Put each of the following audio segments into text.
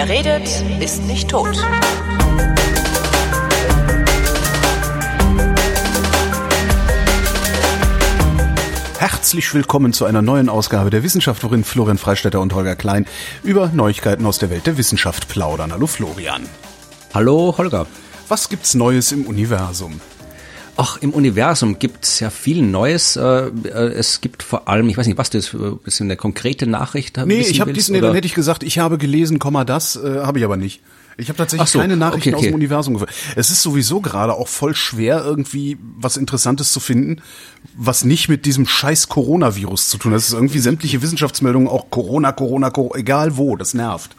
Wer redet, ist nicht tot. Herzlich willkommen zu einer neuen Ausgabe der Wissenschaft, worin Florian Freistetter und Holger Klein über Neuigkeiten aus der Welt der Wissenschaft plaudern. Hallo Florian. Hallo Holger. Was gibt's Neues im Universum? Ach, im Universum gibt es ja viel Neues. Äh, äh, es gibt vor allem, ich weiß nicht, was das ist eine konkrete Nachricht. Nee, ich habe diesen, nee, dann hätte ich gesagt, ich habe gelesen, Komma das, äh, habe ich aber nicht. Ich habe tatsächlich so, keine Nachrichten okay, okay. aus dem Universum gefunden. Es ist sowieso gerade auch voll schwer, irgendwie was Interessantes zu finden, was nicht mit diesem scheiß Coronavirus zu tun hat. Es ist irgendwie sämtliche Wissenschaftsmeldungen, auch Corona, Corona, Corona, egal wo, das nervt.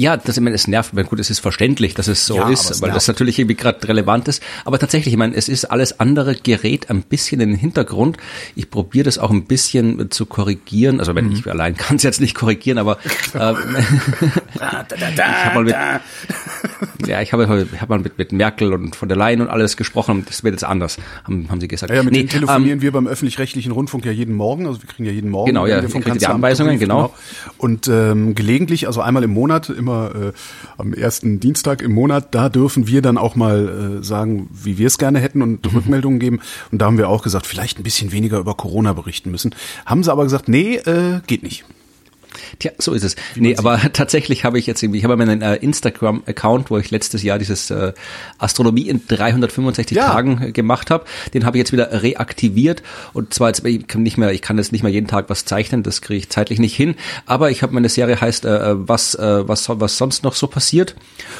Ja, das, ich meine, es nervt, gut, es ist verständlich, dass es so ja, ist, weil das natürlich irgendwie gerade relevant ist. Aber tatsächlich, ich meine, es ist alles andere gerät ein bisschen in den Hintergrund. Ich probiere das auch ein bisschen zu korrigieren. Also wenn mhm. ich allein kann es jetzt nicht korrigieren, aber ähm, ich habe mal mit, ja, ich habe ich hab mal mit, mit Merkel und von der Leyen und alles gesprochen. Das wird jetzt anders, haben, haben sie gesagt. Ja, ja mit nee, denen telefonieren ähm, wir beim öffentlich-rechtlichen Rundfunk ja jeden Morgen. Also wir kriegen ja jeden Morgen genau, ja, die Anweisungen, genau. genau. Und ähm, gelegentlich, also einmal im Monat immer äh, am ersten Dienstag im Monat, da dürfen wir dann auch mal äh, sagen, wie wir es gerne hätten und mhm. Rückmeldungen geben. Und da haben wir auch gesagt, vielleicht ein bisschen weniger über Corona berichten müssen. Haben sie aber gesagt, nee, äh, geht nicht. Tja, so ist es. Nee, aber tatsächlich habe ich jetzt irgendwie, ich habe meinen äh, Instagram-Account, wo ich letztes Jahr dieses äh, Astronomie in 365 ja. Tagen äh, gemacht habe, den habe ich jetzt wieder reaktiviert und zwar jetzt ich kann nicht mehr, ich kann jetzt nicht mehr jeden Tag was zeichnen, das kriege ich zeitlich nicht hin, aber ich habe meine Serie heißt äh, äh was äh, was was sonst noch so passiert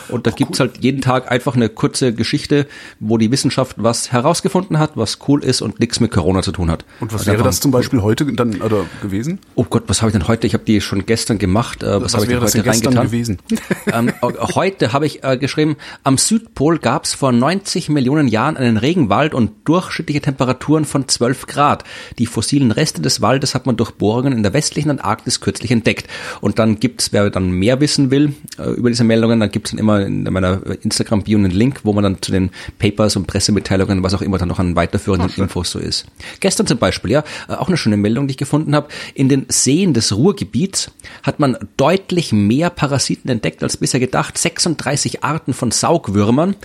und da oh, gibt's cool. halt jeden Tag einfach eine kurze Geschichte, wo die Wissenschaft was herausgefunden hat, was cool ist und nichts mit Corona zu tun hat. Und was also wäre das zum Beispiel heute dann oder gewesen? Oh Gott, was habe ich denn heute? Ich habe die schon gestern gemacht. Äh, was, was habe ich denn heute reingetan? Gewesen? ähm, heute habe ich äh, geschrieben, am Südpol gab es vor 90 Millionen Jahren einen Regenwald und durchschnittliche Temperaturen von 12 Grad. Die fossilen Reste des Waldes hat man durch Bohrungen in der westlichen Antarktis kürzlich entdeckt. Und dann gibt's, wer dann mehr wissen will äh, über diese Meldungen, dann gibt's dann immer in meiner Instagram-Bio einen Link, wo man dann zu den Papers und Pressemitteilungen, was auch immer dann noch an weiterführenden Ach, Infos so ist. Gestern zum Beispiel, ja, äh, auch eine schöne Meldung, die ich gefunden habe. In den Seen des Ruhrgebiets hat man deutlich mehr Parasiten entdeckt als bisher gedacht. 36 Arten von Saugwürmern.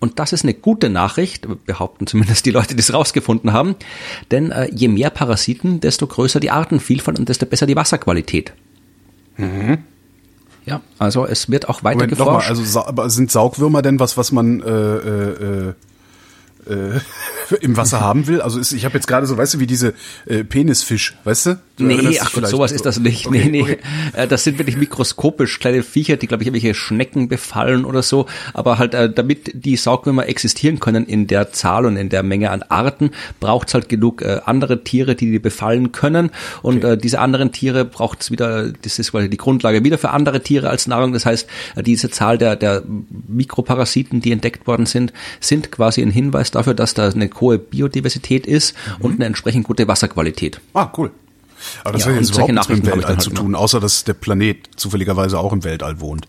Und das ist eine gute Nachricht, behaupten zumindest die Leute, die es rausgefunden haben. Denn äh, je mehr Parasiten, desto größer die Artenvielfalt und desto besser die Wasserqualität. Mhm. Ja, also es wird auch weiter Moment, geforscht. Mal, also aber sind Saugwürmer denn was, was man äh, äh, äh äh, im Wasser haben will. Also ist, ich habe jetzt gerade so, weißt du, wie diese äh, Penisfisch, weißt du? du nee, ach Gott, sowas so. ist das nicht. Okay, nee, nee. Okay. Äh, das sind wirklich mikroskopisch kleine Viecher, die, glaube ich, irgendwelche Schnecken befallen oder so. Aber halt, äh, damit die Saugwürmer existieren können in der Zahl und in der Menge an Arten, braucht's halt genug äh, andere Tiere, die die befallen können. Und okay. äh, diese anderen Tiere braucht's wieder, das ist quasi die Grundlage wieder für andere Tiere als Nahrung. Das heißt, äh, diese Zahl der, der Mikroparasiten, die entdeckt worden sind, sind quasi ein Hinweis dafür, dass da eine hohe Biodiversität ist mhm. und eine entsprechend gute Wasserqualität. Ah, cool. Aber das ja, hat jetzt überhaupt nichts mit dem Weltall halt zu tun, außer dass der Planet zufälligerweise auch im Weltall wohnt.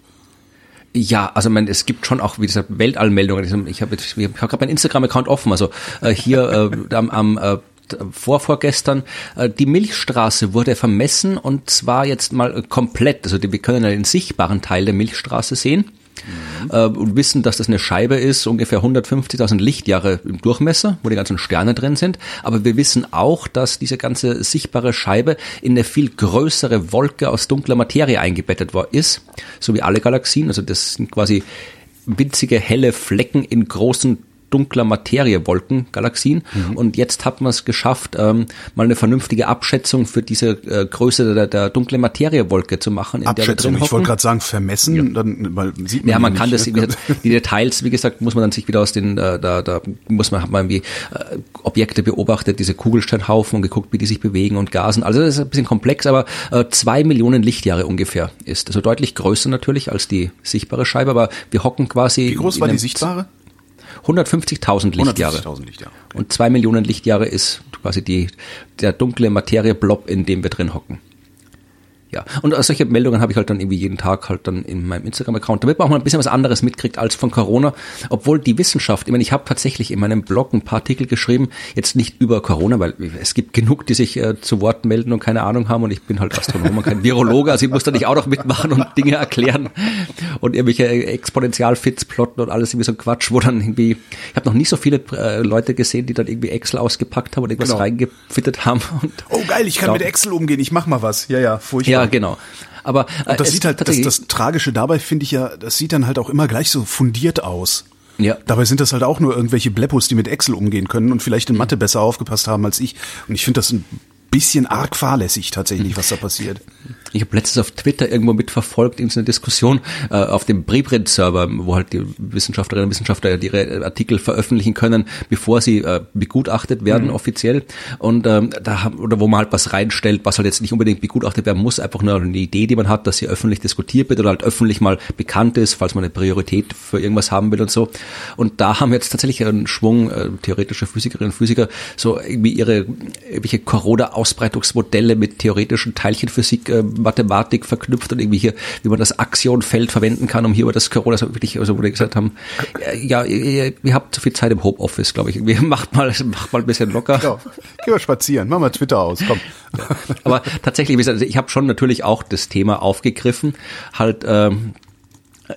Ja, also man, es gibt schon auch, wie gesagt, Weltallmeldungen. Ich habe ich hab gerade meinen Instagram-Account offen. Also äh, hier äh, am, am äh, vorvorgestern, äh, die Milchstraße wurde vermessen und zwar jetzt mal komplett. Also wir können den sichtbaren Teil der Milchstraße sehen mhm. äh, und wissen, dass das eine Scheibe ist, ungefähr 150.000 Lichtjahre im Durchmesser, wo die ganzen Sterne drin sind. Aber wir wissen auch, dass diese ganze sichtbare Scheibe in eine viel größere Wolke aus dunkler Materie eingebettet war, ist, so wie alle Galaxien. Also das sind quasi winzige helle Flecken in großen dunkler Materiewolken, Galaxien. Mhm. Und jetzt hat man es geschafft, ähm, mal eine vernünftige Abschätzung für diese äh, Größe der, der dunklen Materiewolke zu machen. In Abschätzung, ich wollte gerade sagen, vermessen, ja. dann weil sieht man Ja, man kann nicht. das, gesagt, die Details, wie gesagt, muss man dann sich wieder aus den, äh, da, da muss man, hat man irgendwie äh, Objekte beobachtet, diese Kugelsteinhaufen und geguckt, wie die sich bewegen und gasen. Also das ist ein bisschen komplex, aber äh, zwei Millionen Lichtjahre ungefähr ist. Also deutlich größer natürlich als die sichtbare Scheibe, aber wir hocken quasi. Wie groß war die sichtbare? 150.000 Lichtjahre. 150 Lichtjahre. Okay. Und zwei Millionen Lichtjahre ist quasi die, der dunkle Materieblob, in dem wir drin hocken. Ja, und solche Meldungen habe ich halt dann irgendwie jeden Tag halt dann in meinem Instagram-Account, damit man auch mal ein bisschen was anderes mitkriegt als von Corona, obwohl die Wissenschaft, ich meine, ich habe tatsächlich in meinem Blog ein paar Artikel geschrieben, jetzt nicht über Corona, weil es gibt genug, die sich äh, zu Wort melden und keine Ahnung haben und ich bin halt Astronom und kein Virologe, also ich muss da nicht auch noch mitmachen und Dinge erklären und irgendwelche Exponentialfits plotten und alles irgendwie so Quatsch, wo dann irgendwie, ich habe noch nie so viele äh, Leute gesehen, die dann irgendwie Excel ausgepackt haben und irgendwas genau. reingefittet haben. Und oh geil, ich kann glaub, mit Excel umgehen, ich mach mal was. Ja, ja, furchtbar. Ja, genau. Aber äh, das sieht halt, das, das Tragische dabei finde ich ja, das sieht dann halt auch immer gleich so fundiert aus. Ja. Dabei sind das halt auch nur irgendwelche Bleppos, die mit Excel umgehen können und vielleicht in Mathe besser aufgepasst haben als ich. Und ich finde das ein bisschen arg fahrlässig tatsächlich, was da passiert. Ich habe letztens auf Twitter irgendwo mitverfolgt in so einer Diskussion äh, auf dem Preprint-Server, wo halt die Wissenschaftlerinnen und Wissenschaftler ihre Artikel veröffentlichen können, bevor sie äh, begutachtet werden mhm. offiziell. Und ähm, da haben, oder wo man halt was reinstellt, was halt jetzt nicht unbedingt begutachtet werden muss, einfach nur eine Idee, die man hat, dass sie öffentlich diskutiert wird oder halt öffentlich mal bekannt ist, falls man eine Priorität für irgendwas haben will und so. Und da haben jetzt tatsächlich einen Schwung äh, theoretische Physikerinnen und Physiker so irgendwie ihre irgendwelche Corona-Ausbreitungsmodelle mit theoretischen Teilchenphysik äh, Mathematik verknüpft und irgendwie hier, wie man das Axionfeld verwenden kann, um hier über das Corona, also wirklich, also wo die gesagt haben, ja, ihr, ihr habt zu viel Zeit im Homeoffice, glaube ich. Wir macht mal, macht mal ein bisschen locker. Ja, geh mal spazieren, mach mal Twitter aus, komm. Aber tatsächlich, also ich habe schon natürlich auch das Thema aufgegriffen, halt ähm,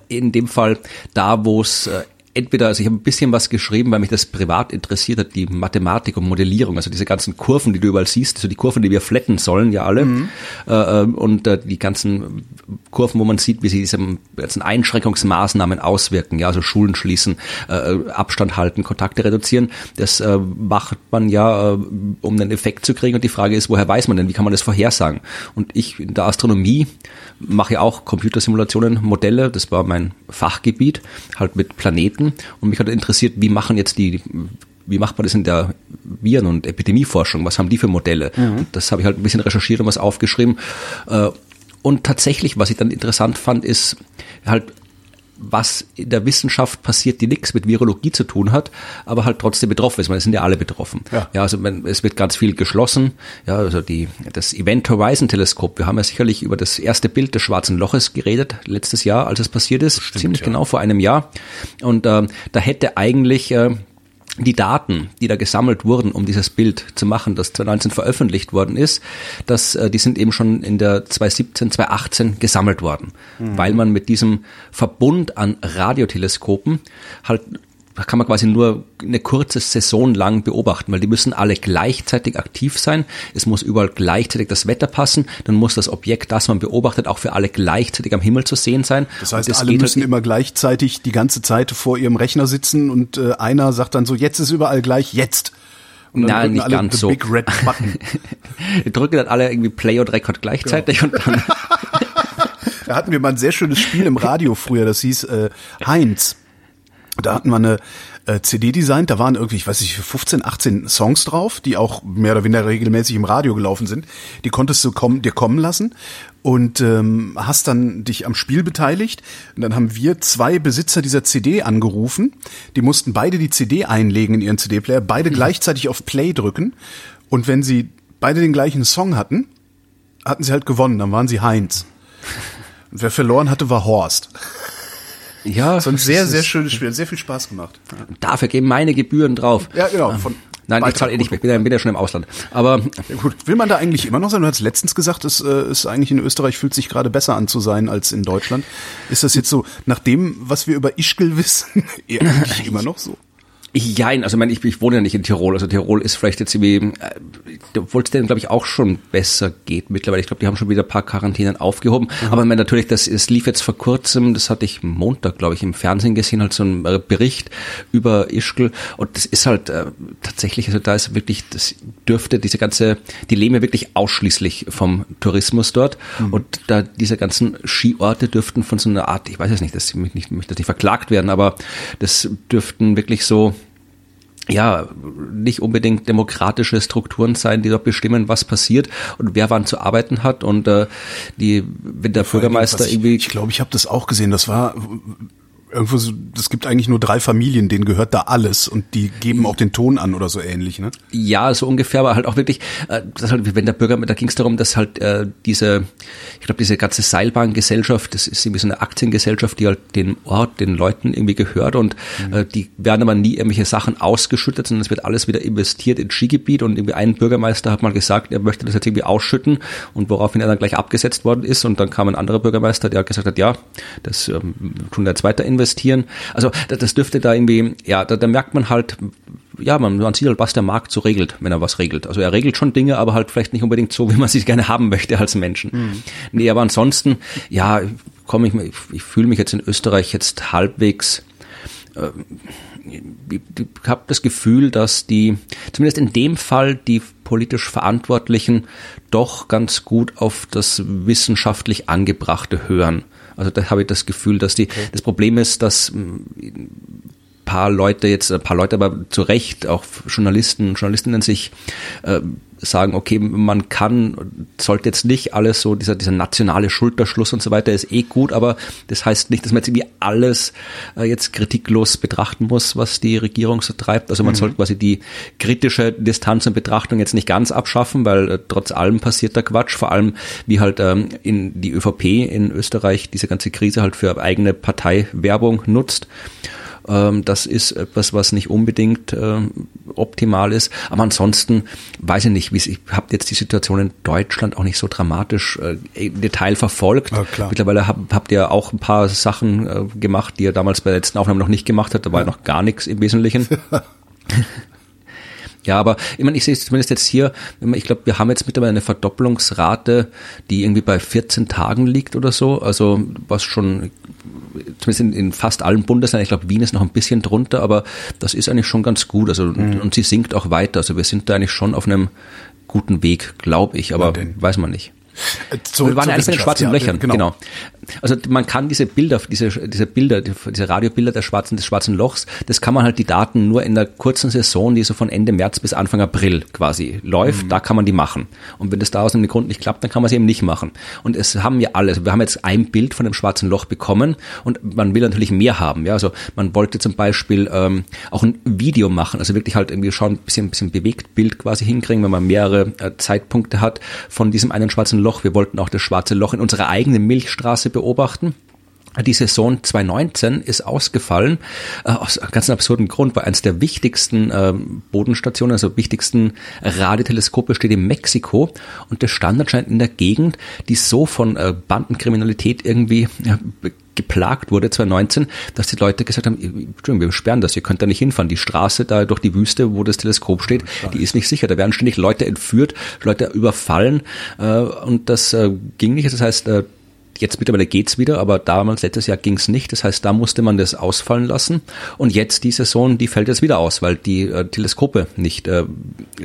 in dem Fall da, wo es äh, entweder, also ich habe ein bisschen was geschrieben, weil mich das privat interessiert hat, die Mathematik und Modellierung, also diese ganzen Kurven, die du überall siehst, also die Kurven, die wir flatten sollen, ja alle, mhm. äh, und äh, die ganzen Kurven, wo man sieht, wie sie diese ganzen Einschränkungsmaßnahmen auswirken, ja, also Schulen schließen, äh, Abstand halten, Kontakte reduzieren, das äh, macht man ja, äh, um einen Effekt zu kriegen und die Frage ist, woher weiß man denn, wie kann man das vorhersagen? Und ich in der Astronomie mache auch Computersimulationen, Modelle, das war mein Fachgebiet, halt mit Planeten und mich hat interessiert, wie machen jetzt die wie macht man das in der Viren- und Epidemieforschung? Was haben die für Modelle? Mhm. Das habe ich halt ein bisschen recherchiert und was aufgeschrieben. Äh, und tatsächlich, was ich dann interessant fand, ist halt was in der Wissenschaft passiert, die nichts mit Virologie zu tun hat, aber halt trotzdem betroffen ist. Man sind ja alle betroffen. Ja, ja also man, es wird ganz viel geschlossen. Ja, also die, das Event Horizon Teleskop. Wir haben ja sicherlich über das erste Bild des Schwarzen Loches geredet letztes Jahr, als es passiert ist, Stimmt, ziemlich ja. genau vor einem Jahr. Und äh, da hätte eigentlich äh, die Daten, die da gesammelt wurden, um dieses Bild zu machen, das 2019 veröffentlicht worden ist, das, äh, die sind eben schon in der 2017, 2018 gesammelt worden, mhm. weil man mit diesem Verbund an Radioteleskopen halt kann man quasi nur eine kurze Saison lang beobachten, weil die müssen alle gleichzeitig aktiv sein. Es muss überall gleichzeitig das Wetter passen. Dann muss das Objekt, das man beobachtet, auch für alle gleichzeitig am Himmel zu sehen sein. Das heißt, alle müssen halt immer gleichzeitig die ganze Zeit vor ihrem Rechner sitzen und äh, einer sagt dann so, jetzt ist überall gleich, jetzt. Und dann Nein, nicht ganz so. Big Red Button. Die drücken dann alle irgendwie Play und Record gleichzeitig genau. und dann. da hatten wir mal ein sehr schönes Spiel im Radio früher, das hieß äh, Heinz. Da hatten wir eine äh, CD designt, da waren irgendwie, ich weiß nicht, 15, 18 Songs drauf, die auch mehr oder weniger regelmäßig im Radio gelaufen sind. Die konntest du kommen, dir kommen lassen und ähm, hast dann dich am Spiel beteiligt. Und dann haben wir zwei Besitzer dieser CD angerufen. Die mussten beide die CD einlegen in ihren CD-Player, beide mhm. gleichzeitig auf Play drücken. Und wenn sie beide den gleichen Song hatten, hatten sie halt gewonnen, dann waren sie Heinz. Und wer verloren hatte, war Horst. Ja. So ein sehr, sehr schönes Spiel, sehr viel Spaß gemacht. Dafür geben meine Gebühren drauf. Ja, genau. Von Nein, ich zahle eh nicht mehr. Ich bin ja, bin ja schon im Ausland. Aber ja, gut, will man da eigentlich immer noch sein? Du hast letztens gesagt, es äh, ist eigentlich in Österreich fühlt sich gerade besser an zu sein als in Deutschland. Ist das jetzt so, nach dem, was wir über Ischgl wissen, eher eigentlich immer noch so? Jein, also ich meine, ich, ich wohne ja nicht in Tirol, also Tirol ist vielleicht jetzt irgendwie, äh, obwohl es denen, glaube ich, auch schon besser geht mittlerweile. Ich glaube, die haben schon wieder ein paar Quarantänen aufgehoben. Mhm. Aber ich meine, natürlich, das, es lief jetzt vor kurzem, das hatte ich Montag, glaube ich, im Fernsehen gesehen, halt so ein äh, Bericht über Ischgl. Und das ist halt äh, tatsächlich, also da ist wirklich, das dürfte diese ganze, die leben ja wirklich ausschließlich vom Tourismus dort. Mhm. Und da diese ganzen Skiorte dürften von so einer Art, ich weiß es nicht, dass sie mich nicht, möchte nicht verklagt werden, aber das dürften wirklich so ja, nicht unbedingt demokratische Strukturen sein, die dort bestimmen, was passiert und wer wann zu arbeiten hat. Und äh, die, wenn der Bürgermeister ich, irgendwie. Ich glaube, ich habe das auch gesehen. Das war irgendwo so, es gibt eigentlich nur drei Familien, denen gehört da alles und die geben auch den Ton an oder so ähnlich, ne? Ja, so ungefähr, aber halt auch wirklich, äh, das halt, wenn der Bürger, da ging es darum, dass halt äh, diese, ich glaube, diese ganze Seilbahngesellschaft, das ist irgendwie so eine Aktiengesellschaft, die halt den Ort, den Leuten irgendwie gehört und mhm. äh, die werden aber nie irgendwelche Sachen ausgeschüttet, sondern es wird alles wieder investiert ins Skigebiet und irgendwie ein Bürgermeister hat mal gesagt, er möchte das jetzt irgendwie ausschütten und woraufhin er dann gleich abgesetzt worden ist und dann kam ein anderer Bürgermeister, der hat gesagt hat, ja, das ähm, tun der zweite investieren. Also das dürfte da irgendwie, ja, da, da merkt man halt, ja, man, man sieht halt, was der Markt so regelt, wenn er was regelt. Also er regelt schon Dinge, aber halt vielleicht nicht unbedingt so, wie man sie gerne haben möchte als Menschen. Mhm. Nee, aber ansonsten, ja, komme ich, ich, ich fühle mich jetzt in Österreich jetzt halbwegs äh, ich habe das Gefühl, dass die, zumindest in dem Fall, die politisch Verantwortlichen doch ganz gut auf das wissenschaftlich Angebrachte hören. Also da habe ich das Gefühl, dass die, okay. das Problem ist, dass ein paar Leute jetzt, ein paar Leute aber zu Recht, auch Journalisten, Journalistinnen sich äh, sagen, okay, man kann, sollte jetzt nicht alles so, dieser, dieser nationale Schulterschluss und so weiter ist eh gut, aber das heißt nicht, dass man jetzt irgendwie alles äh, jetzt kritiklos betrachten muss, was die Regierung so treibt. Also man mhm. sollte quasi die kritische Distanz und Betrachtung jetzt nicht ganz abschaffen, weil äh, trotz allem passiert da Quatsch, vor allem wie halt ähm, in die ÖVP in Österreich diese ganze Krise halt für eigene Parteiwerbung nutzt. Ähm, das ist etwas, was nicht unbedingt äh, optimal ist. Aber ansonsten weiß ich nicht, wie ich habe jetzt die Situation in Deutschland auch nicht so dramatisch äh, im Detail verfolgt. Ja, Mittlerweile hab, habt ihr auch ein paar Sachen äh, gemacht, die ihr damals bei der letzten Aufnahme noch nicht gemacht habt. Da war ja noch gar nichts im Wesentlichen. Ja, aber ich meine, ich sehe es zumindest jetzt hier, ich glaube, wir haben jetzt mittlerweile eine Verdopplungsrate, die irgendwie bei 14 Tagen liegt oder so. Also was schon, zumindest in, in fast allen Bundesländern, ich glaube, Wien ist noch ein bisschen drunter, aber das ist eigentlich schon ganz gut. Also mhm. und sie sinkt auch weiter. Also wir sind da eigentlich schon auf einem guten Weg, glaube ich, aber weiß man nicht. Zu, wir waren eigentlich bei den schwarzen ja, Löchern, genau. genau. Also man kann diese Bilder, diese, diese Bilder, diese Radiobilder des schwarzen, des schwarzen Lochs, das kann man halt die Daten nur in der kurzen Saison, die so von Ende März bis Anfang April quasi läuft, mhm. da kann man die machen. Und wenn das da aus einem Grund nicht klappt, dann kann man sie eben nicht machen. Und es haben ja alle, also wir haben jetzt ein Bild von dem schwarzen Loch bekommen und man will natürlich mehr haben. Ja, also man wollte zum Beispiel ähm, auch ein Video machen, also wirklich halt irgendwie schauen, ein bisschen, ein bisschen bewegt Bild quasi hinkriegen, wenn man mehrere äh, Zeitpunkte hat von diesem einen schwarzen Loch. Wir wollten auch das schwarze Loch in unserer eigenen Milchstraße beobachten. Die Saison 2019 ist ausgefallen, äh, aus ganz absurden Grund, weil eines der wichtigsten äh, Bodenstationen, also wichtigsten Radioteleskope steht in Mexiko und das stand anscheinend in der Gegend, die so von äh, Bandenkriminalität irgendwie geplagt wurde 2019, dass die Leute gesagt haben, Entschuldigung, wir sperren das, ihr könnt da nicht hinfahren. Die Straße da durch die Wüste, wo das Teleskop steht, die ist nicht sicher. Da werden ständig Leute entführt, Leute überfallen äh, und das äh, ging nicht. Das heißt, äh, Jetzt mittlerweile geht's wieder, aber damals, letztes Jahr ging's nicht. Das heißt, da musste man das ausfallen lassen. Und jetzt die Saison, die fällt jetzt wieder aus, weil die äh, Teleskope nicht, äh,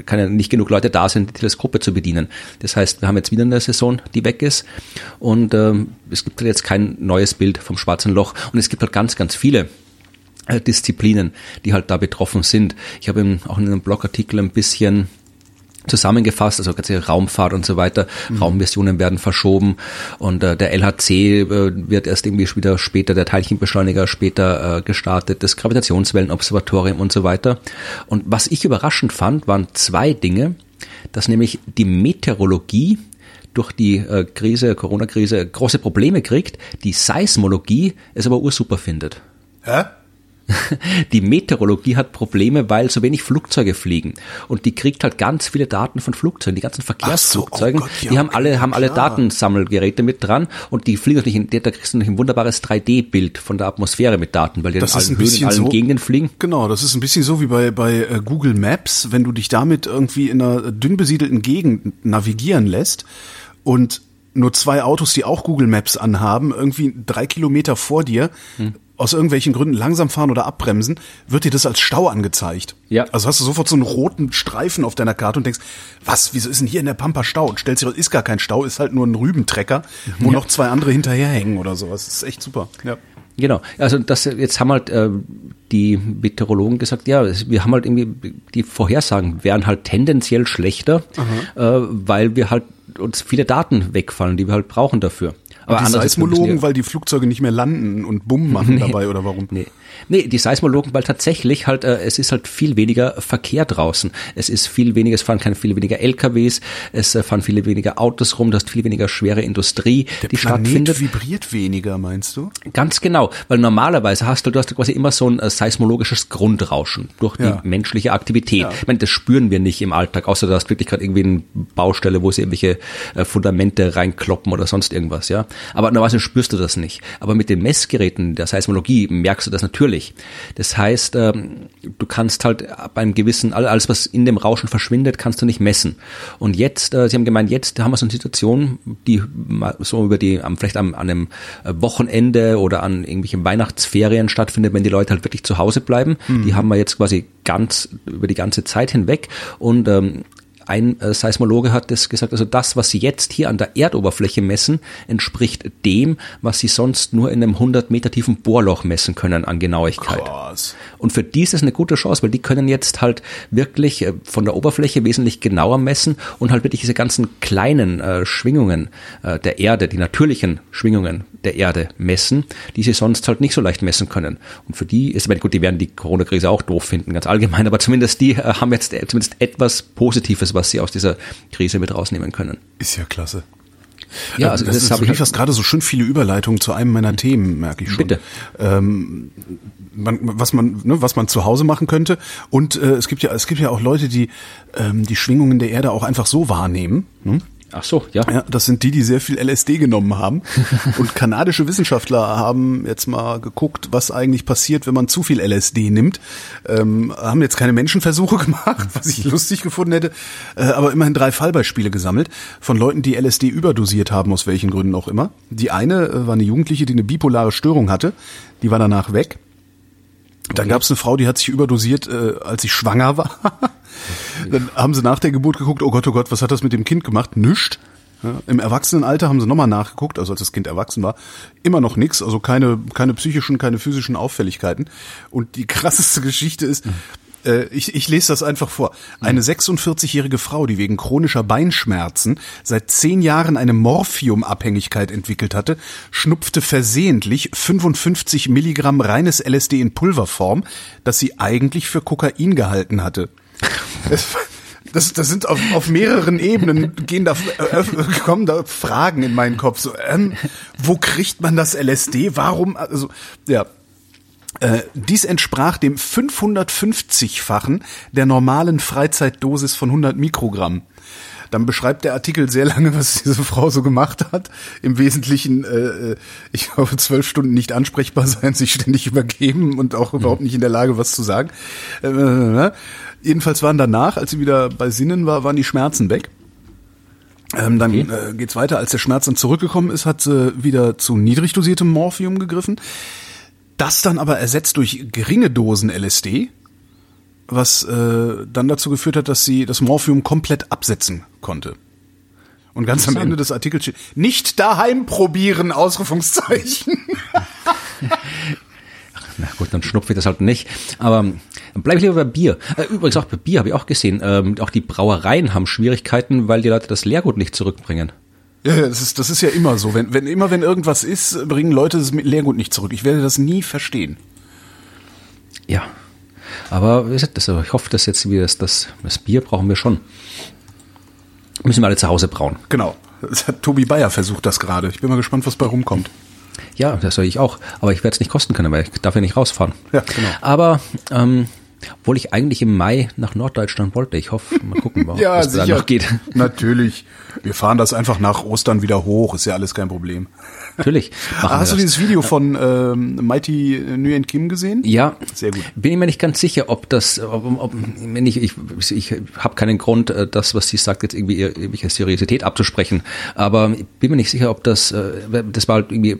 keine, nicht genug Leute da sind, die Teleskope zu bedienen. Das heißt, wir haben jetzt wieder eine Saison, die weg ist. Und ähm, es gibt halt jetzt kein neues Bild vom schwarzen Loch. Und es gibt halt ganz, ganz viele äh, Disziplinen, die halt da betroffen sind. Ich habe auch in einem Blogartikel ein bisschen zusammengefasst, also ganze Raumfahrt und so weiter. Mhm. Raummissionen werden verschoben und äh, der LHC äh, wird erst irgendwie wieder später, der Teilchenbeschleuniger später äh, gestartet, das Gravitationswellenobservatorium und so weiter. Und was ich überraschend fand, waren zwei Dinge, dass nämlich die Meteorologie durch die äh, Krise, Corona-Krise große Probleme kriegt, die Seismologie es aber ursuper findet. Hä? Die Meteorologie hat Probleme, weil so wenig Flugzeuge fliegen. Und die kriegt halt ganz viele Daten von Flugzeugen. Die ganzen Verkehrsflugzeugen, so, oh Gott, ja, die haben alle, haben alle Datensammelgeräte mit dran und die fliegen natürlich in, da kriegst du natürlich ein wunderbares 3D-Bild von der Atmosphäre mit Daten, weil die das in allen Höhen, in allen so, Gegenden fliegen. Genau, das ist ein bisschen so wie bei, bei äh, Google Maps, wenn du dich damit irgendwie in einer dünn besiedelten Gegend navigieren lässt und nur zwei Autos, die auch Google Maps anhaben, irgendwie drei Kilometer vor dir, hm aus irgendwelchen Gründen langsam fahren oder abbremsen, wird dir das als Stau angezeigt. Ja. Also hast du sofort so einen roten Streifen auf deiner Karte und denkst, was, wieso ist denn hier in der Pampa Stau? Und stellst dir, ist gar kein Stau, ist halt nur ein Rübentrecker, wo ja. noch zwei andere hinterherhängen oder sowas. Das ist echt super. Ja. Genau, also das jetzt haben halt äh, die Meteorologen gesagt, ja, wir haben halt irgendwie die Vorhersagen wären halt tendenziell schlechter, äh, weil wir halt uns viele Daten wegfallen, die wir halt brauchen dafür. Aber die Seismologen, weil die Flugzeuge nicht mehr landen und Bumm machen nee, dabei oder warum? Nee. Nee, die Seismologen, weil tatsächlich halt, äh, es ist halt viel weniger Verkehr draußen. Es ist viel weniger, es fahren keine viel weniger LKWs, es äh, fahren viele weniger Autos rum, du hast viel weniger schwere Industrie, Der die Planet stattfindet. vibriert weniger, meinst du? Ganz genau, weil normalerweise hast du, du hast quasi immer so ein äh, seismologisches Grundrauschen durch die ja. menschliche Aktivität. Ja. Ich meine, das spüren wir nicht im Alltag, außer du hast wirklich gerade irgendwie eine Baustelle, wo sie irgendwelche äh, Fundamente reinkloppen oder sonst irgendwas, ja. Aber normalerweise spürst du das nicht. Aber mit den Messgeräten der Seismologie merkst du das natürlich. Das heißt, ähm, du kannst halt beim gewissen, alles was in dem Rauschen verschwindet, kannst du nicht messen. Und jetzt, äh, sie haben gemeint, jetzt haben wir so eine Situation, die so über die, vielleicht an, einem äh, Wochenende oder an irgendwelchen Weihnachtsferien stattfindet, wenn die Leute halt wirklich zu Hause bleiben. Mhm. Die haben wir jetzt quasi ganz über die ganze Zeit hinweg und ähm, ein äh, Seismologe hat das gesagt, also das, was Sie jetzt hier an der Erdoberfläche messen, entspricht dem, was Sie sonst nur in einem 100 Meter tiefen Bohrloch messen können an Genauigkeit. Krass. Und für die ist es eine gute Chance, weil die können jetzt halt wirklich äh, von der Oberfläche wesentlich genauer messen und halt wirklich diese ganzen kleinen äh, Schwingungen äh, der Erde, die natürlichen Schwingungen der Erde messen, die sie sonst halt nicht so leicht messen können. Und für die ist, gut, die werden die Corona-Krise auch doof finden, ganz allgemein, aber zumindest die äh, haben jetzt äh, zumindest etwas Positives, was sie aus dieser Krise mit rausnehmen können. Ist ja klasse. Ja, also das, das ist, du lieferst halt gerade so schön viele Überleitungen zu einem meiner Themen, merke ich schon. Bitte. Ähm, man, was man, ne, was man zu Hause machen könnte. Und äh, es gibt ja, es gibt ja auch Leute, die ähm, die Schwingungen der Erde auch einfach so wahrnehmen. Ne? Ach so, ja. ja. Das sind die, die sehr viel LSD genommen haben. Und kanadische Wissenschaftler haben jetzt mal geguckt, was eigentlich passiert, wenn man zu viel LSD nimmt. Ähm, haben jetzt keine Menschenversuche gemacht, was ich lustig gefunden hätte, äh, aber immerhin drei Fallbeispiele gesammelt von Leuten, die LSD überdosiert haben, aus welchen Gründen auch immer. Die eine äh, war eine Jugendliche, die eine bipolare Störung hatte. Die war danach weg. Dann gab es eine Frau, die hat sich überdosiert, äh, als sie schwanger war. Dann haben sie nach der Geburt geguckt, oh Gott, oh Gott, was hat das mit dem Kind gemacht? Nüscht. Ja, Im Erwachsenenalter haben sie nochmal nachgeguckt, also als das Kind erwachsen war, immer noch nix, also keine, keine psychischen, keine physischen Auffälligkeiten. Und die krasseste Geschichte ist, äh, ich, ich lese das einfach vor. Eine 46-jährige Frau, die wegen chronischer Beinschmerzen seit zehn Jahren eine Morphiumabhängigkeit entwickelt hatte, schnupfte versehentlich 55 Milligramm reines LSD in Pulverform, das sie eigentlich für Kokain gehalten hatte. Das, das sind auf, auf mehreren Ebenen gehen da äh, kommen da Fragen in meinen Kopf. So, ähm, wo kriegt man das LSD? Warum? Also ja. Äh, dies entsprach dem 550-fachen der normalen Freizeitdosis von 100 Mikrogramm. Dann beschreibt der Artikel sehr lange, was diese Frau so gemacht hat. Im Wesentlichen, äh, ich glaube, zwölf Stunden nicht ansprechbar sein, sich ständig übergeben und auch überhaupt nicht in der Lage, was zu sagen. Äh, äh Jedenfalls waren danach, als sie wieder bei Sinnen war, waren die Schmerzen weg. Ähm, dann okay. äh, geht's weiter. Als der Schmerz dann zurückgekommen ist, hat sie wieder zu niedrig dosiertem Morphium gegriffen. Das dann aber ersetzt durch geringe Dosen LSD, was äh, dann dazu geführt hat, dass sie das Morphium komplett absetzen konnte. Und ganz am Ende des Artikels steht, nicht daheim probieren, Ausrufungszeichen. Na gut, dann schnupfe ich das halt nicht. Aber dann bleibe ich lieber bei Bier. Äh, übrigens auch bei Bier habe ich auch gesehen. Ähm, auch die Brauereien haben Schwierigkeiten, weil die Leute das Leergut nicht zurückbringen. Ja, das ist, das ist ja immer so. Wenn, wenn immer wenn irgendwas ist, bringen Leute das Leergut nicht zurück. Ich werde das nie verstehen. Ja. Aber ich hoffe, dass jetzt wieder das, das, das Bier brauchen wir schon. Müssen wir alle zu Hause brauen. Genau. Das hat Tobi Bayer versucht das gerade. Ich bin mal gespannt, was bei rumkommt. Ja, das soll ich auch. Aber ich werde es nicht kosten können, weil ich darf ja nicht rausfahren. Ja, genau. Aber ähm, obwohl ich eigentlich im Mai nach Norddeutschland wollte. Ich hoffe, mal gucken, ja, was da noch geht. Natürlich. Wir fahren das einfach nach Ostern wieder hoch. Ist ja alles kein Problem. Natürlich. Ah, hast du dieses Video von ähm, Mighty Nguyen Kim gesehen? Ja. Sehr gut. Bin ich mir nicht ganz sicher, ob das, ob, ob, wenn ich, ich, ich habe keinen Grund, äh, das, was sie sagt, jetzt irgendwie irgendwelche Seriosität abzusprechen. Aber ich bin mir nicht sicher, ob das, äh, das war halt irgendwie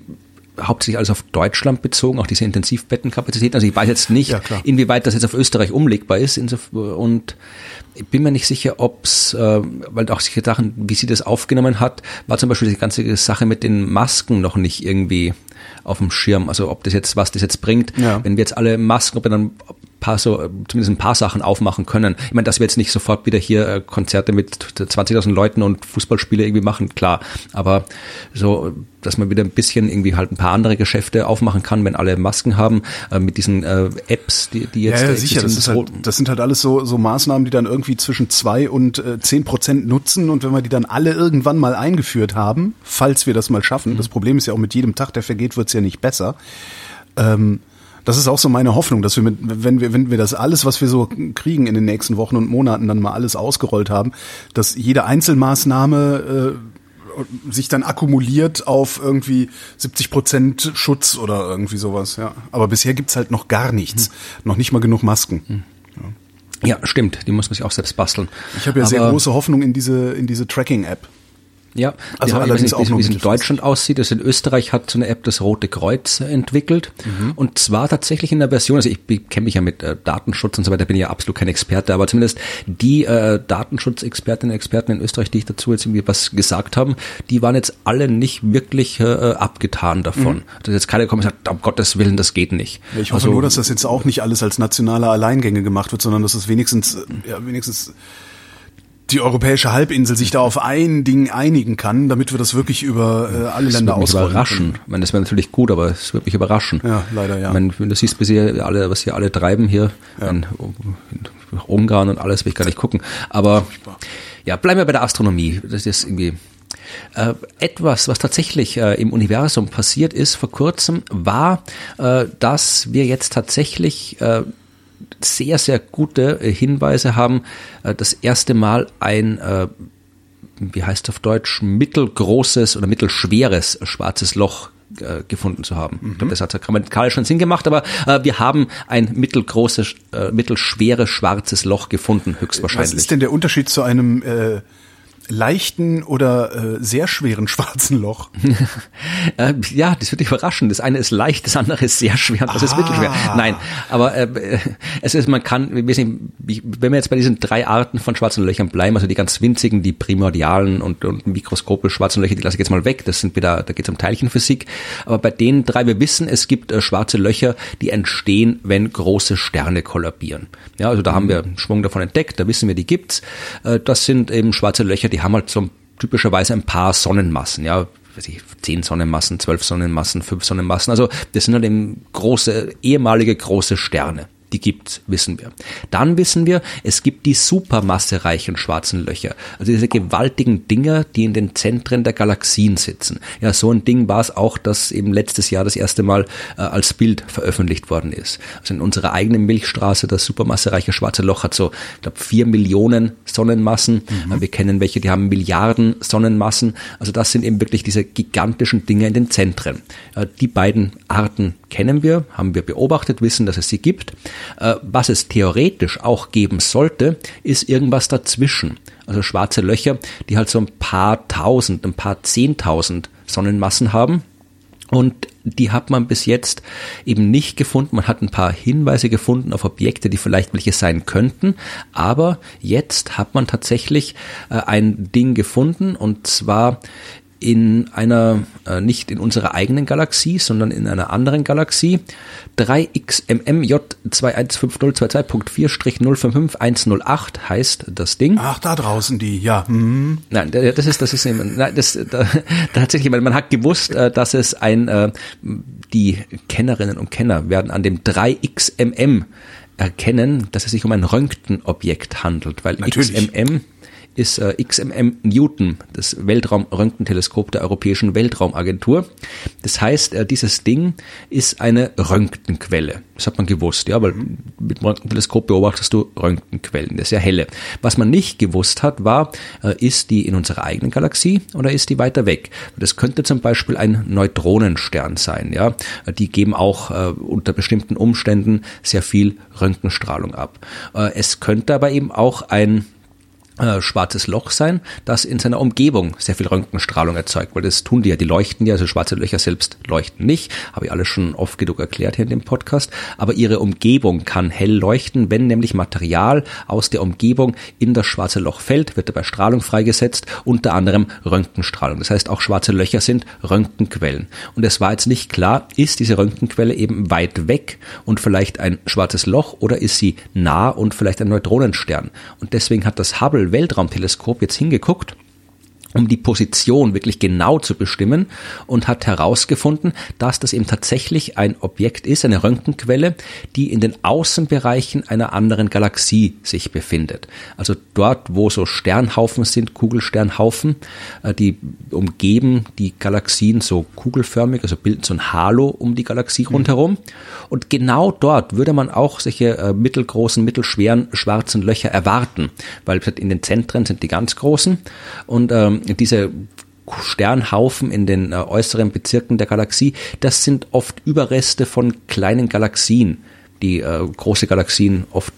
hauptsächlich alles auf Deutschland bezogen, auch diese Intensivbettenkapazität. Also ich weiß jetzt nicht, ja, inwieweit das jetzt auf Österreich umlegbar ist. Und ich bin mir nicht sicher, ob's, äh, weil auch solche Sachen, wie sie das aufgenommen hat, war zum Beispiel die ganze Sache mit den Masken noch nicht irgendwie auf dem Schirm. Also ob das jetzt, was das jetzt bringt, ja. wenn wir jetzt alle Masken, ob wir dann paar so, zumindest ein paar Sachen aufmachen können. Ich meine, dass wir jetzt nicht sofort wieder hier äh, Konzerte mit 20.000 Leuten und Fußballspiele irgendwie machen, klar. Aber so, dass man wieder ein bisschen irgendwie halt ein paar andere Geschäfte aufmachen kann, wenn alle Masken haben, äh, mit diesen äh, Apps, die, die jetzt. Ja, ja sicher. Das, halt, das sind halt alles so, so Maßnahmen, die dann irgendwie zwischen zwei und äh, zehn Prozent nutzen. Und wenn wir die dann alle irgendwann mal eingeführt haben, falls wir das mal schaffen, mhm. das Problem ist ja auch mit jedem Tag, der vergeht, wird's ja nicht besser. Ähm, das ist auch so meine Hoffnung, dass wir mit, wenn wir, wenn wir das alles, was wir so kriegen in den nächsten Wochen und Monaten dann mal alles ausgerollt haben, dass jede Einzelmaßnahme äh, sich dann akkumuliert auf irgendwie 70 Prozent Schutz oder irgendwie sowas, ja. Aber bisher gibt's halt noch gar nichts. Hm. Noch nicht mal genug Masken. Hm. Ja. ja. stimmt. Die muss man sich auch selbst basteln. Ich habe ja Aber sehr große Hoffnung in diese, in diese Tracking-App. Ja, also ja, allerdings nicht, auch wie es in Deutschland aussieht. Also in Österreich hat so eine App das Rote Kreuz entwickelt mhm. und zwar tatsächlich in der Version, also ich, kenne mich ja mit äh, Datenschutz und so weiter, bin ja absolut kein Experte, aber zumindest die äh, Datenschutzexpertinnen und Experten in Österreich, die ich dazu jetzt irgendwie was gesagt haben, die waren jetzt alle nicht wirklich äh, abgetan davon. Mhm. Also jetzt keiner kommt und sagt, um Gottes Willen, das geht nicht. Ja, ich hoffe also, nur, dass das jetzt auch nicht alles als nationale Alleingänge gemacht wird, sondern dass es wenigstens, ja, wenigstens die europäische Halbinsel sich da auf ein Ding einigen kann, damit wir das wirklich über äh, alle das Länder ausrollen überraschen. Können. Ich meine, das wäre natürlich gut, aber es wird mich überraschen. Ja, leider ja. Ich meine, wenn du siehst, bis hier alle, was hier alle treiben hier, ja. in, in Ungarn und alles, will ich gar nicht gucken. Aber ja, bleiben wir bei der Astronomie. Das ist irgendwie äh, etwas, was tatsächlich äh, im Universum passiert ist vor kurzem, war, äh, dass wir jetzt tatsächlich äh, sehr, sehr gute äh, Hinweise haben. Äh, das erste Mal ein, äh, wie heißt auf Deutsch, mittelgroßes oder mittelschweres schwarzes Loch gefunden zu haben. Mhm. Ich glaube, das hat grammatikalisch schon Sinn gemacht, aber äh, wir haben ein mittelgroßes, äh, mittelschweres schwarzes Loch gefunden, höchstwahrscheinlich. Was ist denn der Unterschied zu einem äh, leichten oder äh, sehr schweren schwarzen Loch? äh, ja, das wird dich überraschen. Das eine ist leicht, das andere ist sehr schwer und das ah. ist mittelschwer. Nein, aber äh, es ist, man kann, wenn wir jetzt bei diesen drei Arten von schwarzen Löchern bleiben, also die ganz winzigen, die primordialen und, und mikroskopisch schwarzen Löcher, die lasse ich jetzt mal weg. Das sind wieder, da geht es um Teilchenphysik. Aber bei den drei, wir wissen, es gibt äh, schwarze Löcher, die entstehen, wenn große Sterne kollabieren. Ja, also da haben wir einen Schwung davon entdeckt, da wissen wir, die gibt's. Äh, das sind eben schwarze Löcher, die haben halt so typischerweise ein paar Sonnenmassen, ja, weiß ich, zehn Sonnenmassen, zwölf Sonnenmassen, fünf Sonnenmassen. Also das sind halt eben große, ehemalige große Sterne die gibt's, wissen wir. Dann wissen wir, es gibt die supermassereichen schwarzen Löcher, also diese gewaltigen Dinger, die in den Zentren der Galaxien sitzen. Ja, so ein Ding war es auch, das eben letztes Jahr das erste Mal äh, als Bild veröffentlicht worden ist. Also in unserer eigenen Milchstraße, das supermassereiche schwarze Loch hat so, ich glaube, vier Millionen Sonnenmassen. Mhm. Äh, wir kennen welche, die haben Milliarden Sonnenmassen. Also das sind eben wirklich diese gigantischen Dinge in den Zentren. Äh, die beiden Arten kennen wir, haben wir beobachtet, wissen, dass es sie gibt. Äh, was es theoretisch auch geben sollte, ist irgendwas dazwischen. Also schwarze Löcher, die halt so ein paar tausend, ein paar zehntausend Sonnenmassen haben. Und die hat man bis jetzt eben nicht gefunden. Man hat ein paar Hinweise gefunden auf Objekte, die vielleicht welche sein könnten. Aber jetzt hat man tatsächlich äh, ein Ding gefunden und zwar in einer, äh, nicht in unserer eigenen Galaxie, sondern in einer anderen Galaxie. 3XMMJ21522.4-055108 heißt das Ding. Ach, da draußen die, ja. Mhm. Nein, das ist, das ist, nein, das, da, tatsächlich, man hat gewusst, äh, dass es ein, äh, die Kennerinnen und Kenner werden an dem 3XMM erkennen, dass es sich um ein Röntgenobjekt handelt, weil Natürlich. XMM ist äh, XMM Newton, das Weltraumröntgenteleskop der Europäischen Weltraumagentur. Das heißt, äh, dieses Ding ist eine Röntgenquelle. Das hat man gewusst, ja, weil mit dem Röntgenteleskop beobachtest du Röntgenquellen, das ist ja helle. Was man nicht gewusst hat, war, äh, ist die in unserer eigenen Galaxie oder ist die weiter weg? Das könnte zum Beispiel ein Neutronenstern sein, ja. Die geben auch äh, unter bestimmten Umständen sehr viel Röntgenstrahlung ab. Äh, es könnte aber eben auch ein äh, schwarzes Loch sein, das in seiner Umgebung sehr viel Röntgenstrahlung erzeugt, weil das tun die ja, die leuchten ja, also schwarze Löcher selbst leuchten nicht, habe ich alles schon oft genug erklärt hier in dem Podcast, aber ihre Umgebung kann hell leuchten, wenn nämlich Material aus der Umgebung in das schwarze Loch fällt, wird dabei Strahlung freigesetzt, unter anderem Röntgenstrahlung. Das heißt, auch schwarze Löcher sind Röntgenquellen. Und es war jetzt nicht klar, ist diese Röntgenquelle eben weit weg und vielleicht ein schwarzes Loch oder ist sie nah und vielleicht ein Neutronenstern. Und deswegen hat das Hubble Weltraumteleskop jetzt hingeguckt um die Position wirklich genau zu bestimmen und hat herausgefunden, dass das eben tatsächlich ein Objekt ist, eine Röntgenquelle, die in den Außenbereichen einer anderen Galaxie sich befindet. Also dort, wo so Sternhaufen sind, Kugelsternhaufen, äh, die umgeben die Galaxien so kugelförmig, also bilden so ein Halo um die Galaxie mhm. rundherum. Und genau dort würde man auch solche äh, mittelgroßen, mittelschweren schwarzen Löcher erwarten, weil in den Zentren sind die ganz großen und ähm, diese Sternhaufen in den äh, äußeren Bezirken der Galaxie, das sind oft Überreste von kleinen Galaxien, die äh, große Galaxien oft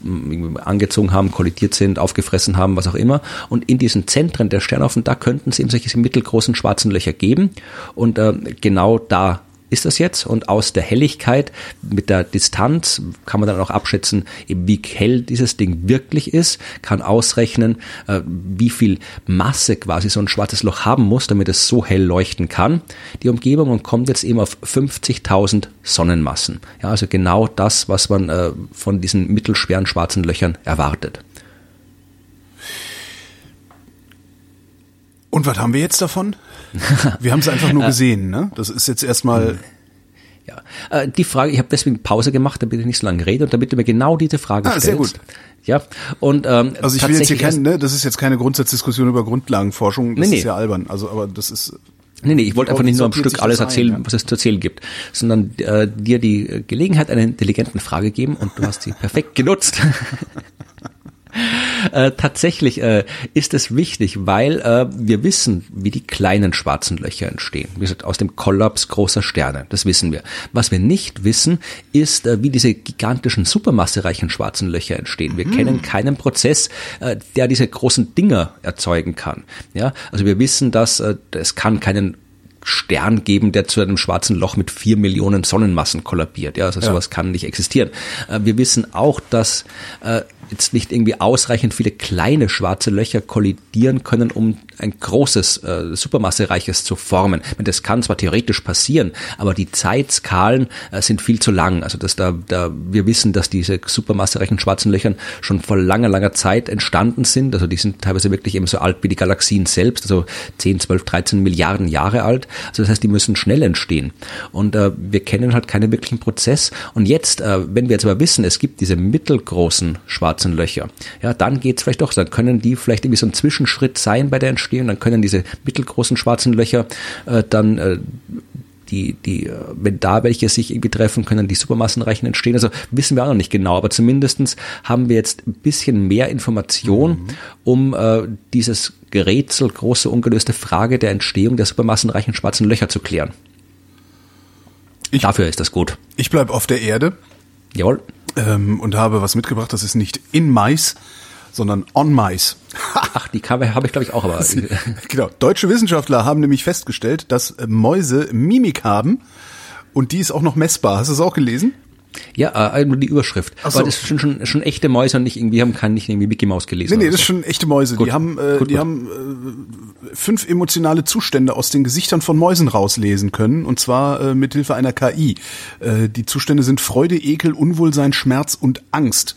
angezogen haben, kollidiert sind, aufgefressen haben, was auch immer. Und in diesen Zentren der Sternhaufen, da könnten es eben solche mittelgroßen schwarzen Löcher geben. Und äh, genau da ist das jetzt und aus der Helligkeit mit der Distanz kann man dann auch abschätzen, wie hell dieses Ding wirklich ist, kann ausrechnen, äh, wie viel Masse quasi so ein schwarzes Loch haben muss, damit es so hell leuchten kann, die Umgebung und kommt jetzt eben auf 50.000 Sonnenmassen. Ja, also genau das, was man äh, von diesen mittelschweren schwarzen Löchern erwartet. Und was haben wir jetzt davon? Wir haben es einfach nur äh, gesehen, ne? Das ist jetzt erstmal. Hm. Ja, äh, die Frage, ich habe deswegen Pause gemacht, damit ich nicht so lange rede und damit du mir genau diese Frage ah, stellst. Sehr gut. Ja, und ähm, also ich will jetzt hier kein, ne, das ist jetzt keine Grundsatzdiskussion über Grundlagenforschung, das nee, nee. ist ja albern. Also, aber das ist Nee, nee, ich wollte einfach nicht nur am Stück alles erzählen, ein, ja. was es zu erzählen gibt, sondern äh, dir die Gelegenheit einer intelligenten Frage geben und du hast sie perfekt genutzt. Äh, tatsächlich äh, ist es wichtig, weil äh, wir wissen, wie die kleinen schwarzen Löcher entstehen. Wie gesagt, aus dem Kollaps großer Sterne. Das wissen wir. Was wir nicht wissen, ist, äh, wie diese gigantischen supermassereichen schwarzen Löcher entstehen. Wir mhm. kennen keinen Prozess, äh, der diese großen Dinger erzeugen kann. Ja, also wir wissen, dass es kann keinen Stern geben, der zu einem schwarzen Loch mit vier Millionen Sonnenmassen kollabiert. Ja, also ja. sowas kann nicht existieren. Wir wissen auch, dass jetzt nicht irgendwie ausreichend viele kleine schwarze Löcher kollidieren können, um ein großes, äh, supermassereiches zu formen. Das kann zwar theoretisch passieren, aber die Zeitskalen äh, sind viel zu lang. Also dass da, da wir wissen, dass diese supermassereichen schwarzen Löchern schon vor langer, langer Zeit entstanden sind. Also die sind teilweise wirklich eben so alt wie die Galaxien selbst, also 10, 12, 13 Milliarden Jahre alt. Also das heißt, die müssen schnell entstehen. Und äh, wir kennen halt keinen wirklichen Prozess. Und jetzt, äh, wenn wir jetzt aber wissen, es gibt diese mittelgroßen schwarzen Löcher, ja, dann geht's vielleicht doch, dann können die vielleicht irgendwie so ein Zwischenschritt sein bei der Entstehung. Dann können diese mittelgroßen schwarzen Löcher äh, dann äh, die, die, äh, wenn da welche sich irgendwie treffen, können die Supermassenreichen entstehen. Also wissen wir auch noch nicht genau, aber zumindestens haben wir jetzt ein bisschen mehr Information, mhm. um äh, dieses Gerätsel, große ungelöste Frage der Entstehung der supermassenreichen schwarzen Löcher zu klären. Ich, Dafür ist das gut. Ich bleibe auf der Erde. Jawohl. Ähm, und habe was mitgebracht, das ist nicht in Mais, sondern on Mais. Ach, die Cover habe ich glaube ich auch, aber genau. Deutsche Wissenschaftler haben nämlich festgestellt, dass Mäuse Mimik haben und die ist auch noch messbar. Hast du es auch gelesen? Ja, äh, nur die Überschrift. Ach so. Aber das sind schon, schon echte Mäuse und nicht irgendwie haben kann nicht irgendwie Mickey Mouse gelesen. Nee, nee, das so. sind schon echte Mäuse. Gut. Die haben, äh, gut, die gut. haben äh, fünf emotionale Zustände aus den Gesichtern von Mäusen rauslesen können und zwar äh, mit Hilfe einer KI. Äh, die Zustände sind Freude, Ekel, Unwohlsein, Schmerz und Angst.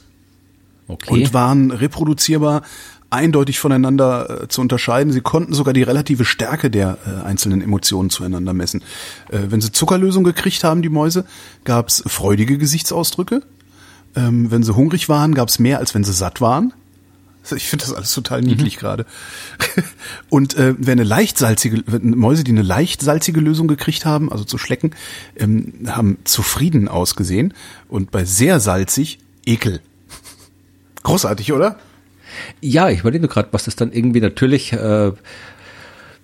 Okay. Und waren reproduzierbar eindeutig voneinander äh, zu unterscheiden. Sie konnten sogar die relative Stärke der äh, einzelnen Emotionen zueinander messen. Äh, wenn sie Zuckerlösung gekriegt haben, die Mäuse, gab es freudige Gesichtsausdrücke. Ähm, wenn sie hungrig waren, gab es mehr, als wenn sie satt waren. Ich finde das alles total niedlich mhm. gerade. Und äh, wenn eine leicht salzige, Mäuse, die eine leicht salzige Lösung gekriegt haben, also zu schlecken, ähm, haben zufrieden ausgesehen. Und bei sehr salzig Ekel. Großartig, oder? Ja, ich überlege gerade, was das dann irgendwie natürlich, äh,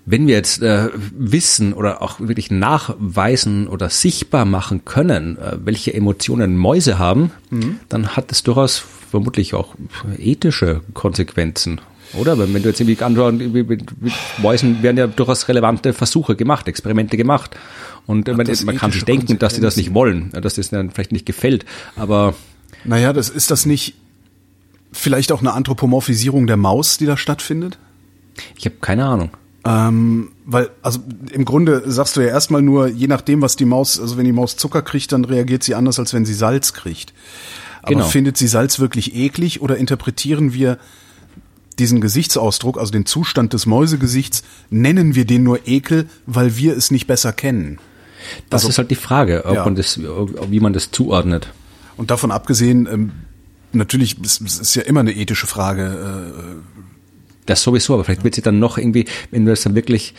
wenn wir jetzt äh, wissen oder auch wirklich nachweisen oder sichtbar machen können, äh, welche Emotionen Mäuse haben, mhm. dann hat es durchaus vermutlich auch ethische Konsequenzen. Oder? Wenn du jetzt irgendwie anschauen, mit Mäusen werden ja durchaus relevante Versuche gemacht, Experimente gemacht. Und Ach, man, man kann sich denken, dass die das nicht wollen, dass das dann vielleicht nicht gefällt. Aber naja, das ist das nicht vielleicht auch eine Anthropomorphisierung der Maus, die da stattfindet? Ich habe keine Ahnung. Ähm, weil, also im Grunde sagst du ja erstmal nur, je nachdem, was die Maus, also wenn die Maus Zucker kriegt, dann reagiert sie anders, als wenn sie Salz kriegt. Aber genau. findet sie Salz wirklich eklig oder interpretieren wir diesen Gesichtsausdruck, also den Zustand des Mäusegesichts, nennen wir den nur Ekel, weil wir es nicht besser kennen? Das also, ist halt die Frage, ob ja. man das, wie man das zuordnet. Und davon abgesehen, ähm, natürlich, es, es ist ja immer eine ethische Frage, äh, das sowieso, aber vielleicht wird sie dann noch irgendwie, wenn du das dann wirklich,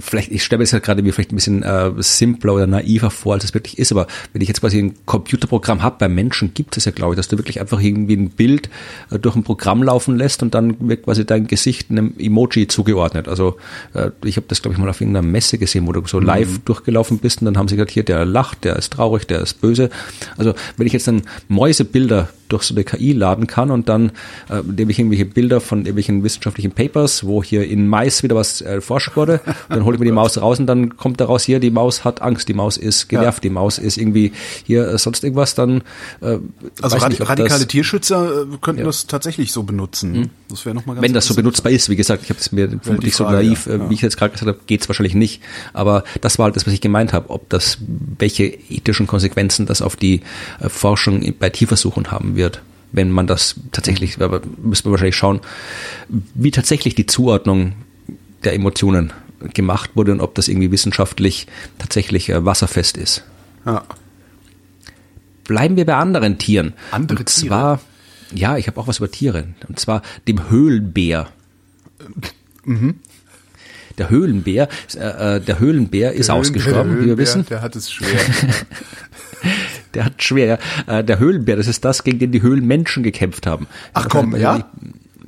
vielleicht, ich stelle mir das ja gerade wie vielleicht ein bisschen äh, simpler oder naiver vor, als es wirklich ist, aber wenn ich jetzt quasi ein Computerprogramm habe, bei Menschen gibt es ja, glaube ich, dass du wirklich einfach irgendwie ein Bild äh, durch ein Programm laufen lässt und dann wird quasi dein Gesicht einem Emoji zugeordnet. Also äh, ich habe das, glaube ich, mal auf irgendeiner Messe gesehen, wo du so live mhm. durchgelaufen bist und dann haben sie gesagt, hier, der lacht, der ist traurig, der ist böse. Also wenn ich jetzt dann Mäusebilder durch so eine KI laden kann und dann, äh, indem ich irgendwelche Bilder von irgendwelchen wissenschaftlichen Papers, wo hier in Mais wieder was erforscht äh, wurde, dann hole ich mir die Maus raus und dann kommt daraus hier, die Maus hat Angst, die Maus ist genervt, ja. die Maus ist irgendwie hier äh, sonst irgendwas, dann äh, Also radi nicht, radikale das, Tierschützer äh, könnten ja. das tatsächlich so benutzen. Hm. Das wäre nochmal ganz Wenn das so benutzbar ist, wie gesagt, ich habe es mir vermutlich so naiv, ja. wie ich jetzt gerade gesagt habe, geht es wahrscheinlich nicht. Aber das war halt das, was ich gemeint habe, ob das, welche ethischen Konsequenzen das auf die äh, Forschung bei Tierversuchen haben wird wenn man das tatsächlich, aber müssen wir wahrscheinlich schauen, wie tatsächlich die Zuordnung der Emotionen gemacht wurde und ob das irgendwie wissenschaftlich tatsächlich äh, wasserfest ist. Ja. Bleiben wir bei anderen Tieren. Andere und zwar, Tiere? ja, ich habe auch was über Tiere. Und zwar dem Höhlenbär. Mhm. Der Höhlenbär, äh, äh der Höhlenbär ist Höhlenbär, ausgestorben, wie wir wissen. Der hat es schwer. der hat schwer. Äh, der Höhlenbär, das ist das, gegen den die Höhlenmenschen gekämpft haben. Ach komm, ja?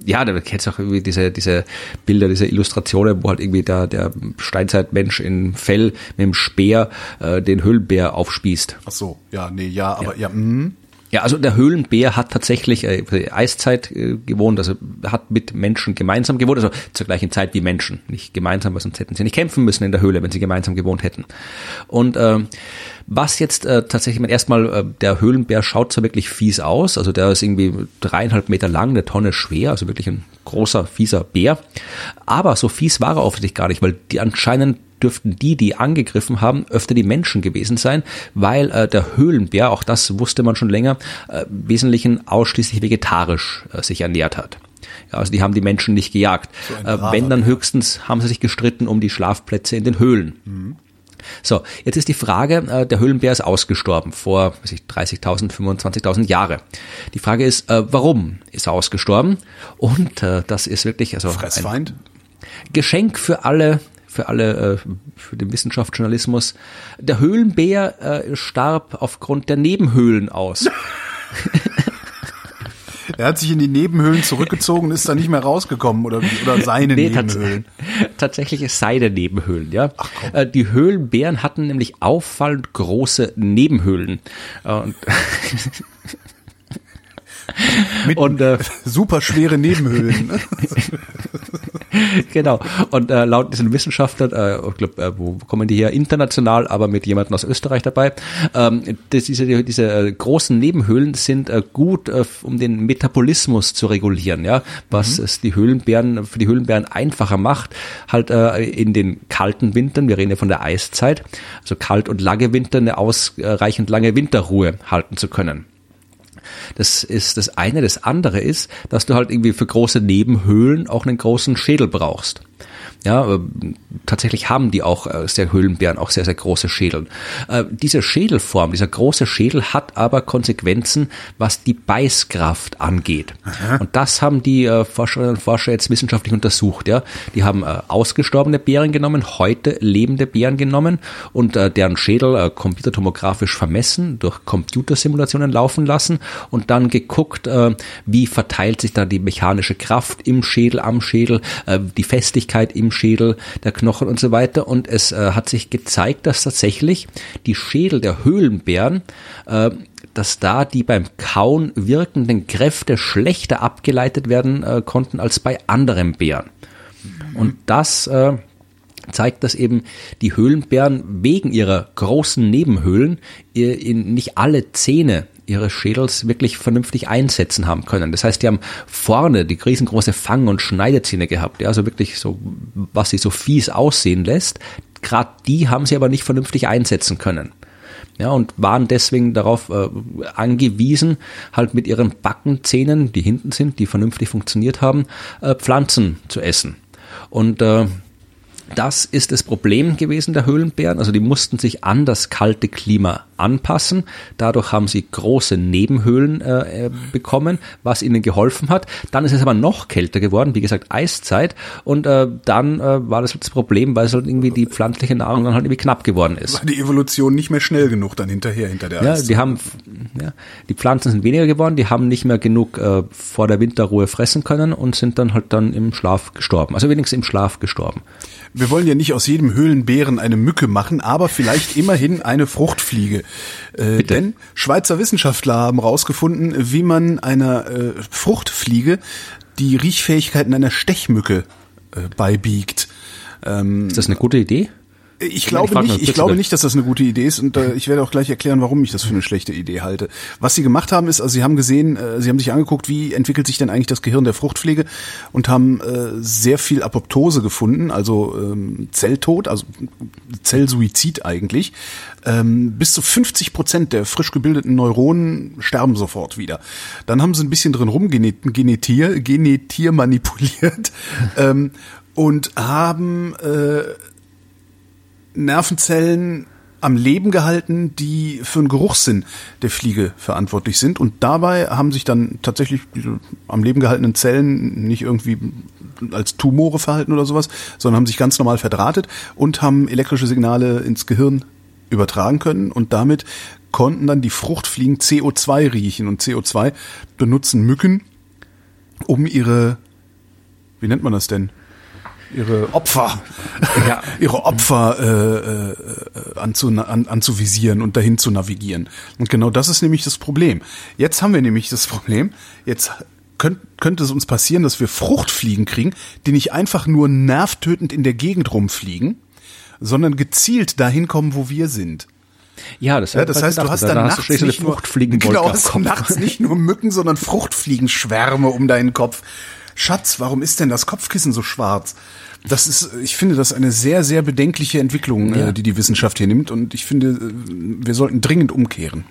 Ja, da kennst du auch irgendwie diese, diese Bilder, diese Illustrationen, wo halt irgendwie der, der Steinzeitmensch in Fell mit dem Speer äh, den Höhlenbär aufspießt. Ach so, ja, nee, ja, aber ja, ja mm. Ja, also der Höhlenbär hat tatsächlich äh, Eiszeit äh, gewohnt, also hat mit Menschen gemeinsam gewohnt, also zur gleichen Zeit wie Menschen. Nicht gemeinsam, weil sonst hätten sie nicht kämpfen müssen in der Höhle, wenn sie gemeinsam gewohnt hätten. Und äh, was jetzt äh, tatsächlich, man erstmal, äh, der Höhlenbär schaut zwar wirklich fies aus, also der ist irgendwie dreieinhalb Meter lang, eine Tonne schwer, also wirklich ein großer, fieser Bär. Aber so fies war er offensichtlich gar nicht, weil die anscheinend dürften die, die angegriffen haben, öfter die Menschen gewesen sein, weil äh, der Höhlenbär, auch das wusste man schon länger, äh, wesentlichen ausschließlich vegetarisch äh, sich ernährt hat. Ja, also die haben die Menschen nicht gejagt. So äh, wenn dann höchstens haben sie sich gestritten um die Schlafplätze in den Höhlen. Mhm. So, jetzt ist die Frage, äh, der Höhlenbär ist ausgestorben vor 30.000, 25.000 Jahre. Die Frage ist, äh, warum ist er ausgestorben? Und äh, das ist wirklich also ein Geschenk für alle für alle, äh, für den Wissenschaftsjournalismus. Der Höhlenbär äh, starb aufgrund der Nebenhöhlen aus. Er hat sich in die Nebenhöhlen zurückgezogen und ist da nicht mehr rausgekommen oder, oder seine nee, Nebenhöhlen. Tats tatsächlich ist seine Nebenhöhlen, ja. Ach, komm. Äh, die Höhlenbären hatten nämlich auffallend große Nebenhöhlen. Und Mit und äh, super schwere Nebenhöhlen. Genau. Und äh, laut diesen Wissenschaftlern, äh, ich glaub, äh, wo kommen die her? International, aber mit jemandem aus Österreich dabei. Ähm, das, diese diese äh, großen Nebenhöhlen sind äh, gut, äh, um den Metabolismus zu regulieren, ja, was mhm. es die Höhlenbären für die Höhlenbären einfacher macht, halt äh, in den kalten Wintern. Wir reden ja von der Eiszeit, also kalt und lange Winter eine ausreichend lange Winterruhe halten zu können. Das ist das eine. Das andere ist, dass du halt irgendwie für große Nebenhöhlen auch einen großen Schädel brauchst. Ja, äh, tatsächlich haben die auch äh, sehr Höhlenbären auch sehr, sehr große Schädel. Äh, diese Schädelform, dieser große Schädel hat aber Konsequenzen, was die Beißkraft angeht. Aha. Und das haben die Forscherinnen und Forscher jetzt wissenschaftlich untersucht. Ja, Die haben ausgestorbene Bären genommen, heute lebende Bären genommen und deren Schädel computertomografisch vermessen, durch Computersimulationen laufen lassen und dann geguckt, wie verteilt sich da die mechanische Kraft im Schädel, am Schädel, die Festigkeit im Schädel, der Knochen und so weiter. Und es äh, hat sich gezeigt, dass tatsächlich die Schädel der Höhlenbären äh, dass da die beim Kauen wirkenden Kräfte schlechter abgeleitet werden äh, konnten als bei anderen Bären. Und das äh, zeigt, dass eben die Höhlenbären wegen ihrer großen Nebenhöhlen in nicht alle Zähne ihres Schädels wirklich vernünftig einsetzen haben können. Das heißt, die haben vorne die riesengroße Fang- und Schneidezähne gehabt, ja, also wirklich so, was sie so fies aussehen lässt. Gerade die haben sie aber nicht vernünftig einsetzen können. Ja, und waren deswegen darauf äh, angewiesen, halt mit ihren Backenzähnen, die hinten sind, die vernünftig funktioniert haben, äh, Pflanzen zu essen. Und äh, das ist das Problem gewesen der Höhlenbären. Also die mussten sich an das kalte Klima anpassen. Dadurch haben sie große Nebenhöhlen äh, äh, bekommen, was ihnen geholfen hat. Dann ist es aber noch kälter geworden, wie gesagt Eiszeit. Und äh, dann äh, war das das Problem, weil es halt irgendwie die pflanzliche Nahrung dann halt irgendwie knapp geworden ist. War die Evolution nicht mehr schnell genug dann hinterher, hinter der Eiszeit. Ja, die haben, ja, die Pflanzen sind weniger geworden, die haben nicht mehr genug äh, vor der Winterruhe fressen können und sind dann halt dann im Schlaf gestorben. Also wenigstens im Schlaf gestorben wir wollen ja nicht aus jedem Höhlenbären eine Mücke machen, aber vielleicht immerhin eine Fruchtfliege. Äh, denn Schweizer Wissenschaftler haben herausgefunden, wie man einer äh, Fruchtfliege die Riechfähigkeiten einer Stechmücke äh, beibiegt. Ähm, ist das eine gute Idee? Ich glaube nicht, ich glaube nicht, dass das eine gute Idee ist und äh, ich werde auch gleich erklären, warum ich das für eine schlechte Idee halte. Was sie gemacht haben ist, also sie haben gesehen, äh, sie haben sich angeguckt, wie entwickelt sich denn eigentlich das Gehirn der Fruchtpflege und haben äh, sehr viel Apoptose gefunden, also ähm, Zelltod, also Zellsuizid eigentlich. Ähm, bis zu 50 Prozent der frisch gebildeten Neuronen sterben sofort wieder. Dann haben sie ein bisschen drin rumgenetier, genetier manipuliert ähm, und haben äh, Nervenzellen am Leben gehalten, die für den Geruchssinn der Fliege verantwortlich sind. Und dabei haben sich dann tatsächlich diese am Leben gehaltenen Zellen nicht irgendwie als Tumore verhalten oder sowas, sondern haben sich ganz normal verdrahtet und haben elektrische Signale ins Gehirn übertragen können und damit konnten dann die Fruchtfliegen CO2 riechen und CO2 benutzen Mücken, um ihre, wie nennt man das denn? Ihre Opfer, ja. ihre Opfer äh, äh, anzu, an, anzuvisieren und dahin zu navigieren. Und genau das ist nämlich das Problem. Jetzt haben wir nämlich das Problem, jetzt könnt, könnte es uns passieren, dass wir Fruchtfliegen kriegen, die nicht einfach nur nervtötend in der Gegend rumfliegen, sondern gezielt dahin kommen, wo wir sind. Ja, das, ja, das heißt, gedacht, du hast dann, dann nachts hast du nicht nur, genau, hast nachts nicht nur Mücken, sondern Fruchtfliegenschwärme um deinen Kopf. Schatz, warum ist denn das Kopfkissen so schwarz? Das ist, ich finde, das eine sehr, sehr bedenkliche Entwicklung, ja. äh, die die Wissenschaft hier nimmt. Und ich finde, äh, wir sollten dringend umkehren.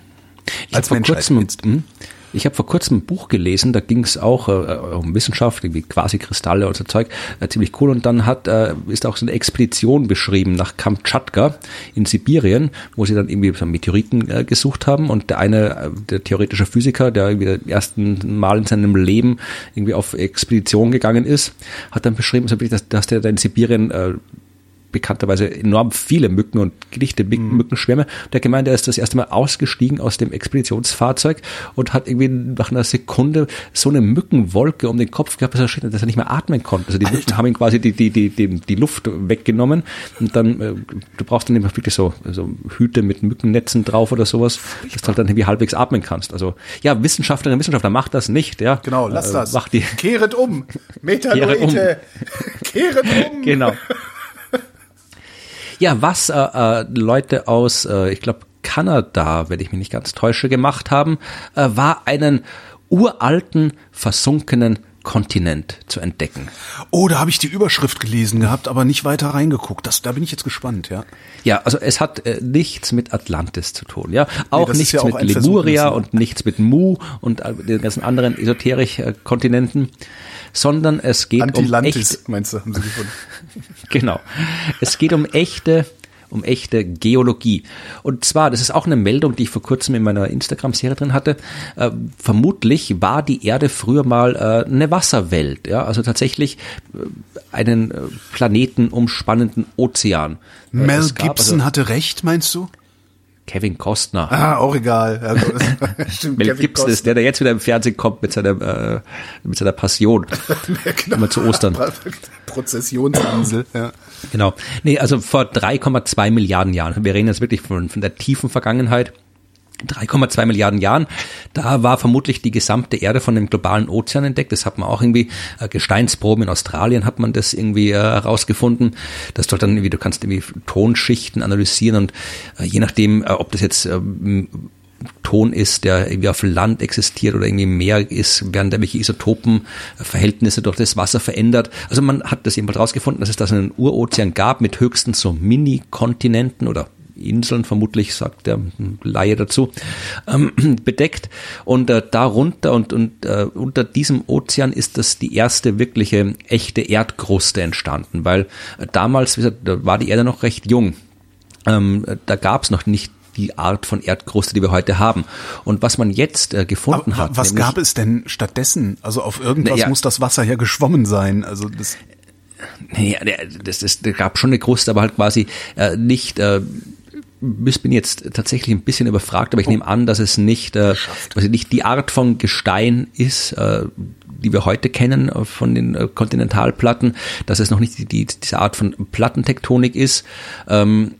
Ich als vor kurzem, hm? Ich habe vor kurzem ein Buch gelesen, da ging es auch äh, um Wissenschaft, wie quasi Kristalle und so Zeug, äh, ziemlich cool. Und dann hat äh, ist auch so eine Expedition beschrieben nach Kamtschatka in Sibirien, wo sie dann irgendwie so Meteoriten äh, gesucht haben. Und der eine, äh, der theoretische Physiker, der irgendwie das ersten Mal in seinem Leben irgendwie auf Expedition gegangen ist, hat dann beschrieben, dass, dass der da in Sibirien äh, bekannterweise enorm viele Mücken und dichte mhm. Mückenschwärme. Der Gemeinde ist das erste Mal ausgestiegen aus dem Expeditionsfahrzeug und hat irgendwie nach einer Sekunde so eine Mückenwolke um den Kopf gehabt, dass er, dass er nicht mehr atmen konnte. Also die Mücken haben ihm quasi die, die, die, die, die Luft weggenommen und dann, äh, du brauchst dann immer wirklich so, so Hüte mit Mückennetzen drauf oder sowas, dass du halt dann irgendwie halbwegs atmen kannst. Also ja, Wissenschaftlerinnen und Wissenschaftler macht das nicht, ja. Genau, lass äh, das. Mach die. Kehret um. Metanoide. Kehret um. Kehret um. Genau. Ja, was äh, äh, Leute aus, äh, ich glaube, Kanada, wenn ich mich nicht ganz täusche, gemacht haben, äh, war einen uralten, versunkenen Kontinent zu entdecken. Oh, da habe ich die Überschrift gelesen gehabt, aber nicht weiter reingeguckt. Das, da bin ich jetzt gespannt, ja. Ja, also es hat äh, nichts mit Atlantis zu tun, ja. Auch nee, nichts ja auch mit Lemuria und nichts mit Mu und äh, den ganzen anderen Esoterik-Kontinenten sondern es geht um echte, meinst du, haben sie gefunden. genau. Es geht um echte um echte Geologie. Und zwar, das ist auch eine Meldung, die ich vor kurzem in meiner Instagram-Serie drin hatte. Äh, vermutlich war die Erde früher mal äh, eine Wasserwelt, ja, also tatsächlich äh, einen äh, Planeten umspannenden Ozean. Äh, Mel Gibson also, hatte recht, meinst du? Kevin Costner. Ah, auch egal. Also, stimmt, Mel Gibson ist der, der jetzt wieder im Fernsehen kommt mit seiner, äh, mit seiner Passion. genau. Immer zu Ostern. Prozessionsinsel, ja. Genau. Nee, also vor 3,2 Milliarden Jahren. Wir reden jetzt wirklich von, von der tiefen Vergangenheit 3,2 Milliarden Jahren. Da war vermutlich die gesamte Erde von dem globalen Ozean entdeckt. Das hat man auch irgendwie, äh, Gesteinsproben in Australien hat man das irgendwie äh, herausgefunden. Das dort dann irgendwie, du kannst irgendwie Tonschichten analysieren und äh, je nachdem, äh, ob das jetzt äh, Ton ist, der irgendwie auf Land existiert oder irgendwie Meer ist, werden da welche Isotopenverhältnisse durch das Wasser verändert. Also man hat das jedenfalls herausgefunden, dass es da so einen Urozean gab mit höchstens so Mini-Kontinenten oder Inseln, vermutlich sagt der Laie dazu, ähm, bedeckt. Und äh, darunter und, und äh, unter diesem Ozean ist das die erste wirkliche echte Erdkruste entstanden, weil äh, damals, wie gesagt, war die Erde noch recht jung. Ähm, da gab es noch nicht die Art von Erdkruste, die wir heute haben. Und was man jetzt äh, gefunden Aber, hat. Was nämlich, gab es denn stattdessen? Also auf irgendwas ja, muss das Wasser ja geschwommen sein. Also das. Nee, das, das, das gab schon eine Kruste, aber halt quasi äh, nicht äh, ich bin jetzt tatsächlich ein bisschen überfragt, aber ich nehme an, dass es nicht, äh, also nicht die Art von Gestein ist, äh, die wir heute kennen äh, von den äh, Kontinentalplatten, dass es noch nicht die, die, diese Art von Plattentektonik ist. Ähm,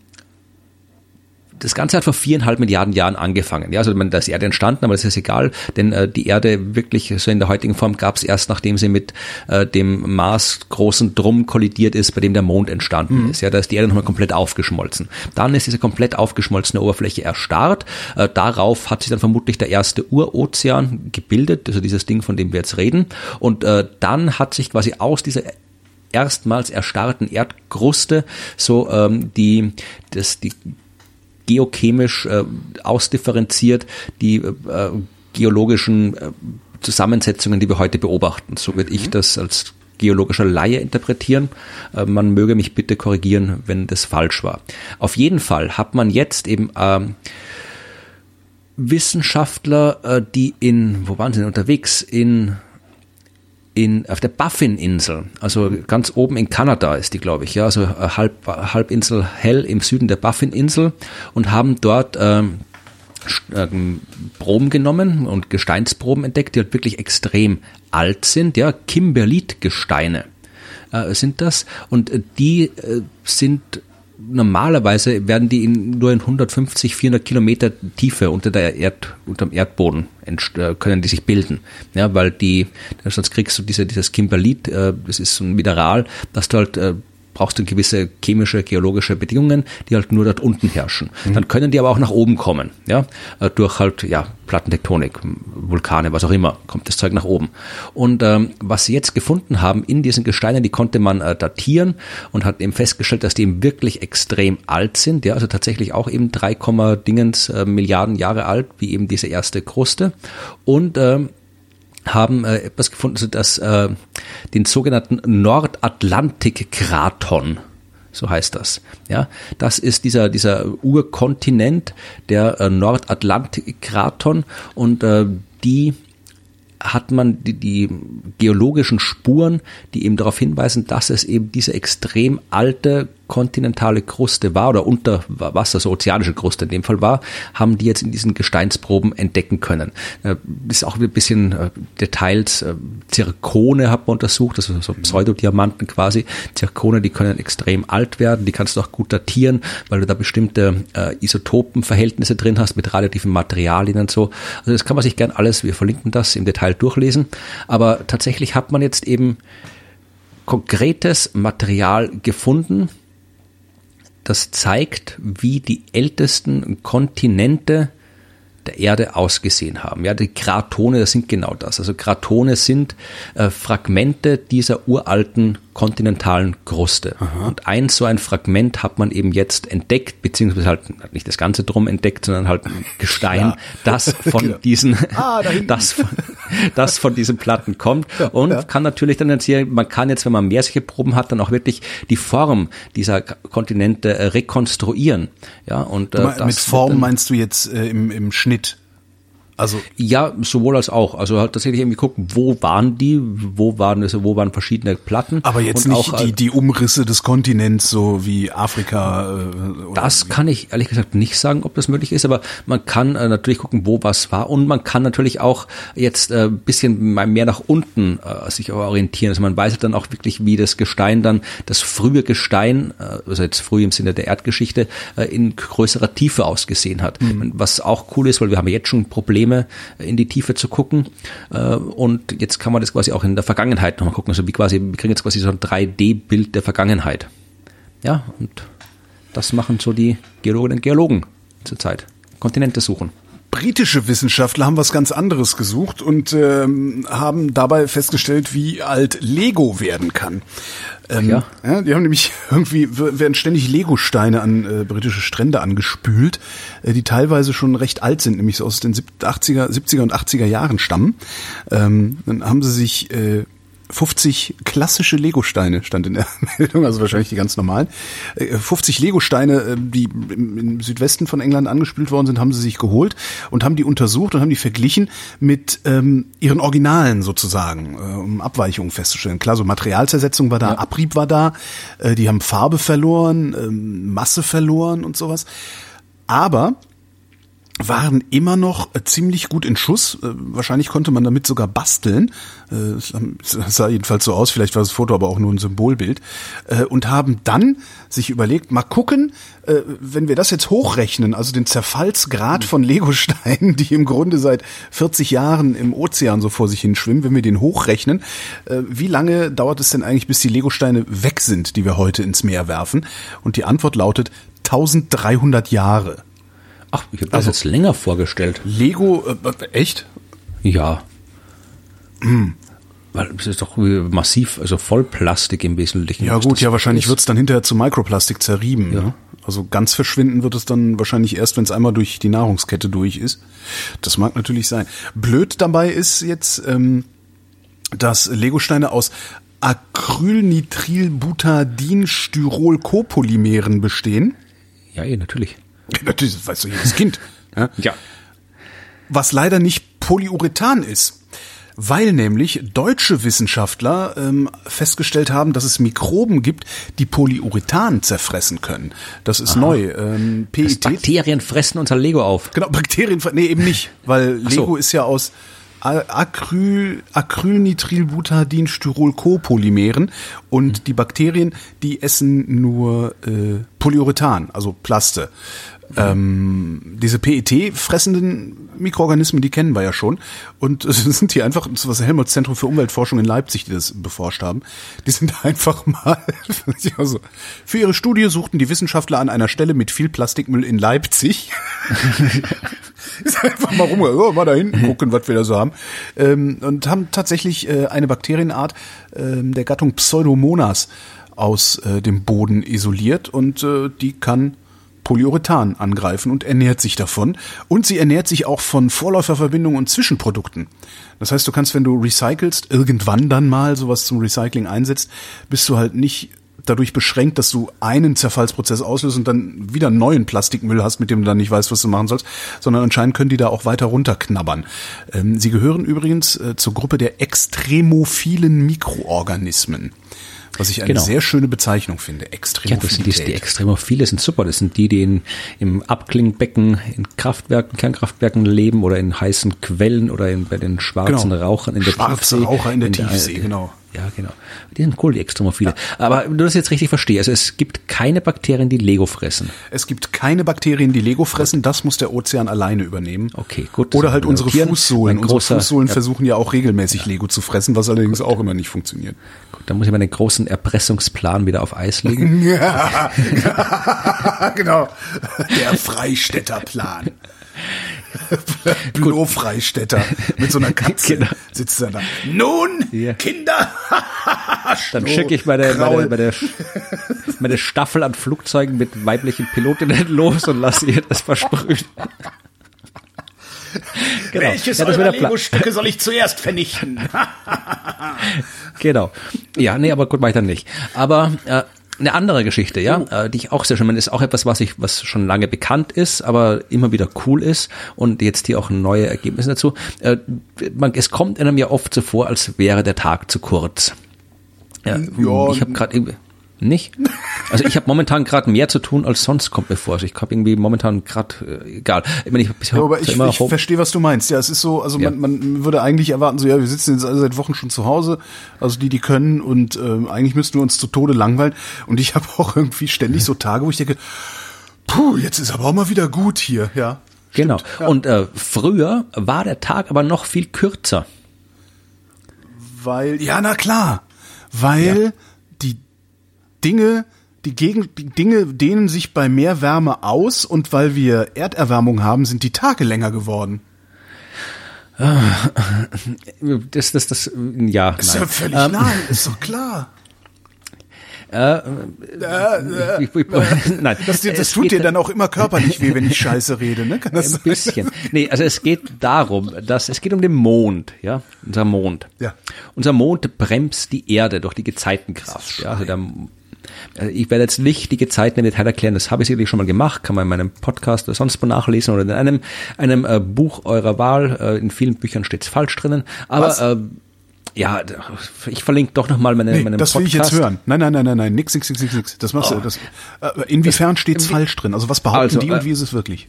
das Ganze hat vor viereinhalb Milliarden Jahren angefangen. Ja, also man, da ist Erde entstanden, aber das ist egal, denn äh, die Erde wirklich so in der heutigen Form gab es erst, nachdem sie mit äh, dem Mars großen Drum kollidiert ist, bei dem der Mond entstanden mhm. ist. Ja, da ist die Erde nochmal komplett aufgeschmolzen. Dann ist diese komplett aufgeschmolzene Oberfläche erstarrt. Äh, darauf hat sich dann vermutlich der erste Urozean gebildet, also dieses Ding, von dem wir jetzt reden. Und äh, dann hat sich quasi aus dieser erstmals erstarrten Erdkruste so ähm, die das die geochemisch äh, ausdifferenziert die äh, geologischen äh, Zusammensetzungen, die wir heute beobachten. So würde ich mhm. das als geologischer Laie interpretieren. Äh, man möge mich bitte korrigieren, wenn das falsch war. Auf jeden Fall hat man jetzt eben ähm, Wissenschaftler, äh, die in, wo waren sie denn unterwegs? In in, auf der Baffin-Insel, also ganz oben in Kanada ist die, glaube ich, ja, also halb, Halbinsel hell im Süden der Baffin-Insel und haben dort ähm, ähm, Proben genommen und Gesteinsproben entdeckt, die halt wirklich extrem alt sind, ja, Kimberlit-Gesteine äh, sind das. Und die äh, sind normalerweise werden die in, nur in 150, 400 Kilometer Tiefe unter der Erd, unter dem Erdboden äh, können die sich bilden. Ja, weil die, sonst kriegst du diese, dieses Kimberlit, äh, das ist so ein Mineral, das du halt äh, brauchst du gewisse chemische, geologische Bedingungen, die halt nur dort unten herrschen. Mhm. Dann können die aber auch nach oben kommen, ja, äh, durch halt, ja, Plattentektonik, Vulkane, was auch immer, kommt das Zeug nach oben. Und ähm, was sie jetzt gefunden haben in diesen Gesteinen, die konnte man äh, datieren und hat eben festgestellt, dass die eben wirklich extrem alt sind, ja, also tatsächlich auch eben 3, Dingens äh, Milliarden Jahre alt, wie eben diese erste Kruste. Und ähm, haben äh, etwas gefunden, das äh, den sogenannten Nordatlantik-Kraton so heißt das. Ja, das ist dieser dieser Urkontinent, der äh, Nordatlantik-Kraton und äh, die hat man die, die geologischen Spuren, die eben darauf hinweisen, dass es eben diese extrem alte kontinentale Kruste war oder unter Wasser, so ozeanische Kruste in dem Fall war, haben die jetzt in diesen Gesteinsproben entdecken können. Das äh, ist auch ein bisschen äh, Details. Äh, Zirkone hat man untersucht, also so Pseudodiamanten quasi. Zirkone, die können extrem alt werden, die kannst du auch gut datieren, weil du da bestimmte Isotopenverhältnisse drin hast mit radioaktiven Materialien und so. Also das kann man sich gern alles, wir verlinken das im Detail durchlesen. Aber tatsächlich hat man jetzt eben konkretes Material gefunden, das zeigt, wie die ältesten Kontinente der Erde ausgesehen haben. Ja, die Kratone, das sind genau das. Also Kratone sind äh, Fragmente dieser uralten kontinentalen Kruste. Aha. Und ein so ein Fragment hat man eben jetzt entdeckt, beziehungsweise halt nicht das ganze drum entdeckt, sondern halt ein Gestein, ja. das von genau. diesen, ah, das, das von diesen Platten kommt ja, und ja. kann natürlich dann erzählen, man kann jetzt, wenn man mehr solche Proben hat, dann auch wirklich die Form dieser Kontinente äh, rekonstruieren. Ja, und, äh, mit Form meinst du jetzt äh, im, im Schnitt? mit Also ja, sowohl als auch. Also halt tatsächlich irgendwie gucken, wo waren die, wo waren es, wo waren verschiedene Platten. Aber jetzt nicht auch, die, die Umrisse des Kontinents, so wie Afrika. Äh, das kann ich ehrlich gesagt nicht sagen, ob das möglich ist, aber man kann äh, natürlich gucken, wo was war und man kann natürlich auch jetzt äh, bisschen mehr nach unten äh, sich orientieren. Also man weiß halt dann auch wirklich, wie das Gestein dann, das frühe Gestein, äh, also jetzt früh im Sinne der Erdgeschichte, äh, in größerer Tiefe ausgesehen hat. Mhm. Was auch cool ist, weil wir haben jetzt schon Probleme Probleme, in die Tiefe zu gucken. Äh, und jetzt kann man das quasi auch in der Vergangenheit nochmal gucken. Also wie quasi, wir kriegen jetzt quasi so ein 3D-Bild der Vergangenheit. Ja, und das machen so die Geologinnen und Geologen zurzeit. Kontinente suchen britische Wissenschaftler haben was ganz anderes gesucht und ähm, haben dabei festgestellt, wie alt Lego werden kann. Ähm, ja. ja. Die haben nämlich irgendwie, werden ständig Lego-Steine an äh, britische Strände angespült, äh, die teilweise schon recht alt sind, nämlich so aus den 80er, 70er und 80er Jahren stammen. Ähm, dann haben sie sich äh, 50 klassische Lego-Steine stand in der Meldung, also wahrscheinlich die ganz normalen. 50 äh, Lego-Steine, äh, die im Südwesten von England angespült worden sind, haben sie sich geholt und haben die untersucht und haben die verglichen mit ähm, ihren Originalen sozusagen, äh, um Abweichungen festzustellen. Klar, so Materialzersetzung war da, ja. Abrieb war da, äh, die haben Farbe verloren, äh, Masse verloren und sowas. Aber waren immer noch äh, ziemlich gut in Schuss. Äh, wahrscheinlich konnte man damit sogar basteln. Äh, es sah jedenfalls so aus, vielleicht war das Foto aber auch nur ein Symbolbild. Und haben dann sich überlegt, mal gucken, wenn wir das jetzt hochrechnen, also den Zerfallsgrad von Legosteinen, die im Grunde seit 40 Jahren im Ozean so vor sich hin schwimmen, wenn wir den hochrechnen, wie lange dauert es denn eigentlich, bis die Legosteine weg sind, die wir heute ins Meer werfen? Und die Antwort lautet 1300 Jahre. Ach, ich habe das also, jetzt länger vorgestellt. Lego, äh, echt? Ja. Hm. Weil es ist doch massiv, also voll Plastik im Wesentlichen. Ja gut, ja wahrscheinlich wird es dann hinterher zu Mikroplastik zerrieben. Ja. Ne? Also ganz verschwinden wird es dann wahrscheinlich erst, wenn es einmal durch die Nahrungskette durch ist. Das mag natürlich sein. Blöd dabei ist jetzt, ähm, dass Legosteine aus Acrylnitrilbutadin-Styrol-Copolymeren bestehen. Ja, eh, natürlich. Natürlich, das weiß doch jedes Kind. Ja? ja. Was leider nicht Polyurethan ist. Weil nämlich deutsche Wissenschaftler ähm, festgestellt haben, dass es Mikroben gibt, die Polyurethan zerfressen können. Das ist Aha. neu. Ähm, PET. Bakterien fressen unser Lego auf. Genau, Bakterien, nee, eben nicht, weil Lego so. ist ja aus Acryl, Acrylnitrilbutadin-Styrol-Copolymeren und mhm. die Bakterien, die essen nur äh, Polyurethan, also Plaste. Ähm, diese PET-fressenden Mikroorganismen, die kennen wir ja schon. Und es sind hier einfach, das was Helmholtz Zentrum für Umweltforschung in Leipzig, die das beforscht haben, die sind einfach mal, also, für ihre Studie suchten die Wissenschaftler an einer Stelle mit viel Plastikmüll in Leipzig. ist einfach mal rum, oh, mal da hinten gucken, was wir da so haben. Ähm, und haben tatsächlich äh, eine Bakterienart äh, der Gattung Pseudomonas aus äh, dem Boden isoliert und äh, die kann Polyurethan angreifen und ernährt sich davon. Und sie ernährt sich auch von Vorläuferverbindungen und Zwischenprodukten. Das heißt, du kannst, wenn du recycelst, irgendwann dann mal sowas zum Recycling einsetzt, bist du halt nicht dadurch beschränkt, dass du einen Zerfallsprozess auslöst und dann wieder neuen Plastikmüll hast, mit dem du dann nicht weißt, was du machen sollst, sondern anscheinend können die da auch weiter runterknabbern. Ähm, sie gehören übrigens äh, zur Gruppe der extremophilen Mikroorganismen. Was ich eine genau. sehr schöne Bezeichnung finde. Extremophilität. Ja, das sind die, die Extremophile sind super. Das sind die, die in, im Abklingbecken, in Kraftwerken, Kernkraftwerken leben oder in heißen Quellen oder in, bei den schwarzen genau. Rauchern in der Schwarze Tiefsee. Raucher in der in Tiefsee, der, genau. Ja, genau. Die sind cool, die Extremophile. Ja. Aber du das jetzt richtig verstehst, also es gibt keine Bakterien, die Lego fressen. Es gibt keine Bakterien, die Lego fressen. Das muss der Ozean alleine übernehmen. Okay, gut. Oder halt unsere Fußsohlen. Unsere Fußsohlen ja. versuchen ja auch regelmäßig Lego zu fressen, was allerdings auch immer nicht funktioniert. Gut, dann muss ich mal den großen Erpressungsplan wieder auf Eis legen. ja, genau. Der Freistädterplan. Bürofreistädter mit so einer Katze genau. sitzt er da. Nun, ja. Kinder! Dann schicke ich meine, meine, meine, meine Staffel an Flugzeugen mit weiblichen Pilotinnen los und lasse ihr das versprühen. Genau. Welches ja, eurer Lego-Stücke soll ich zuerst vernichten? genau. Ja, nee, aber gut, mach ich dann nicht. Aber äh, Eine andere Geschichte, ja, oh. äh, die ich auch sehr schön meine, ist auch etwas, was ich, was schon lange bekannt ist, aber immer wieder cool ist und jetzt hier auch neue Ergebnisse dazu. Äh, man, es kommt einem ja oft so vor, als wäre der Tag zu kurz. Ja, ja ich habe gerade irgendwie nicht? Also ich habe momentan gerade mehr zu tun als sonst kommt mir vor. Also ich habe irgendwie momentan gerade äh, egal. Ich, meine, ich, ich, ja, aber ich, ich verstehe, was du meinst. Ja, es ist so, also ja. man, man würde eigentlich erwarten, so ja, wir sitzen jetzt alle seit Wochen schon zu Hause, also die, die können und ähm, eigentlich müssten wir uns zu Tode langweilen. Und ich habe auch irgendwie ständig so Tage, wo ich denke, puh, jetzt ist aber auch mal wieder gut hier, ja. Genau. ja. Und äh, früher war der Tag aber noch viel kürzer. Weil, ja, na klar, weil Dinge, die, Gegen die Dinge dehnen sich bei mehr Wärme aus und weil wir Erderwärmung haben, sind die Tage länger geworden. Das, das, das, ja. Ist nein. ja völlig ähm, nein, ist doch klar. Äh, äh, äh, ich, ich, nein, das, das tut dir dann auch immer körperlich weh, wenn ich Scheiße rede, ne? Kann das ein bisschen. Nee, also es geht darum, dass es geht um den Mond, ja, unser Mond. Ja. Unser Mond bremst die Erde durch die Gezeitenkraft. Ja, also der äh, ich werde jetzt nicht die Gezeiten im Detail erklären, das habe ich sicherlich schon mal gemacht, kann man in meinem Podcast oder sonst wo nachlesen oder in einem, einem äh, Buch eurer Wahl. Äh, in vielen Büchern steht es falsch drinnen. Aber äh, ja, ich verlinke doch nochmal meine, nee, meinen das Podcast. Das will ich jetzt hören. Nein, nein, nein, nein, nein, nix, nix, nix, nix, nix. Das machst oh. du. Das, äh, inwiefern steht es falsch drin? Also was behaupten also, die und äh, wie ist es wirklich?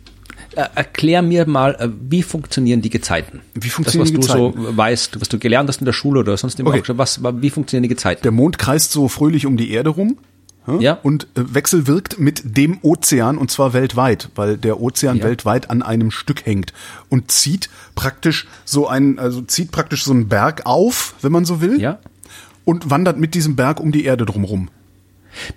Äh, erklär mir mal, äh, wie funktionieren die Gezeiten? Wie funktionieren das, was die Gezeiten? du so weißt, was du gelernt hast in der Schule oder sonst immer okay. was, wie funktionieren die Gezeiten? Der Mond kreist so fröhlich um die Erde rum ja. und äh, wechselwirkt mit dem Ozean und zwar weltweit, weil der Ozean ja. weltweit an einem Stück hängt und zieht praktisch so ein, also zieht praktisch so einen Berg auf, wenn man so will, ja. und wandert mit diesem Berg um die Erde drumherum.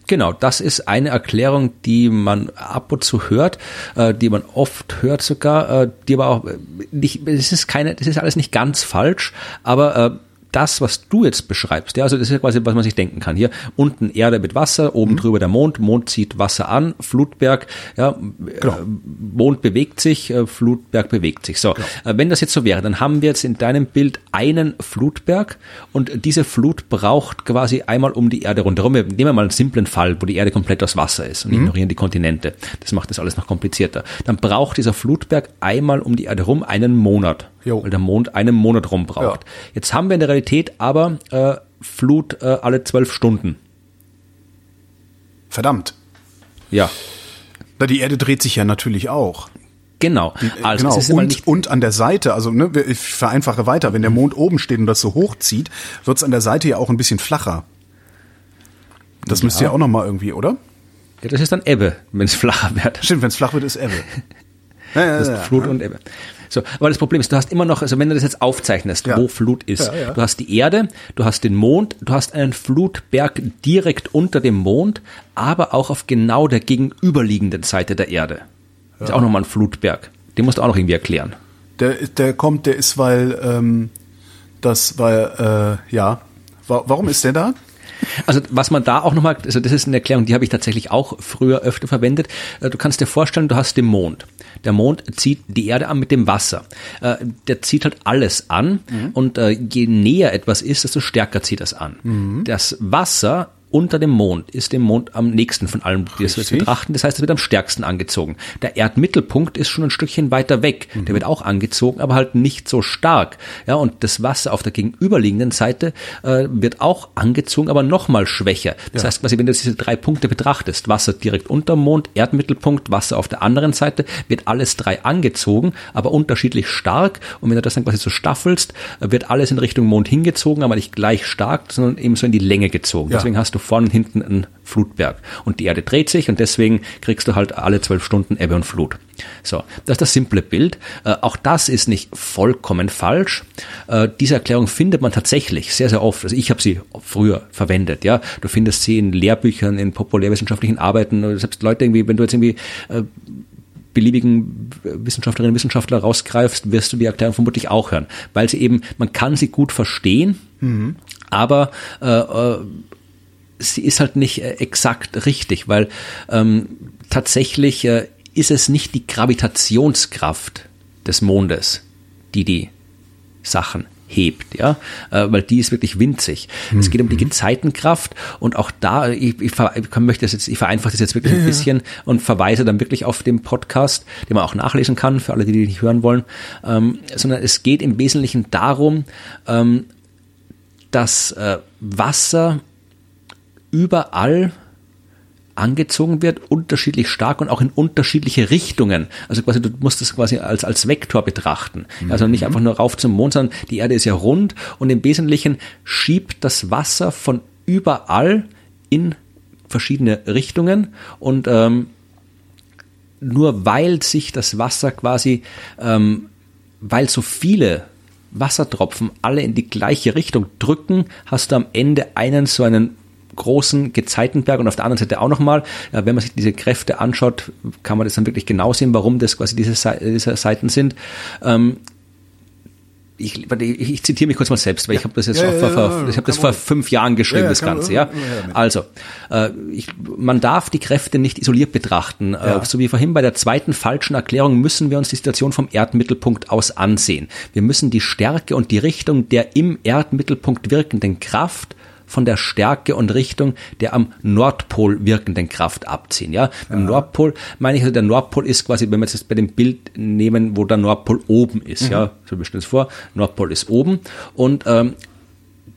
Genau, das ist eine Erklärung, die man ab und zu hört, äh, die man oft hört sogar, äh, die aber auch nicht, es ist keine, das ist alles nicht ganz falsch, aber äh, das, was du jetzt beschreibst, ja, also das ist ja quasi, was man sich denken kann. Hier unten Erde mit Wasser, oben mhm. drüber der Mond, Mond zieht Wasser an, Flutberg, ja, genau. äh, Mond bewegt sich, äh, Flutberg bewegt sich. So, genau. äh, wenn das jetzt so wäre, dann haben wir jetzt in deinem Bild einen Flutberg und diese Flut braucht quasi einmal um die Erde rundherum. Wir nehmen mal einen simplen Fall, wo die Erde komplett aus Wasser ist und mhm. ignorieren die Kontinente. Das macht das alles noch komplizierter. Dann braucht dieser Flutberg einmal um die Erde rum einen Monat. Jo. weil der Mond einen Monat rum braucht. Ja. Jetzt haben wir in der Realität aber äh, Flut äh, alle zwölf Stunden. Verdammt. Ja. Na, die Erde dreht sich ja natürlich auch. Genau. Äh, also genau. Und, und an der Seite, also ne, ich vereinfache weiter, wenn der Mond oben steht und das so hochzieht, wird es an der Seite ja auch ein bisschen flacher. Das ja. müsste ja auch nochmal irgendwie, oder? Ja, das ist dann Ebbe, wenn es flacher wird. Stimmt, wenn es flach wird, ist Ebbe. Ja, ja, das ist Flut und Ebbe. So, aber das Problem ist, du hast immer noch, also wenn du das jetzt aufzeichnest, ja. wo Flut ist, ja, ja. du hast die Erde, du hast den Mond, du hast einen Flutberg direkt unter dem Mond, aber auch auf genau der gegenüberliegenden Seite der Erde. Das ist auch nochmal ein Flutberg. Den musst du auch noch irgendwie erklären. Der, der kommt, der ist, weil ähm, das, weil, äh, ja. Warum ist der da? Also was man da auch nochmal, also das ist eine Erklärung, die habe ich tatsächlich auch früher öfter verwendet. Äh, du kannst dir vorstellen, du hast den Mond. Der Mond zieht die Erde an mit dem Wasser. Äh, der zieht halt alles an mhm. und äh, je näher etwas ist, desto stärker zieht das an. Mhm. Das Wasser unter dem Mond ist dem Mond am nächsten von allem, die wir betrachten. Das heißt, es wird am stärksten angezogen. Der Erdmittelpunkt ist schon ein Stückchen weiter weg. Mhm. Der wird auch angezogen, aber halt nicht so stark. Ja, und das Wasser auf der gegenüberliegenden Seite äh, wird auch angezogen, aber nochmal schwächer. Das ja. heißt, quasi, wenn du diese drei Punkte betrachtest, Wasser direkt unter dem Mond, Erdmittelpunkt, Wasser auf der anderen Seite, wird alles drei angezogen, aber unterschiedlich stark. Und wenn du das dann quasi so staffelst, wird alles in Richtung Mond hingezogen, aber nicht gleich stark, sondern eben so in die Länge gezogen. Ja. Deswegen hast du vorne und hinten einen Flutberg. Und die Erde dreht sich und deswegen kriegst du halt alle zwölf Stunden Ebbe und Flut. So, das ist das simple Bild. Äh, auch das ist nicht vollkommen falsch. Äh, diese Erklärung findet man tatsächlich sehr, sehr oft. Also ich habe sie früher verwendet. Ja, du findest sie in Lehrbüchern, in populärwissenschaftlichen Arbeiten. Selbst Leute irgendwie, wenn du jetzt irgendwie äh, beliebigen Wissenschaftlerinnen und Wissenschaftler rausgreifst, wirst du die Erklärung vermutlich auch hören, weil sie eben, man kann sie gut verstehen, mhm. aber äh, äh sie ist halt nicht äh, exakt richtig, weil ähm, tatsächlich äh, ist es nicht die Gravitationskraft des Mondes, die die Sachen hebt, ja, äh, weil die ist wirklich winzig. Mhm. Es geht um die mhm. Gezeitenkraft und auch da, ich, ich, ich möchte das jetzt, ich vereinfache das jetzt wirklich ein bisschen und verweise dann wirklich auf den Podcast, den man auch nachlesen kann für alle, die die nicht hören wollen, ähm, sondern es geht im Wesentlichen darum, ähm, dass äh, Wasser überall angezogen wird, unterschiedlich stark und auch in unterschiedliche Richtungen. Also quasi, du musst es quasi als, als Vektor betrachten. Also nicht mhm. einfach nur rauf zum Mond, sondern die Erde ist ja rund und im Wesentlichen schiebt das Wasser von überall in verschiedene Richtungen und ähm, nur weil sich das Wasser quasi, ähm, weil so viele Wassertropfen alle in die gleiche Richtung drücken, hast du am Ende einen so einen großen Gezeitenberg und auf der anderen Seite auch nochmal, wenn man sich diese Kräfte anschaut, kann man das dann wirklich genau sehen, warum das quasi diese, diese Seiten sind. Ähm, ich, ich, ich zitiere mich kurz mal selbst, weil ja. ich habe das jetzt ja, ja, vor, ich habe das vor fünf Jahren geschrieben, das Ganze, ja. Also, äh, ich, man darf die Kräfte nicht isoliert betrachten. Äh, so wie vorhin bei der zweiten falschen Erklärung müssen wir uns die Situation vom Erdmittelpunkt aus ansehen. Wir müssen die Stärke und die Richtung der im Erdmittelpunkt wirkenden Kraft von der Stärke und Richtung der am Nordpol wirkenden Kraft abziehen. Ja, beim Nordpol meine ich, also der Nordpol ist quasi, wenn wir jetzt bei dem Bild nehmen, wo der Nordpol oben ist. Mhm. Ja, so wir stellen es vor, Nordpol ist oben und ähm,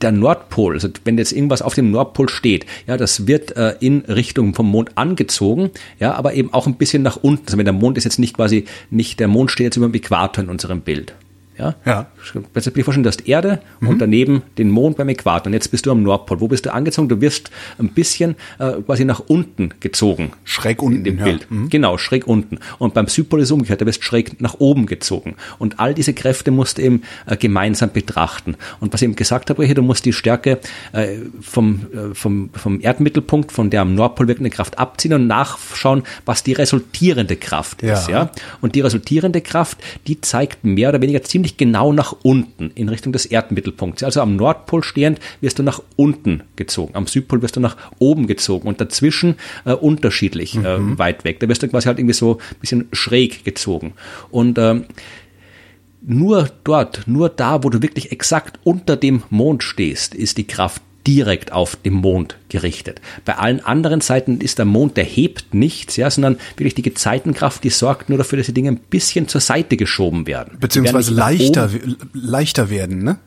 der Nordpol, also wenn jetzt irgendwas auf dem Nordpol steht, ja, das wird äh, in Richtung vom Mond angezogen, ja, aber eben auch ein bisschen nach unten. Also wenn der Mond ist jetzt nicht quasi, nicht der Mond steht jetzt über dem Äquator in unserem Bild. Ja? ja. Kannst du dir vorstellen, du hast Erde mhm. und daneben den Mond beim Äquator. Und jetzt bist du am Nordpol. Wo bist du angezogen? Du wirst ein bisschen äh, quasi nach unten gezogen. Schräg unten. In dem Bild. Ja. Mhm. Genau, schräg unten. Und beim Südpol ist es umgekehrt. Du wirst schräg nach oben gezogen. Und all diese Kräfte musst du eben äh, gemeinsam betrachten. Und was ich eben gesagt habe, hier, du musst die Stärke äh, vom, äh, vom, vom Erdmittelpunkt, von der am Nordpol wirkende Kraft abziehen und nachschauen, was die resultierende Kraft ja. ist. Ja? Und die resultierende Kraft, die zeigt mehr oder weniger ziemlich ziemlich genau nach unten in Richtung des Erdmittelpunkts. Also am Nordpol stehend wirst du nach unten gezogen, am Südpol wirst du nach oben gezogen und dazwischen äh, unterschiedlich äh, mhm. weit weg. Da wirst du quasi halt irgendwie so ein bisschen schräg gezogen. Und ähm, nur dort, nur da, wo du wirklich exakt unter dem Mond stehst, ist die Kraft direkt auf den Mond gerichtet. Bei allen anderen Seiten ist der Mond, der hebt nichts, ja, sondern wirklich die Gezeitenkraft, die sorgt nur dafür, dass die Dinge ein bisschen zur Seite geschoben werden. Beziehungsweise werden leichter, leichter werden, ne?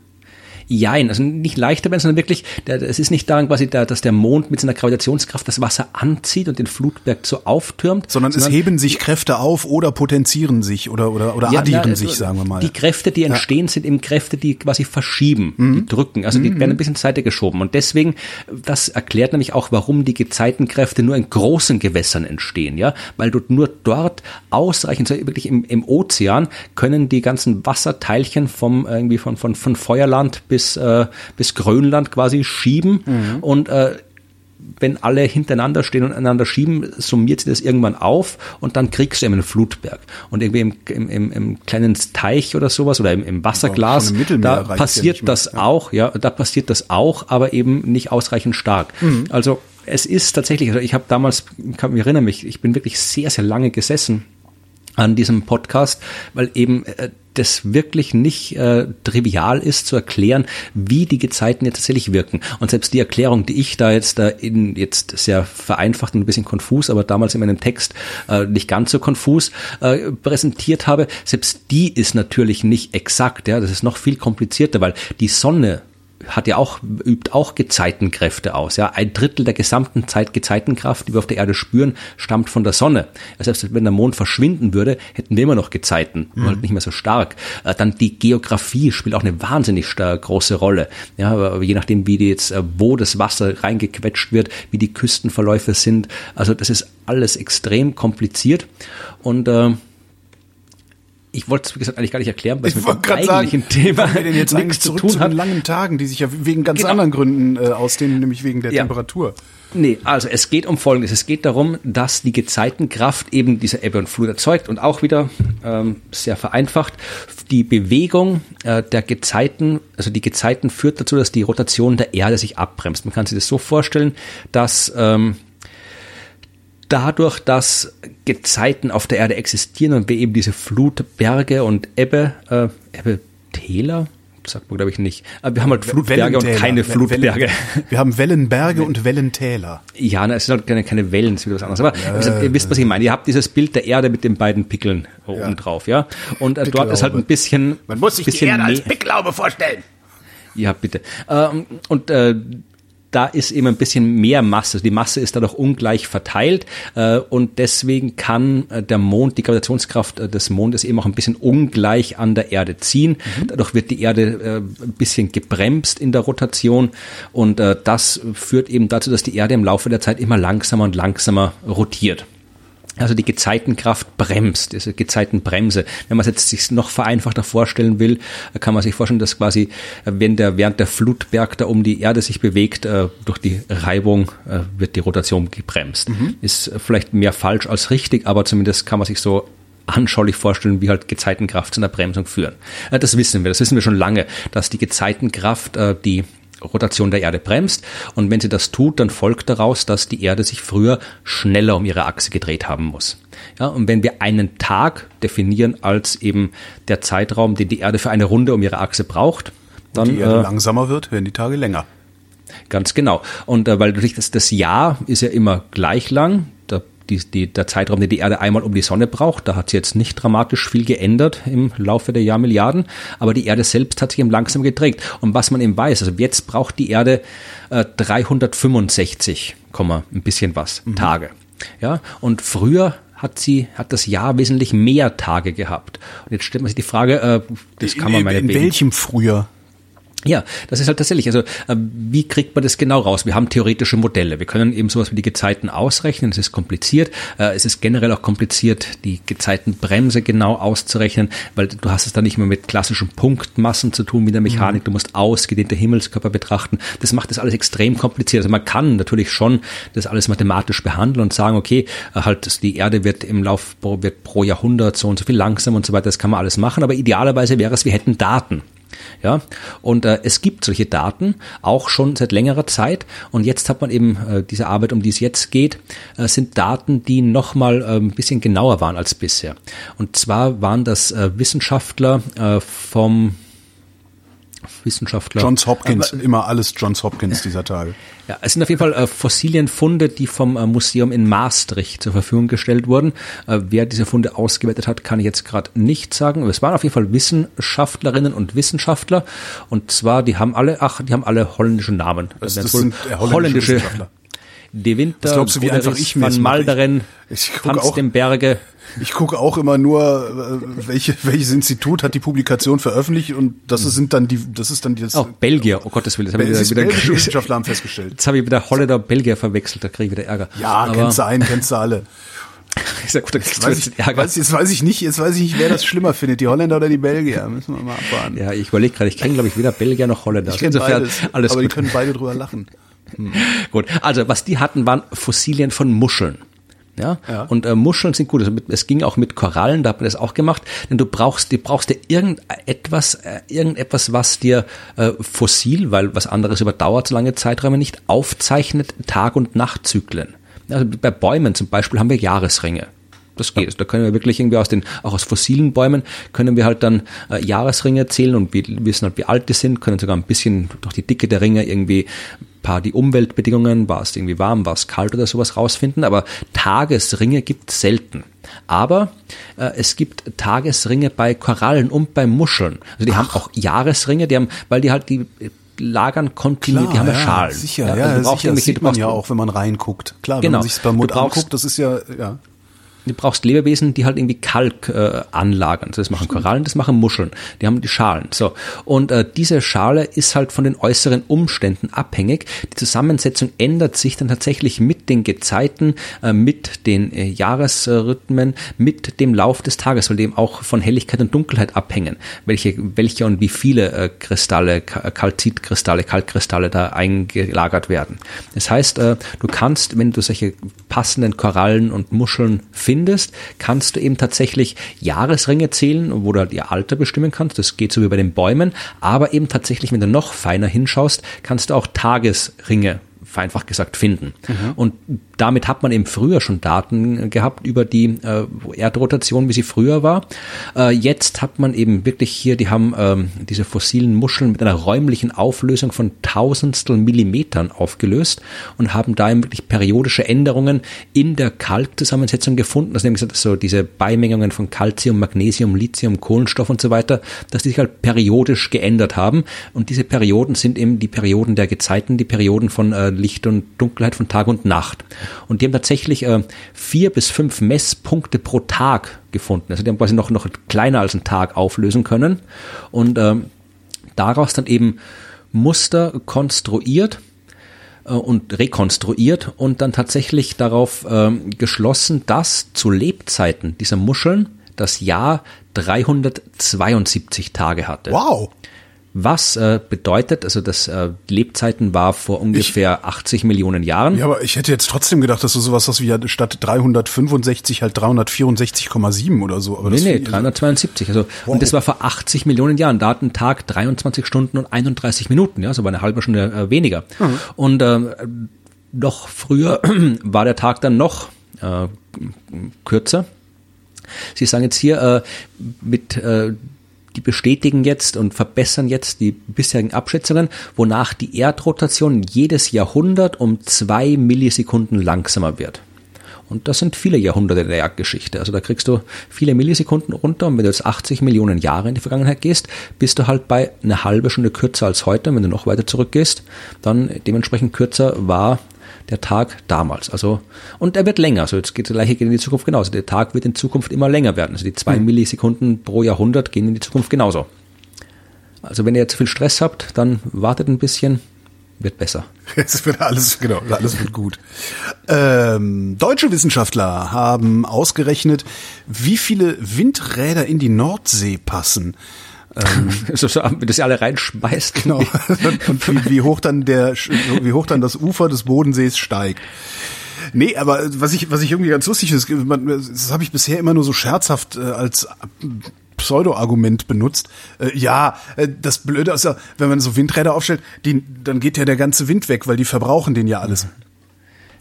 Jein, also nicht leichter werden, sondern wirklich, der, es ist nicht daran quasi, der, dass der Mond mit seiner Gravitationskraft das Wasser anzieht und den Flutberg so auftürmt. Sondern, sondern es heben sich Kräfte auf oder potenzieren sich oder, oder, oder ja, addieren na, sich, sagen wir mal. Die Kräfte, die entstehen, ja. sind eben Kräfte, die quasi verschieben, mhm. die drücken, also die mhm. werden ein bisschen zur Seite geschoben. Und deswegen, das erklärt nämlich auch, warum die Gezeitenkräfte nur in großen Gewässern entstehen, ja, weil du nur dort ausreichend, wirklich im, im Ozean, können die ganzen Wasserteilchen vom, irgendwie von, von, von Feuerland bis bis, äh, bis Grönland quasi schieben mhm. und äh, wenn alle hintereinander stehen und einander schieben, summiert sich das irgendwann auf und dann kriegst du eben einen Flutberg. Und irgendwie im, im, im kleinen Teich oder sowas oder im, im Wasserglas, da passiert ja das ja. auch, ja, da passiert das auch, aber eben nicht ausreichend stark. Mhm. Also es ist tatsächlich, also ich habe damals, ich kann mich erinnern mich, ich bin wirklich sehr, sehr lange gesessen an diesem Podcast, weil eben äh, das wirklich nicht äh, trivial ist zu erklären, wie die Gezeiten jetzt tatsächlich wirken. Und selbst die Erklärung, die ich da jetzt da in jetzt sehr vereinfacht und ein bisschen konfus, aber damals in meinem Text äh, nicht ganz so konfus äh, präsentiert habe, selbst die ist natürlich nicht exakt. Ja, das ist noch viel komplizierter, weil die Sonne hat ja auch, übt auch Gezeitenkräfte aus. Ja, ein Drittel der gesamten Zeit Gezeitenkraft, die wir auf der Erde spüren, stammt von der Sonne. Selbst wenn der Mond verschwinden würde, hätten wir immer noch Gezeiten, mhm. halt nicht mehr so stark. Äh, dann die Geografie spielt auch eine wahnsinnig große Rolle. Ja, je nachdem, wie die jetzt, äh, wo das Wasser reingequetscht wird, wie die Küstenverläufe sind. Also das ist alles extrem kompliziert und äh, ich wollte es, wie gesagt, eigentlich gar nicht erklären, was ich mit dem eigentlichen sagen, Thema wir denn jetzt nichts zu tun zu hat. langen Tagen, die sich ja wegen ganz genau. anderen Gründen äh, ausdehnen, nämlich wegen der ja. Temperatur. Nee, also es geht um Folgendes. Es geht darum, dass die Gezeitenkraft eben diese Ebbe und Flut erzeugt und auch wieder ähm, sehr vereinfacht die Bewegung äh, der Gezeiten, also die Gezeiten führt dazu, dass die Rotation der Erde sich abbremst. Man kann sich das so vorstellen, dass ähm, dadurch, dass Gezeiten auf der Erde existieren und wir eben diese Flutberge und Ebbe, äh, Ebbe Täler, sagt man glaube ich nicht. Aber wir haben halt Flutberge und keine Flutberge. wir haben Wellenberge und Wellentäler. Ja, na, es sind halt keine, keine Wellen, es ist wieder was anderes. Aber ja, ihr wisst, was ich meine. Ihr habt dieses Bild der Erde mit den beiden Pickeln ja. oben drauf, ja. Und äh, dort ist halt ein bisschen. Man muss sich die Erde als Picklaube vorstellen. Ja, bitte. Ähm, und äh, da ist eben ein bisschen mehr Masse. Also die Masse ist dadurch ungleich verteilt äh, und deswegen kann äh, der Mond, die Gravitationskraft äh, des Mondes eben auch ein bisschen ungleich an der Erde ziehen. Mhm. Dadurch wird die Erde äh, ein bisschen gebremst in der Rotation und das führt eben dazu, dass die Erde im Laufe der Zeit immer langsamer und langsamer rotiert. Also die Gezeitenkraft bremst, diese Gezeitenbremse. Wenn man es jetzt sich noch vereinfachter vorstellen will, kann man sich vorstellen, dass quasi, wenn der während der Flutberg da um die Erde sich bewegt, äh, durch die Reibung äh, wird die Rotation gebremst. Mhm. Ist vielleicht mehr falsch als richtig, aber zumindest kann man sich so anschaulich vorstellen, wie halt Gezeitenkraft zu einer Bremsung führen. Äh, das wissen wir, das wissen wir schon lange, dass die Gezeitenkraft die Rotation der Erde bremst. Und wenn sie das tut, dann folgt daraus, dass die Erde sich früher schneller um ihre Achse gedreht haben muss. Ja, und wenn wir einen Tag definieren als eben der Zeitraum, den die Erde für eine Runde um ihre Achse braucht, dann. Und die Erde äh, langsamer wird, werden die Tage länger. Ganz genau. Und äh, weil natürlich das, das Jahr ist ja immer gleich lang, die, die, der Zeitraum, den die Erde einmal um die Sonne braucht. Da hat sie jetzt nicht dramatisch viel geändert im Laufe der Jahrmilliarden, aber die Erde selbst hat sich eben langsam gedreht. Und was man eben weiß, also jetzt braucht die Erde äh, 365, ein bisschen was mhm. Tage. Ja, und früher hat sie, hat das Jahr wesentlich mehr Tage gehabt. Und jetzt stellt man sich die Frage, äh, das kann man meine In, in welchem früher? Ja, das ist halt tatsächlich. Also äh, wie kriegt man das genau raus? Wir haben theoretische Modelle. Wir können eben sowas wie die Gezeiten ausrechnen. Es ist kompliziert. Äh, es ist generell auch kompliziert, die Gezeitenbremse genau auszurechnen, weil du hast es dann nicht mehr mit klassischen Punktmassen zu tun wie in der Mechanik. Du musst ausgedehnte Himmelskörper betrachten. Das macht das alles extrem kompliziert. Also man kann natürlich schon das alles mathematisch behandeln und sagen, okay, äh, halt die Erde wird im Lauf wird pro Jahrhundert so und so viel langsam und so weiter. Das kann man alles machen. Aber idealerweise wäre es, wir hätten Daten. Ja, und äh, es gibt solche Daten auch schon seit längerer Zeit. Und jetzt hat man eben äh, diese Arbeit, um die es jetzt geht, äh, sind Daten, die nochmal äh, ein bisschen genauer waren als bisher. Und zwar waren das äh, Wissenschaftler äh, vom Wissenschaftler. Johns Hopkins, Aber, immer alles Johns Hopkins dieser Tage. Ja, es sind auf jeden Fall äh, Fossilienfunde, die vom äh, Museum in Maastricht zur Verfügung gestellt wurden. Äh, wer diese Funde ausgewertet hat, kann ich jetzt gerade nicht sagen. Aber es waren auf jeden Fall Wissenschaftlerinnen und Wissenschaftler. Und zwar, die haben alle, ach, die haben alle holländische Namen. Das, das sind holländische, holländische Wissenschaftler. De Winter, Was glaubst du, wie einfach ich Van Malderen, ich, ich Hans dem Berge. Ich gucke auch immer nur, äh, welche, welches Institut hat die Publikation veröffentlicht und das sind dann die, das ist dann die. Oh, Belgier, oh Gottes Willen, das habe ich wieder, wieder Wissenschaftler haben festgestellt. Jetzt habe ich wieder Holländer Belgier verwechselt, da kriege ich wieder Ärger. Ja, Aber, kennst du einen, kennst du alle. Ich sag, gut, jetzt, weiß ich, weiß, jetzt weiß ich nicht, jetzt weiß ich nicht, wer das schlimmer findet, die Holländer oder die Belgier. Müssen wir mal abwarten. Ja, ich überlege gerade, ich kenne glaube ich weder Belgier noch Holländer. Ich kenne beides, alles aber gut. die können beide drüber lachen. Hm. Gut, also was die hatten, waren Fossilien von Muscheln. Ja? ja. Und äh, Muscheln sind gut. Also mit, es ging auch mit Korallen, da hat man das auch gemacht. Denn du brauchst, du brauchst dir irgendetwas, äh, irgendetwas, was dir äh, fossil, weil was anderes überdauert so lange Zeiträume nicht, aufzeichnet Tag- und Nachtzyklen. Also bei Bäumen zum Beispiel haben wir Jahresringe. Das geht. Ja. Da können wir wirklich irgendwie aus den, auch aus fossilen Bäumen, können wir halt dann äh, Jahresringe zählen und wir wissen halt, wie alt die sind, können sogar ein bisschen durch die Dicke der Ringe irgendwie paar die Umweltbedingungen, war es irgendwie warm, war es kalt oder sowas rausfinden, aber Tagesringe gibt es selten. Aber äh, es gibt Tagesringe bei Korallen und bei Muscheln. Also die Ach. haben auch Jahresringe, die haben, weil die halt die lagern kontinuierlich, die haben ja, Schalen. Sicher, ja, ja also sicher, das sieht man ja auch, wenn man reinguckt. Klar, genau. wenn man sich beim Mund anguckt, das ist ja, ja du brauchst Lebewesen, die halt irgendwie Kalk äh, anlagern. Das machen Korallen, das machen Muscheln. Die haben die Schalen. So und äh, diese Schale ist halt von den äußeren Umständen abhängig. Die Zusammensetzung ändert sich dann tatsächlich mit den Gezeiten, äh, mit den äh, Jahresrhythmen, mit dem Lauf des Tages, weil die eben auch von Helligkeit und Dunkelheit abhängen, welche welche und wie viele äh, Kristalle, Kalzitkristalle, Kalkkristalle da eingelagert werden. Das heißt, äh, du kannst, wenn du solche passenden Korallen und Muscheln findest findest, kannst du eben tatsächlich Jahresringe zählen, wo du halt ihr Alter bestimmen kannst. Das geht so wie bei den Bäumen. Aber eben tatsächlich, wenn du noch feiner hinschaust, kannst du auch Tagesringe vereinfacht gesagt finden. Mhm. Und damit hat man eben früher schon Daten gehabt über die äh, Erdrotation, wie sie früher war. Äh, jetzt hat man eben wirklich hier, die haben ähm, diese fossilen Muscheln mit einer räumlichen Auflösung von Tausendstel Millimetern aufgelöst und haben da eben wirklich periodische Änderungen in der Kalkzusammensetzung gefunden. Das nämlich so diese Beimengungen von Calcium, Magnesium, Lithium, Kohlenstoff und so weiter, dass die sich halt periodisch geändert haben. Und diese Perioden sind eben die Perioden der Gezeiten, die Perioden von äh, Licht und Dunkelheit, von Tag und Nacht. Und die haben tatsächlich äh, vier bis fünf Messpunkte pro Tag gefunden. Also die haben quasi noch, noch kleiner als einen Tag auflösen können. Und äh, daraus dann eben Muster konstruiert äh, und rekonstruiert und dann tatsächlich darauf äh, geschlossen, dass zu Lebzeiten dieser Muscheln das Jahr 372 Tage hatte. Wow! Was äh, bedeutet, also das äh, Lebzeiten war vor ungefähr ich, 80 Millionen Jahren. Ja, aber ich hätte jetzt trotzdem gedacht, dass du sowas hast wie statt 365 halt 364,7 oder so. Aber nee, nee, 372. Also, wow. und das war vor 80 Millionen Jahren. Da hat ein Tag 23 Stunden und 31 Minuten, ja, so war eine halbe Stunde äh, weniger. Mhm. Und äh, noch früher war der Tag dann noch äh, kürzer. Sie sagen jetzt hier äh, mit äh, die bestätigen jetzt und verbessern jetzt die bisherigen Abschätzungen, wonach die Erdrotation jedes Jahrhundert um zwei Millisekunden langsamer wird. Und das sind viele Jahrhunderte der Erdgeschichte. Also da kriegst du viele Millisekunden runter und wenn du jetzt 80 Millionen Jahre in die Vergangenheit gehst, bist du halt bei eine halbe Stunde kürzer als heute. Und wenn du noch weiter zurückgehst, dann dementsprechend kürzer war der Tag damals. Also, und er wird länger. Also jetzt geht das gleiche geht in die Zukunft genauso. Der Tag wird in Zukunft immer länger werden. Also die zwei mhm. Millisekunden pro Jahrhundert gehen in die Zukunft genauso. Also wenn ihr jetzt viel Stress habt, dann wartet ein bisschen, wird besser. Es wird alles, genau, alles wird gut. Ähm, deutsche Wissenschaftler haben ausgerechnet, wie viele Windräder in die Nordsee passen. Ähm, das alle reinschmeißt. Genau. Und wie, wie hoch dann der, wie hoch dann das Ufer des Bodensees steigt. Nee, aber was ich, was ich irgendwie ganz lustig ist, das habe ich bisher immer nur so scherzhaft äh, als Pseudo-Argument benutzt. Äh, ja, äh, das Blöde ist ja, wenn man so Windräder aufstellt, die, dann geht ja der ganze Wind weg, weil die verbrauchen den ja alles.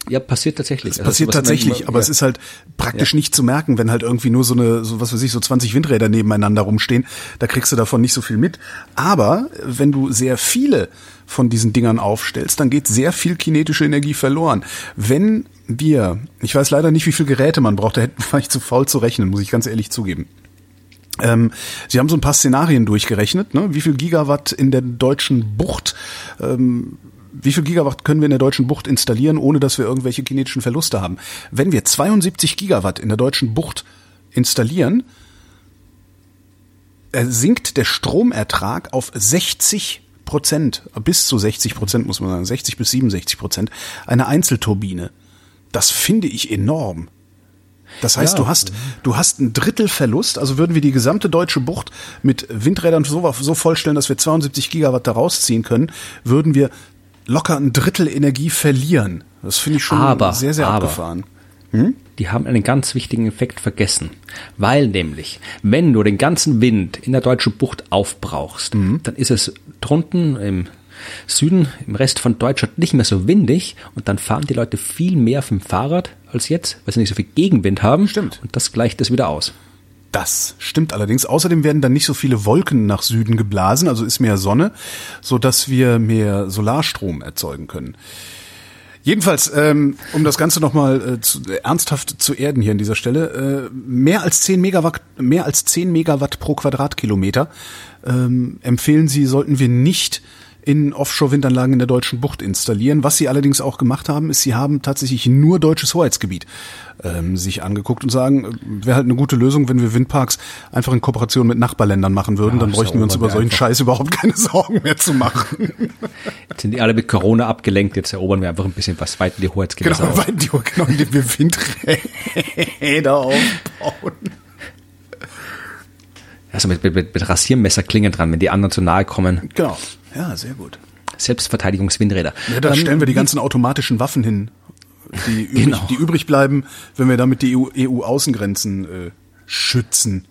Ja, passiert tatsächlich. Es also passiert tatsächlich, man, aber ja. es ist halt praktisch ja. nicht zu merken, wenn halt irgendwie nur so eine, so was weiß ich, so 20 Windräder nebeneinander rumstehen. Da kriegst du davon nicht so viel mit. Aber wenn du sehr viele von diesen Dingern aufstellst, dann geht sehr viel kinetische Energie verloren. Wenn wir, ich weiß leider nicht, wie viel Geräte man braucht, da war ich zu faul zu rechnen, muss ich ganz ehrlich zugeben. Ähm, Sie haben so ein paar Szenarien durchgerechnet, ne? wie viel Gigawatt in der deutschen Bucht ähm, wie viel Gigawatt können wir in der deutschen Bucht installieren, ohne dass wir irgendwelche kinetischen Verluste haben? Wenn wir 72 Gigawatt in der deutschen Bucht installieren, sinkt der Stromertrag auf 60 Prozent, bis zu 60 Prozent muss man sagen, 60 bis 67 Prozent, eine Einzelturbine. Das finde ich enorm. Das heißt, ja. du hast, du hast ein Drittel Verlust, also würden wir die gesamte deutsche Bucht mit Windrädern so, so vollstellen, dass wir 72 Gigawatt da rausziehen können, würden wir locker ein Drittel Energie verlieren. Das finde ich schon aber, sehr, sehr aber, abgefahren. Hm? Die haben einen ganz wichtigen Effekt vergessen. Weil nämlich, wenn du den ganzen Wind in der deutschen Bucht aufbrauchst, mhm. dann ist es drunten im Süden, im Rest von Deutschland nicht mehr so windig und dann fahren die Leute viel mehr vom Fahrrad als jetzt, weil sie nicht so viel Gegenwind haben. Stimmt. Und das gleicht es wieder aus. Das stimmt allerdings. Außerdem werden dann nicht so viele Wolken nach Süden geblasen, also ist mehr Sonne, so dass wir mehr Solarstrom erzeugen können. Jedenfalls, ähm, um das Ganze nochmal äh, äh, ernsthaft zu erden hier an dieser Stelle, äh, mehr als 10 Megawatt, mehr als 10 Megawatt pro Quadratkilometer ähm, empfehlen Sie, sollten wir nicht in Offshore-Windanlagen in der deutschen Bucht installieren. Was sie allerdings auch gemacht haben, ist, sie haben tatsächlich nur deutsches Hoheitsgebiet ähm, sich angeguckt und sagen, äh, wäre halt eine gute Lösung, wenn wir Windparks einfach in Kooperation mit Nachbarländern machen würden, ja, dann bräuchten wir uns über solchen Scheiß überhaupt keine Sorgen mehr zu machen. Jetzt sind die alle mit Corona abgelenkt, jetzt erobern wir einfach ein bisschen was weit in die Hoheitsgewässer Genau, weit in die, genau, indem wir Windräder aufbauen. Also mit, mit, mit Rasiermesserklingen dran, wenn die anderen zu nahe kommen. Genau. Ja, sehr gut. Selbstverteidigungswindräder. Ja, da stellen wir die ganzen automatischen Waffen hin die übrig, genau. die übrig bleiben, wenn wir damit die EU-Außengrenzen EU äh, schützen.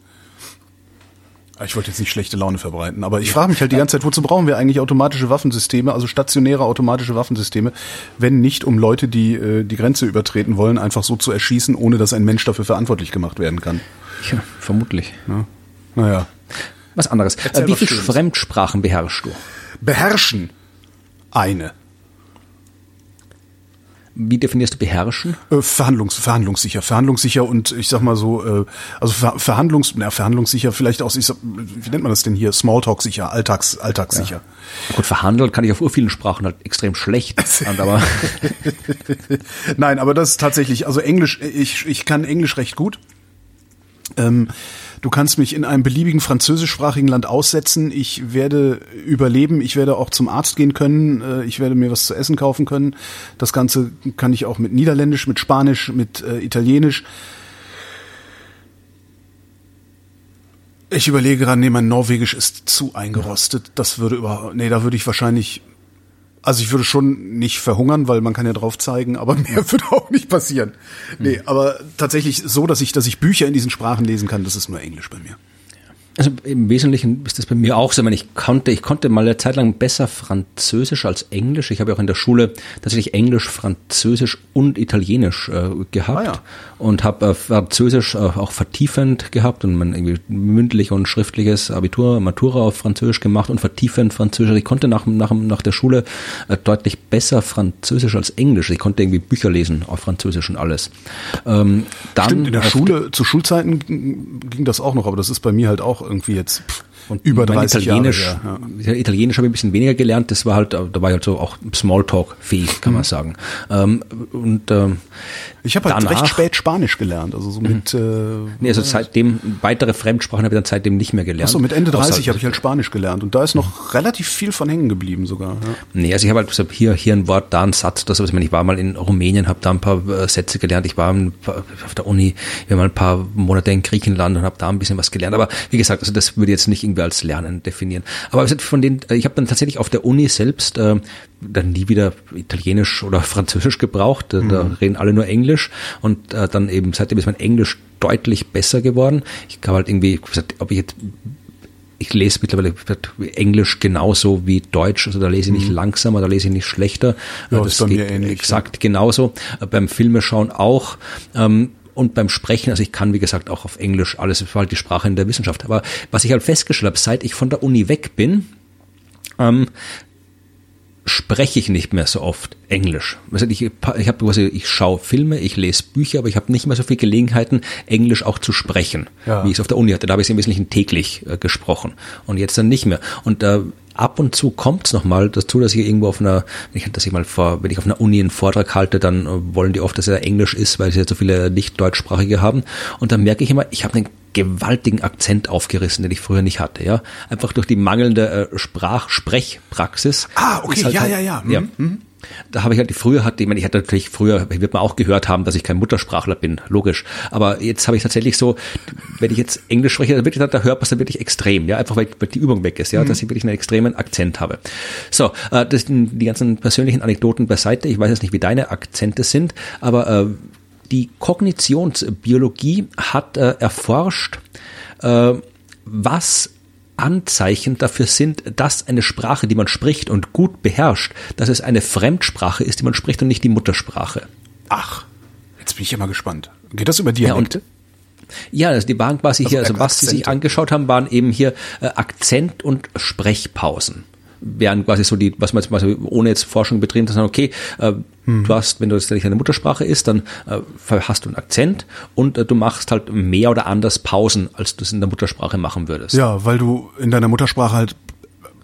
Ich wollte jetzt nicht schlechte Laune verbreiten, aber ich frage mich halt die ganze Zeit, wozu brauchen wir eigentlich automatische Waffensysteme, also stationäre automatische Waffensysteme, wenn nicht um Leute, die äh, die Grenze übertreten wollen, einfach so zu erschießen, ohne dass ein Mensch dafür verantwortlich gemacht werden kann. Ja, vermutlich. Ja. Naja. Was anderes. Erzähl äh, Wie viele Fremdsprachen beherrschst du? Beherrschen? Eine. Wie definierst du beherrschen? Äh, Verhandlungs, verhandlungssicher, verhandlungssicher und ich sag mal so, äh, also ver, Verhandlungs, na, verhandlungssicher, vielleicht auch, sag, wie nennt man das denn hier? Smalltalk sicher, Alltags, alltagssicher. Ja. Gut, verhandeln kann ich auf vielen Sprachen halt extrem schlecht. aber Nein, aber das ist tatsächlich, also Englisch, ich, ich kann Englisch recht gut. Ähm, Du kannst mich in einem beliebigen französischsprachigen Land aussetzen. Ich werde überleben. Ich werde auch zum Arzt gehen können. Äh, ich werde mir was zu essen kaufen können. Das Ganze kann ich auch mit Niederländisch, mit Spanisch, mit äh, Italienisch. Ich überlege gerade, nee, mein Norwegisch ist zu eingerostet. Das würde überhaupt, nee, da würde ich wahrscheinlich also ich würde schon nicht verhungern, weil man kann ja drauf zeigen, aber mehr würde auch nicht passieren. Nee, aber tatsächlich so, dass ich, dass ich Bücher in diesen Sprachen lesen kann, das ist nur Englisch bei mir. Also im Wesentlichen ist das bei mir auch so. Ich, meine, ich konnte, ich konnte mal eine Zeit lang besser Französisch als Englisch. Ich habe ja auch in der Schule tatsächlich Englisch, Französisch und Italienisch äh, gehabt ah, ja. und habe äh, Französisch äh, auch vertiefend gehabt und man irgendwie mündlich und schriftliches Abitur, Matura auf Französisch gemacht und vertiefend Französisch. Ich konnte nach, nach, nach der Schule äh, deutlich besser Französisch als Englisch. Ich konnte irgendwie Bücher lesen auf Französisch und alles. Ähm, dann Stimmt, in der Schule, zu Schulzeiten ging das auch noch, aber das ist bei mir halt auch irgendwie jetzt pff, und über 30 Italienisch, Jahre. Ja. Italienisch habe ich ein bisschen weniger gelernt. Das war halt, da war ich halt so auch Smalltalk fähig, kann mhm. man sagen. Ähm, und ähm, ich habe halt danach, recht spät Spanisch gelernt, also so mit. Mhm. Äh, nee, also seitdem weitere Fremdsprachen habe ich dann seitdem nicht mehr gelernt. Achso, mit Ende 30 habe ich halt Spanisch gelernt und da ist noch mhm. relativ viel von hängen geblieben sogar. Ja. Nee, also ich habe halt hier hier ein Wort, da ein Satz, das was ich meine, ich war mal in Rumänien, habe da ein paar äh, Sätze gelernt. Ich war auf der Uni, wir waren mal ein paar Monate in Griechenland und habe da ein bisschen was gelernt. Aber wie gesagt, also das würde ich jetzt nicht irgendwie als Lernen definieren. Aber von den, ich habe dann tatsächlich auf der Uni selbst äh, dann nie wieder Italienisch oder Französisch gebraucht. Da, mhm. da reden alle nur Englisch und äh, dann eben seitdem ist mein Englisch deutlich besser geworden. Ich habe halt irgendwie gesagt, ob ich jetzt ich lese mittlerweile Englisch genauso wie Deutsch, also da lese ich nicht mhm. langsamer, da lese ich nicht schlechter. Ja, das geht ähnlich, exakt ja. genauso. Beim Filmeschauen auch. Ähm, und beim Sprechen, also ich kann, wie gesagt, auch auf Englisch alles, war halt die Sprache in der Wissenschaft. Aber was ich halt festgestellt habe, seit ich von der Uni weg bin, ähm, spreche ich nicht mehr so oft Englisch. Also ich, ich quasi, ich schaue Filme, ich lese Bücher, aber ich habe nicht mehr so viele Gelegenheiten, Englisch auch zu sprechen, ja. wie ich es auf der Uni hatte. Da habe ich es im Wesentlichen täglich äh, gesprochen und jetzt dann nicht mehr. Und äh, ab und zu kommt es nochmal dazu, dass ich irgendwo auf einer, wenn ich, dass ich mal vor, wenn ich auf einer Uni einen Vortrag halte, dann äh, wollen die oft, dass er Englisch ist, weil sie ja so viele nicht deutschsprachige haben. Und dann merke ich immer, ich habe einen gewaltigen Akzent aufgerissen, den ich früher nicht hatte, ja. Einfach durch die mangelnde äh, Sprach, Sprechpraxis. Ah, okay, halt ja, halt, ja, ja, ja. Mhm. Da habe ich halt, früher hatte, ich meine, ich hatte natürlich früher, wird man auch gehört haben, dass ich kein Muttersprachler bin, logisch. Aber jetzt habe ich tatsächlich so, wenn ich jetzt Englisch spreche, dann wirklich, da hört man es dann wirklich extrem, ja, einfach weil, weil die Übung weg ist, ja, mhm. dass ich wirklich einen extremen Akzent habe. So, äh, das die ganzen persönlichen Anekdoten beiseite. Ich weiß jetzt nicht, wie deine Akzente sind, aber äh, die Kognitionsbiologie hat äh, erforscht, äh, was Anzeichen dafür sind, dass eine Sprache, die man spricht und gut beherrscht, dass es eine Fremdsprache ist, die man spricht und nicht die Muttersprache. Ach, jetzt bin ich immer gespannt. Geht das über Dialekte? Ja, also die waren quasi also hier, also was sie sich angeschaut haben, waren eben hier äh, Akzent und Sprechpausen wären quasi so die, was man jetzt mal ohne jetzt Forschung betrieben, zu sagen, okay, äh, hm. du hast, wenn du das deine Muttersprache ist, dann äh, hast du einen Akzent und äh, du machst halt mehr oder anders Pausen, als du es in der Muttersprache machen würdest. Ja, weil du in deiner Muttersprache halt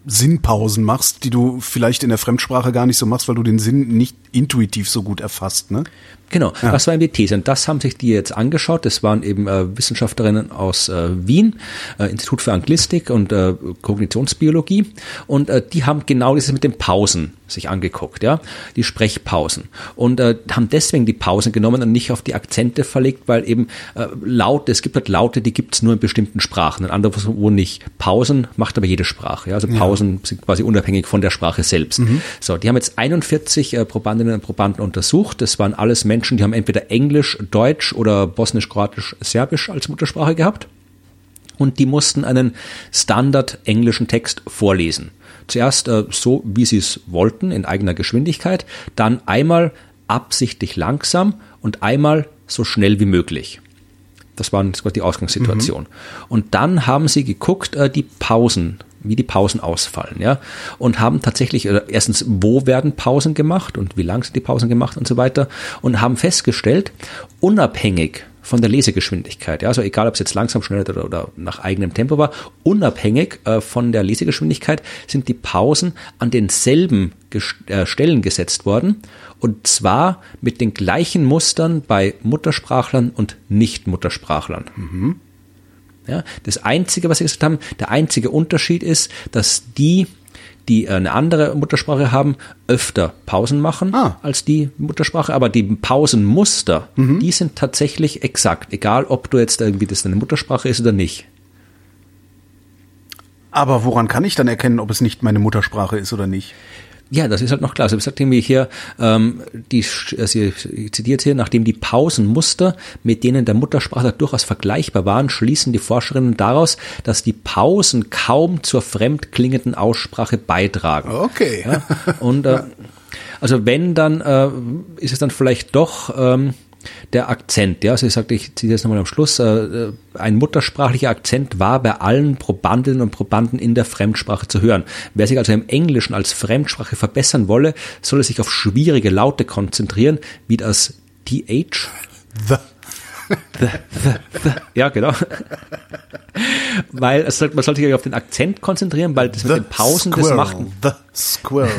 Sinnpausen machst, die du vielleicht in der Fremdsprache gar nicht so machst, weil du den Sinn nicht intuitiv so gut erfasst, ne? Genau, ja. das war eben die These. Und das haben sich die jetzt angeschaut. Das waren eben äh, Wissenschaftlerinnen aus äh, Wien, äh, Institut für Anglistik und äh, Kognitionsbiologie. Und äh, die haben genau dieses mit den Pausen sich angeguckt, ja, die Sprechpausen. Und äh, haben deswegen die Pausen genommen und nicht auf die Akzente verlegt, weil eben Laute, es gibt halt Laute, die gibt es nur in bestimmten Sprachen, in anderen wo nicht. Pausen macht aber jede Sprache. Ja? Also Pausen ja. sind quasi unabhängig von der Sprache selbst. Mhm. So, die haben jetzt 41 äh, Probandinnen und Probanden untersucht. Das waren alles Menschen, Menschen, die haben entweder Englisch, Deutsch oder Bosnisch, Kroatisch, Serbisch als Muttersprache gehabt. und die mussten einen Standard englischen Text vorlesen. Zuerst äh, so, wie sie es wollten, in eigener Geschwindigkeit, dann einmal absichtlich langsam und einmal so schnell wie möglich. Das war, die Ausgangssituation. Mhm. Und dann haben sie geguckt, äh, die Pausen, wie die Pausen ausfallen, ja. Und haben tatsächlich, erstens, wo werden Pausen gemacht und wie lang sind die Pausen gemacht und so weiter. Und haben festgestellt, unabhängig von der Lesegeschwindigkeit. Ja, also egal, ob es jetzt langsam, schnell oder, oder nach eigenem Tempo war, unabhängig äh, von der Lesegeschwindigkeit sind die Pausen an denselben Gest äh, Stellen gesetzt worden. Und zwar mit den gleichen Mustern bei Muttersprachlern und Nicht-Muttersprachlern. Mhm. Ja, das Einzige, was sie gesagt haben, der einzige Unterschied ist, dass die die eine andere Muttersprache haben, öfter Pausen machen ah. als die Muttersprache, aber die Pausenmuster, mhm. die sind tatsächlich exakt, egal ob du jetzt irgendwie das deine Muttersprache ist oder nicht. Aber woran kann ich dann erkennen, ob es nicht meine Muttersprache ist oder nicht? Ja, das ist halt noch klar. Also sagt irgendwie hier, ähm, die, sie zitiert hier, nachdem die Pausenmuster, mit denen der Muttersprache durchaus vergleichbar waren, schließen die Forscherinnen daraus, dass die Pausen kaum zur fremdklingenden Aussprache beitragen. Okay. Ja, und äh, also wenn, dann äh, ist es dann vielleicht doch ähm, der Akzent, ja, also ich sagte, ich ziehe das nochmal am Schluss, äh, äh, ein muttersprachlicher Akzent war bei allen Probandinnen und Probanden in der Fremdsprache zu hören. Wer sich also im Englischen als Fremdsprache verbessern wolle, solle sich auf schwierige Laute konzentrieren, wie das TH. The. Ja, genau. weil es, man sollte sich auf den Akzent konzentrieren, weil das mit den Pausen squirrel, das macht. The squirrel.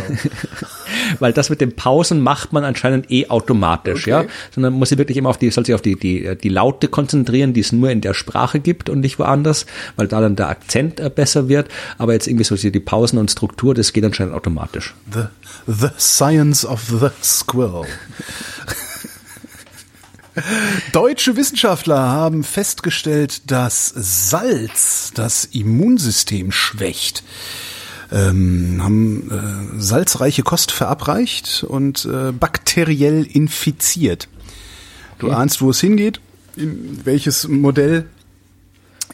weil das mit den Pausen macht man anscheinend eh automatisch, okay. ja. Sondern muss sich wirklich immer auf die, soll sich auf die, die, die Laute konzentrieren, die es nur in der Sprache gibt und nicht woanders, weil da dann der Akzent äh, besser wird. Aber jetzt irgendwie so die Pausen und Struktur, das geht anscheinend automatisch. The, the science of the squirrel. Deutsche Wissenschaftler haben festgestellt, dass Salz das Immunsystem schwächt. Ähm, haben äh, salzreiche Kost verabreicht und äh, bakteriell infiziert. Du okay. ahnst, wo es hingeht, in welches Modell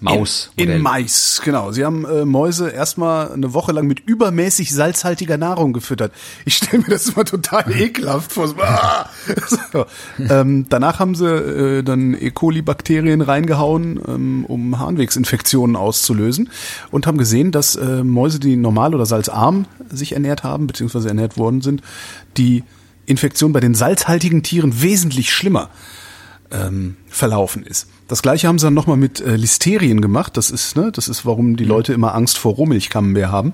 Maus. In, in, Mais, genau. Sie haben äh, Mäuse erstmal eine Woche lang mit übermäßig salzhaltiger Nahrung gefüttert. Ich stelle mir das immer total ekelhaft vor. Ah! so. ähm, danach haben sie äh, dann E. coli-Bakterien reingehauen, ähm, um Harnwegsinfektionen auszulösen und haben gesehen, dass äh, Mäuse, die normal oder salzarm sich ernährt haben, beziehungsweise ernährt worden sind, die Infektion bei den salzhaltigen Tieren wesentlich schlimmer ähm, verlaufen ist. Das gleiche haben sie dann nochmal mit äh, Listerien gemacht. Das ist, ne, das ist, warum die Leute immer Angst vor Rohmilchkammenbär haben.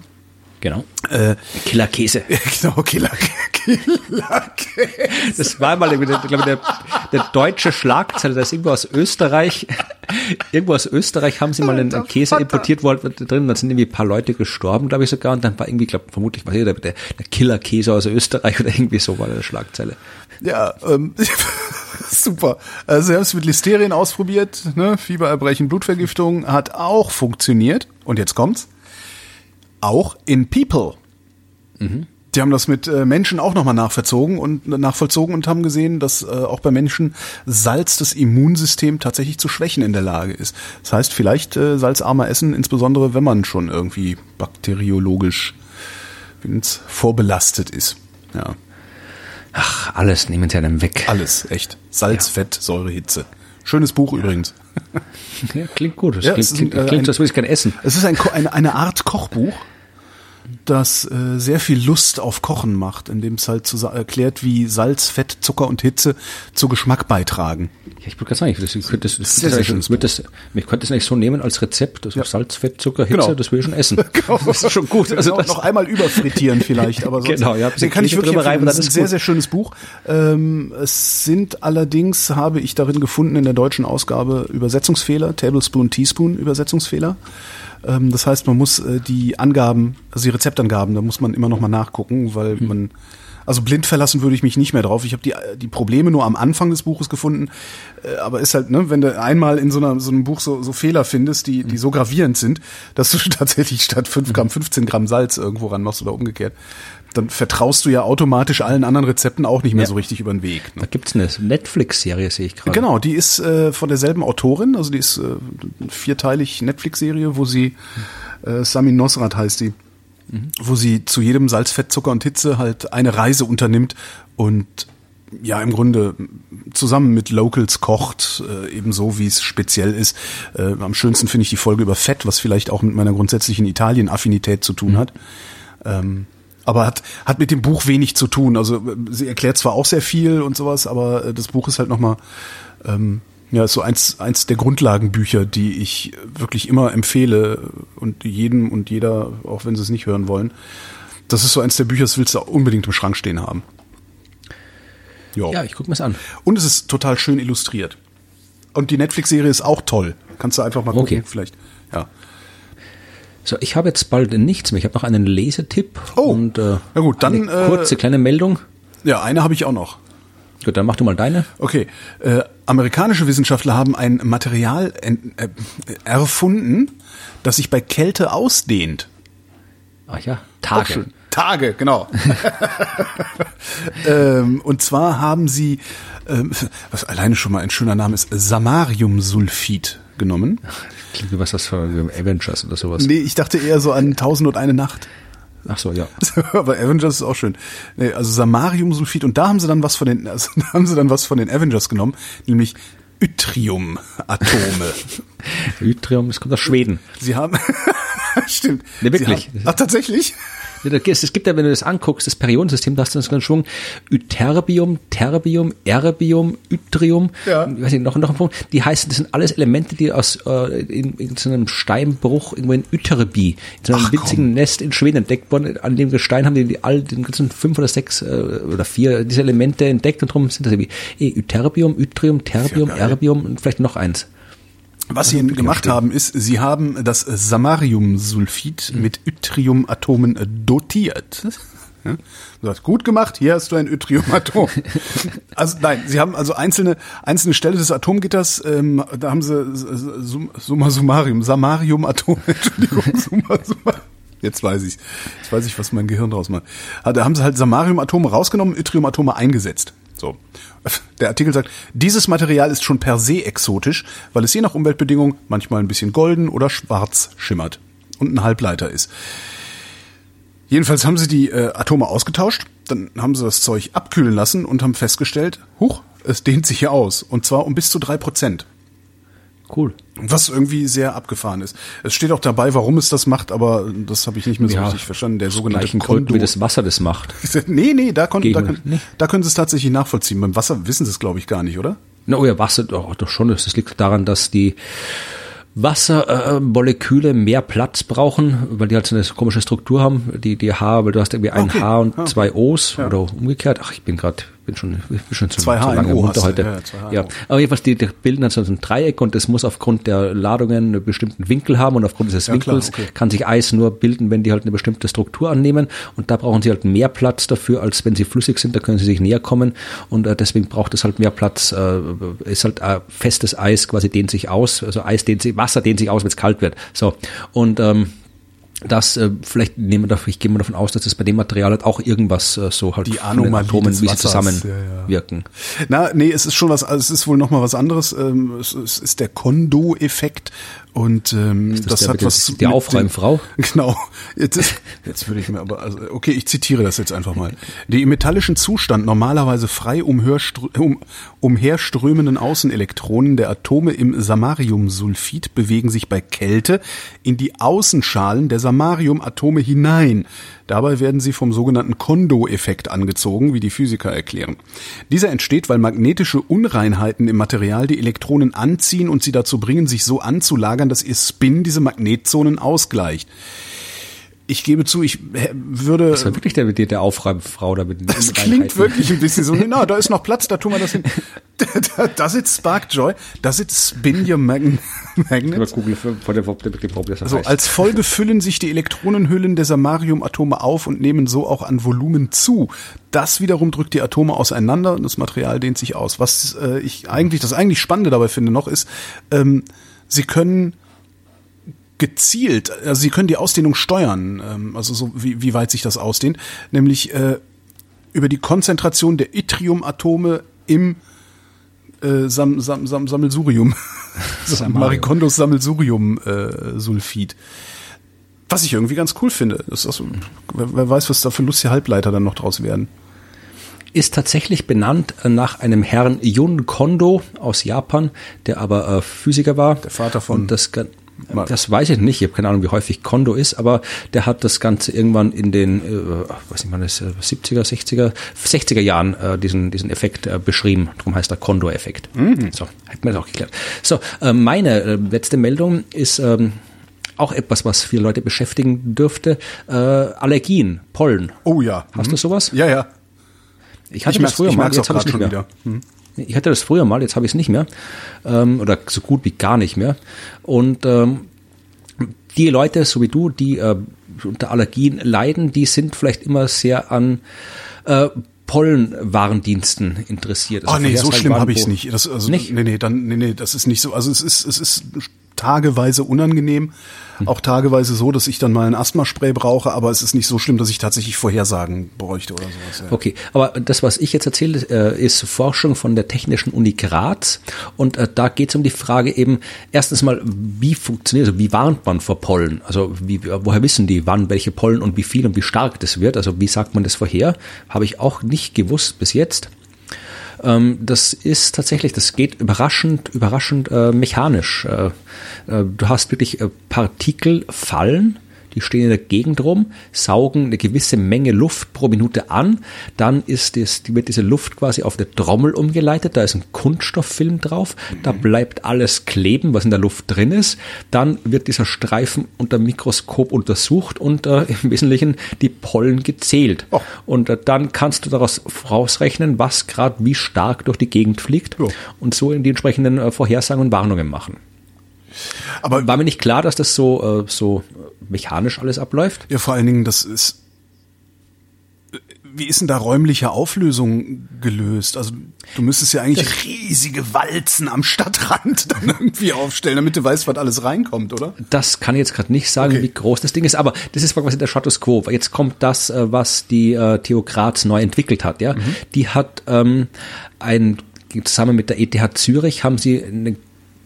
Genau. Äh, Killerkäse. Genau, Killer, Killerkäse. Das war mal, glaube ich, der, der deutsche Schlagzeile, das ist irgendwo aus Österreich. Irgendwo aus Österreich haben sie mal einen, einen Käse importiert wollten drin, dann sind irgendwie ein paar Leute gestorben, glaube ich sogar, und dann war irgendwie, glaube vermutlich, was ich, der, der Killerkäse aus Österreich oder irgendwie so war der Schlagzeile. Ja, ähm, super. Also sie haben es mit Listerien ausprobiert, ne? Fiebererbrechen, Blutvergiftung hat auch funktioniert. Und jetzt kommt's. Auch in People. Mhm. Die haben das mit äh, Menschen auch nochmal nachverzogen und nachvollzogen und haben gesehen, dass äh, auch bei Menschen Salz das Immunsystem tatsächlich zu schwächen in der Lage ist. Das heißt, vielleicht äh, salzarmer essen, insbesondere wenn man schon irgendwie bakteriologisch vorbelastet ist. Ja. Ach, alles nehmen sie einem weg. Alles, echt. Salz, ja. Fett, Säure, Hitze. Schönes Buch ja. übrigens. Ja, klingt gut. Das ja, klingt, klingt, äh, klingt, als würde ich gerne essen. Es ist ein, eine, eine Art Kochbuch das äh, sehr viel Lust auf Kochen macht, indem es halt zu, erklärt, wie Salz, Fett, Zucker und Hitze zu Geschmack beitragen. Ja, ich würde gerade sagen, ich, das, ich könnte das, das, sehr, sehr. Wird das, ich könnte das eigentlich so nehmen als Rezept, also ja. Salz, Fett, Zucker, Hitze, genau. das will ich schon essen. genau. Das ist schon gut. Also genau, noch einmal überfrittieren vielleicht, aber sonst genau, ja, kann ich wirklich empfehlen. Das ist ein sehr, sehr schönes Buch. Ähm, es sind allerdings, habe ich darin gefunden, in der deutschen Ausgabe Übersetzungsfehler, Tablespoon, Teaspoon Übersetzungsfehler. Ähm, das heißt, man muss äh, die Angaben, also die Rezeptangaben, da muss man immer noch mal nachgucken, weil hm. man also blind verlassen würde ich mich nicht mehr drauf. Ich habe die, die Probleme nur am Anfang des Buches gefunden. Äh, aber ist halt, ne, wenn du einmal in so, einer, so einem Buch so, so Fehler findest, die, die so gravierend sind, dass du tatsächlich statt 5 Gramm 15 Gramm Salz irgendwo ran machst oder umgekehrt, dann vertraust du ja automatisch allen anderen Rezepten auch nicht mehr ja. so richtig über den Weg. Ne? Da gibt's eine Netflix-Serie, sehe ich gerade. Genau, die ist äh, von derselben Autorin, also die ist äh, vierteilig Netflix-Serie, wo sie äh, Sami Nosrat heißt die, mhm. wo sie zu jedem Salz, Fett, Zucker und Hitze halt eine Reise unternimmt und ja im Grunde zusammen mit Locals kocht, äh, ebenso wie es speziell ist. Äh, am schönsten finde ich die Folge über Fett, was vielleicht auch mit meiner grundsätzlichen Italien-Affinität zu tun mhm. hat. Ähm, aber hat, hat mit dem Buch wenig zu tun. Also sie erklärt zwar auch sehr viel und sowas, aber äh, das Buch ist halt nochmal, ähm, ja, ist so eins, eins der Grundlagenbücher, die ich wirklich immer empfehle und jedem und jeder, auch wenn sie es nicht hören wollen. Das ist so eins der Bücher, das willst du unbedingt im Schrank stehen haben. Jo. Ja, ich gucke mir's an. Und es ist total schön illustriert. Und die Netflix-Serie ist auch toll. Kannst du einfach mal gucken, okay. vielleicht. Ja. So, ich habe jetzt bald nichts mehr. Ich habe noch einen Lesetipp. Oh, und, äh, na gut, dann eine kurze äh, kleine Meldung. Ja, eine habe ich auch noch. Gut, dann mach du mal deine. Okay, äh, amerikanische Wissenschaftler haben ein Material äh, erfunden, das sich bei Kälte ausdehnt. Ach ja, Tage. Tage, genau. ähm, und zwar haben sie, ähm, was alleine schon mal ein schöner Name ist, Samariumsulfid genommen. Klingt wie was das für Avengers oder sowas. Nee, ich dachte eher so an Tausend und eine Nacht. Ach so, ja. Aber Avengers ist auch schön. Nee, also Samariumsulfid und da haben sie dann was von den, also da haben sie dann was von den Avengers genommen, nämlich Yttrium-Atome. Yttrium, das kommt aus Schweden. Sie haben, stimmt. Nee, wirklich. Haben, ach, tatsächlich? Es gibt ja, wenn du das anguckst, das Periodensystem, da hast du einen Schwung Ytterbium, Terbium, Erbium, Yttrium, ja. ich weiß nicht, noch, noch ein Punkt. Die heißen, das sind alles Elemente, die aus äh, in, in so einem Steinbruch irgendwo in Ytterby, in so einem Ach, winzigen komm. Nest in Schweden entdeckt worden. An dem Gestein haben die, die all den ganzen fünf oder sechs äh, oder vier diese Elemente entdeckt und darum sind das irgendwie Ytterbium, Yttrium, Terbium, Erbium und vielleicht noch eins. Was sie gemacht haben, ist, sie haben das Samariumsulfid mhm. mit Yttriumatomen dotiert. Ja, gut gemacht, hier hast du ein Yttriumatom. also nein, sie haben also einzelne einzelne Stelle des Atomgitters, ähm, da haben sie Summa Summarium, Samariumatom, Entschuldigung, Summa Summarium. Jetzt weiß ich, jetzt weiß ich, was mein Gehirn draus macht. Da haben sie halt Samariumatome rausgenommen, Yttriumatome eingesetzt. So. Der Artikel sagt, dieses Material ist schon per se exotisch, weil es je nach Umweltbedingungen manchmal ein bisschen golden oder schwarz schimmert und ein Halbleiter ist. Jedenfalls haben sie die äh, Atome ausgetauscht, dann haben sie das Zeug abkühlen lassen und haben festgestellt, huch, es dehnt sich hier aus. Und zwar um bis zu drei Prozent. Cool. Was irgendwie sehr abgefahren ist. Es steht auch dabei, warum es das macht, aber das habe ich nicht mehr so ja, richtig verstanden. Der sogenannte Kondo. wie das Wasser das macht. nee, nee, da, kon, da, können, nee. da können sie es tatsächlich nachvollziehen. Beim Wasser wissen sie es, glaube ich, gar nicht, oder? Na, oh ja, Wasser, doch, doch schon. Das liegt daran, dass die Wassermoleküle äh, mehr Platz brauchen, weil die halt so eine komische Struktur haben, die, die H, weil du hast irgendwie ein okay. H und ja. zwei O's ja. oder umgekehrt. Ach, ich bin gerade bin schon, bin schon zu, zwei zu lange im heute. Ja, ja, aber jedenfalls, die, die bilden dann so ein Dreieck und das muss aufgrund der Ladungen einen bestimmten Winkel haben und aufgrund dieses ja, Winkels klar, okay. kann sich Eis nur bilden, wenn die halt eine bestimmte Struktur annehmen. Und da brauchen sie halt mehr Platz dafür, als wenn sie flüssig sind, da können sie sich näher kommen. Und äh, deswegen braucht es halt mehr Platz, äh, ist halt äh, festes Eis, quasi dehnt sich aus, also Eis dehnt sich, Wasser dehnt sich aus, wenn es kalt wird. So, und ähm, das äh, vielleicht nehmen wir ich gehe mal davon aus, dass das bei dem Material halt auch irgendwas äh, so halt die Anomalien, wie sie zusammenwirken. Ja, ja. Na, nee, es ist schon was, also es ist wohl noch mal was anderes. Ähm, es, es ist der Kondo-Effekt und ähm, das, das hat was die Aufräumfrau. Genau. Jetzt, ist, jetzt würde ich mir aber also okay, ich zitiere das jetzt einfach mal. Die im metallischen Zustand normalerweise frei um, umherströmenden Außenelektronen der Atome im Samariumsulfid bewegen sich bei Kälte in die Außenschalen der Samariumatome hinein. Dabei werden sie vom sogenannten Kondo-Effekt angezogen, wie die Physiker erklären. Dieser entsteht, weil magnetische Unreinheiten im Material die Elektronen anziehen und sie dazu bringen, sich so anzulagern, dass ihr Spin diese Magnetzonen ausgleicht ich gebe zu, ich würde. Das war wirklich der, der, der Aufräumfrau da mit den Das klingt wirklich ein bisschen so, na, da ist noch Platz, da tun wir das hin. Does it spark joy? Does it spin your magnet? Also als Folge füllen sich die Elektronenhüllen der Samariumatome auf und nehmen so auch an Volumen zu. Das wiederum drückt die Atome auseinander und das Material dehnt sich aus. Was äh, ich eigentlich, das eigentlich Spannende dabei finde noch ist, ähm, sie können gezielt, also sie können die Ausdehnung steuern, ähm, also so wie, wie weit sich das ausdehnt, nämlich äh, über die Konzentration der Yttriumatome im äh, Sam, Sam, Sam, Sammelsurium, Marikondos Sammelsurium-Sulfid. Äh, was ich irgendwie ganz cool finde. Das ist also, wer, wer weiß, was da für lustige Halbleiter dann noch draus werden ist tatsächlich benannt nach einem Herrn Jun Kondo aus Japan, der aber äh, Physiker war. Der Vater von. Und das, das weiß ich nicht, ich habe keine Ahnung, wie häufig Kondo ist, aber der hat das Ganze irgendwann in den, äh, weiß nicht, ist 70er, 60er, 60er Jahren äh, diesen, diesen Effekt äh, beschrieben. Darum heißt er Kondo-Effekt. Mhm. So, hat mir das auch geklärt. So, äh, meine äh, letzte Meldung ist ähm, auch etwas, was viele Leute beschäftigen dürfte. Äh, Allergien, Pollen. Oh ja. Hast mhm. du sowas? Ja, ja. Ich hatte ich das früher mal, jetzt habe ich nicht mehr. Wieder. Mhm. Ich hatte das früher mal, jetzt habe ich es nicht mehr. Ähm, oder so gut wie gar nicht mehr. Und ähm, die Leute, so wie du, die äh, unter Allergien leiden, die sind vielleicht immer sehr an äh, Pollenwarendiensten interessiert. Also oh nee, so schlimm habe ich es nicht. Das, also, nicht. Nee, nee, dann, nee, nee, das ist nicht so. Also es ist, es ist tageweise unangenehm, hm. Auch tageweise so, dass ich dann mal ein Asthmaspray brauche, aber es ist nicht so schlimm, dass ich tatsächlich Vorhersagen bräuchte oder sowas. Ja. Okay, aber das, was ich jetzt erzähle, äh, ist Forschung von der Technischen Uni Graz und äh, da geht es um die Frage eben, erstens mal, wie funktioniert, also wie warnt man vor Pollen? Also wie, woher wissen die, wann welche Pollen und wie viel und wie stark das wird? Also wie sagt man das vorher? Habe ich auch nicht gewusst bis jetzt. Ähm, das ist tatsächlich, das geht überraschend, überraschend äh, mechanisch. Äh, äh, du hast wirklich äh, Partikelfallen, die stehen in der Gegend rum, saugen eine gewisse Menge Luft pro Minute an, dann ist es, wird diese Luft quasi auf eine Trommel umgeleitet, da ist ein Kunststofffilm drauf, mhm. da bleibt alles kleben, was in der Luft drin ist, dann wird dieser Streifen unter Mikroskop untersucht und äh, im Wesentlichen die Pollen gezählt. Oh. Und äh, dann kannst du daraus vorausrechnen, was gerade wie stark durch die Gegend fliegt oh. und so in die entsprechenden äh, Vorhersagen und Warnungen machen. Aber war mir nicht klar, dass das so, äh, so mechanisch alles abläuft? Ja, vor allen Dingen, das ist. Wie ist denn da räumliche Auflösung gelöst? Also du müsstest ja eigentlich das riesige Walzen am Stadtrand dann irgendwie aufstellen, damit du weißt, was alles reinkommt, oder? Das kann ich jetzt gerade nicht sagen, okay. wie groß das Ding ist, aber das ist quasi der Status Quo. Jetzt kommt das, äh, was die äh, Graz neu entwickelt hat. Ja, mhm. die hat ähm, ein zusammen mit der ETH Zürich haben sie eine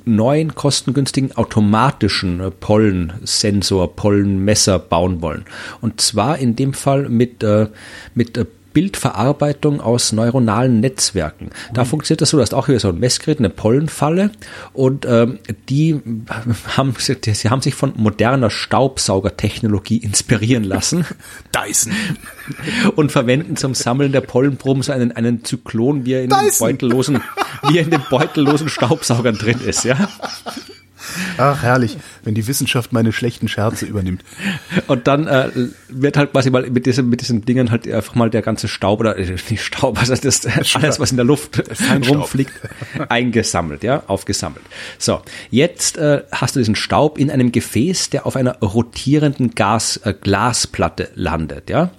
neuen kostengünstigen automatischen äh, Pollensensor, Pollenmesser bauen wollen. Und zwar in dem Fall mit, äh, mit äh, Bildverarbeitung aus neuronalen Netzwerken. Da mhm. funktioniert das so, du hast auch hier so ein Messgerät, eine Pollenfalle und ähm, die haben, sie haben sich von moderner Staubsaugertechnologie inspirieren lassen. Dyson. Und verwenden zum Sammeln der Pollenproben so einen, einen Zyklon, wie er in Dyson. den beutellosen, wie er in den beutellosen Staubsaugern drin ist, ja. Ach, herrlich, wenn die Wissenschaft meine schlechten Scherze übernimmt. Und dann äh, wird halt quasi mal mit diesen, mit diesen Dingen halt einfach mal der ganze Staub oder äh, nicht Staub, also das, alles, was in der Luft rumfliegt, eingesammelt, ja, aufgesammelt. So, jetzt äh, hast du diesen Staub in einem Gefäß, der auf einer rotierenden Gas, äh, Glasplatte landet, ja.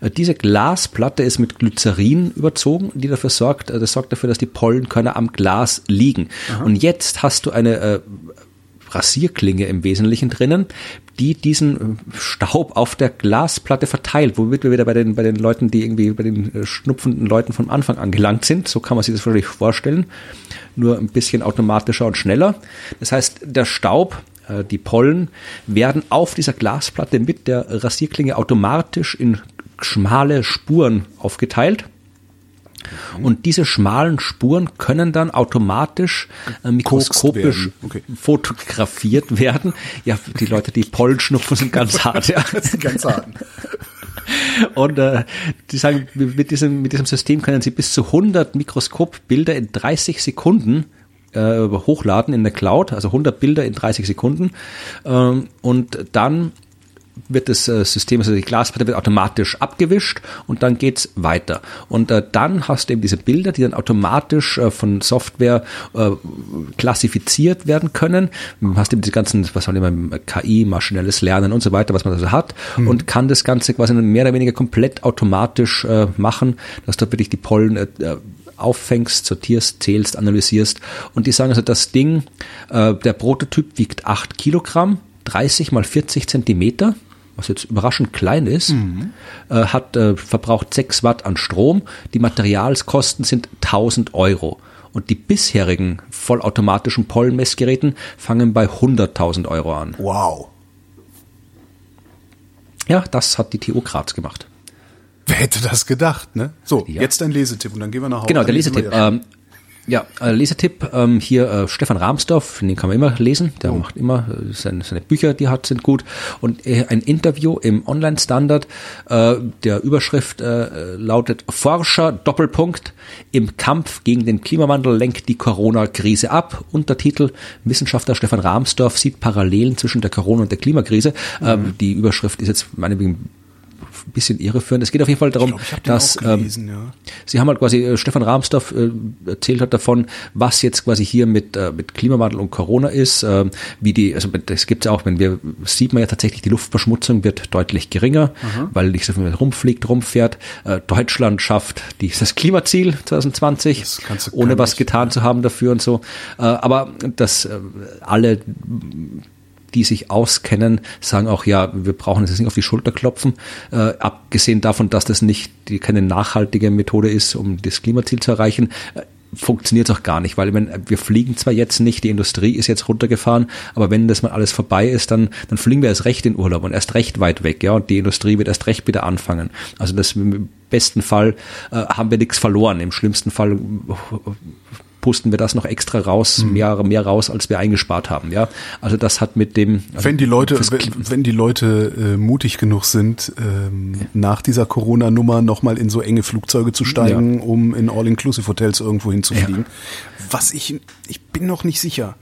Äh, diese Glasplatte ist mit Glycerin überzogen, die dafür sorgt, äh, das sorgt dafür, dass die Pollenkörner am Glas liegen. Aha. Und jetzt hast du eine äh, Rasierklinge im Wesentlichen drinnen, die diesen Staub auf der Glasplatte verteilt, womit wir wieder bei den, bei den Leuten, die irgendwie bei den äh, schnupfenden Leuten vom Anfang angelangt sind. So kann man sich das wirklich vorstellen. Nur ein bisschen automatischer und schneller. Das heißt, der Staub, äh, die Pollen werden auf dieser Glasplatte mit der Rasierklinge automatisch in schmale Spuren aufgeteilt. Und diese schmalen Spuren können dann automatisch äh, mikroskopisch werden. Okay. fotografiert werden. Ja, die Leute, die Pollen schnupfen, sind ganz hart. Ja. Das sind ganz hart. Und äh, die sagen, mit diesem, mit diesem System können sie bis zu 100 Mikroskopbilder in 30 Sekunden äh, hochladen in der Cloud, also 100 Bilder in 30 Sekunden. Ähm, und dann wird das äh, System, also die Glasplatte wird automatisch abgewischt und dann geht's weiter. Und äh, dann hast du eben diese Bilder, die dann automatisch äh, von Software äh, klassifiziert werden können. Du hast eben diese ganzen, was soll immer KI, maschinelles Lernen und so weiter, was man also hat mhm. und kann das Ganze quasi mehr oder weniger komplett automatisch machen, dass du wirklich die Pollen auffängst, sortierst, zählst, analysierst. Und die sagen also, das Ding, der Prototyp wiegt acht Kilogramm 30 mal 40 Zentimeter, was jetzt überraschend klein ist, mhm. äh, hat äh, verbraucht 6 Watt an Strom. Die Materialskosten sind 1000 Euro. Und die bisherigen vollautomatischen Pollenmessgeräten fangen bei 100.000 Euro an. Wow. Ja, das hat die TU Graz gemacht. Wer hätte das gedacht, ne? So, ja. jetzt dein Lesetipp und dann gehen wir nach Hause. Genau, der Lesetipp. Ähm, ja, äh, Lesetipp, ähm, hier äh, Stefan Rahmsdorf, den kann man immer lesen, der oh. macht immer, äh, seine, seine Bücher, die hat, sind gut. Und äh, ein Interview im Online-Standard, äh, der Überschrift äh, lautet Forscher, Doppelpunkt, im Kampf gegen den Klimawandel lenkt die Corona-Krise ab. Untertitel, Wissenschaftler Stefan Rahmsdorf sieht Parallelen zwischen der Corona- und der Klimakrise. Mhm. Ähm, die Überschrift ist jetzt meinetwegen ein bisschen irreführend. Es geht auf jeden Fall darum, ich glaub, ich dass gelesen, ähm, ja. Sie haben halt quasi äh, Stefan Rahmsdorf äh, erzählt hat davon, was jetzt quasi hier mit äh, mit Klimawandel und Corona ist, äh, wie die also das gibt's auch, wenn wir sieht man ja tatsächlich die Luftverschmutzung wird deutlich geringer, mhm. weil nicht so viel rumfliegt, rumfährt. Äh, Deutschland schafft dieses Klimaziel 2020 ohne was getan zu haben dafür und so. Äh, aber dass äh, alle die sich auskennen, sagen auch, ja, wir brauchen jetzt nicht auf die Schulter klopfen, äh, abgesehen davon, dass das nicht die, keine nachhaltige Methode ist, um das Klimaziel zu erreichen. Äh, funktioniert auch gar nicht, weil wenn wir fliegen zwar jetzt nicht, die Industrie ist jetzt runtergefahren, aber wenn das mal alles vorbei ist, dann dann fliegen wir erst recht in Urlaub und erst recht weit weg, ja, und die Industrie wird erst recht wieder anfangen. Also das im besten Fall äh, haben wir nichts verloren, im schlimmsten Fall pusten wir das noch extra raus, mhm. mehr, mehr raus, als wir eingespart haben. Ja, also das hat mit dem. Also wenn die Leute, wenn, wenn, die Leute äh, mutig genug sind, ähm, ja. nach dieser Corona-Nummer nochmal in so enge Flugzeuge zu steigen, ja. um in All-Inclusive-Hotels irgendwo hinzufliegen, ja. was ich, ich bin noch nicht sicher.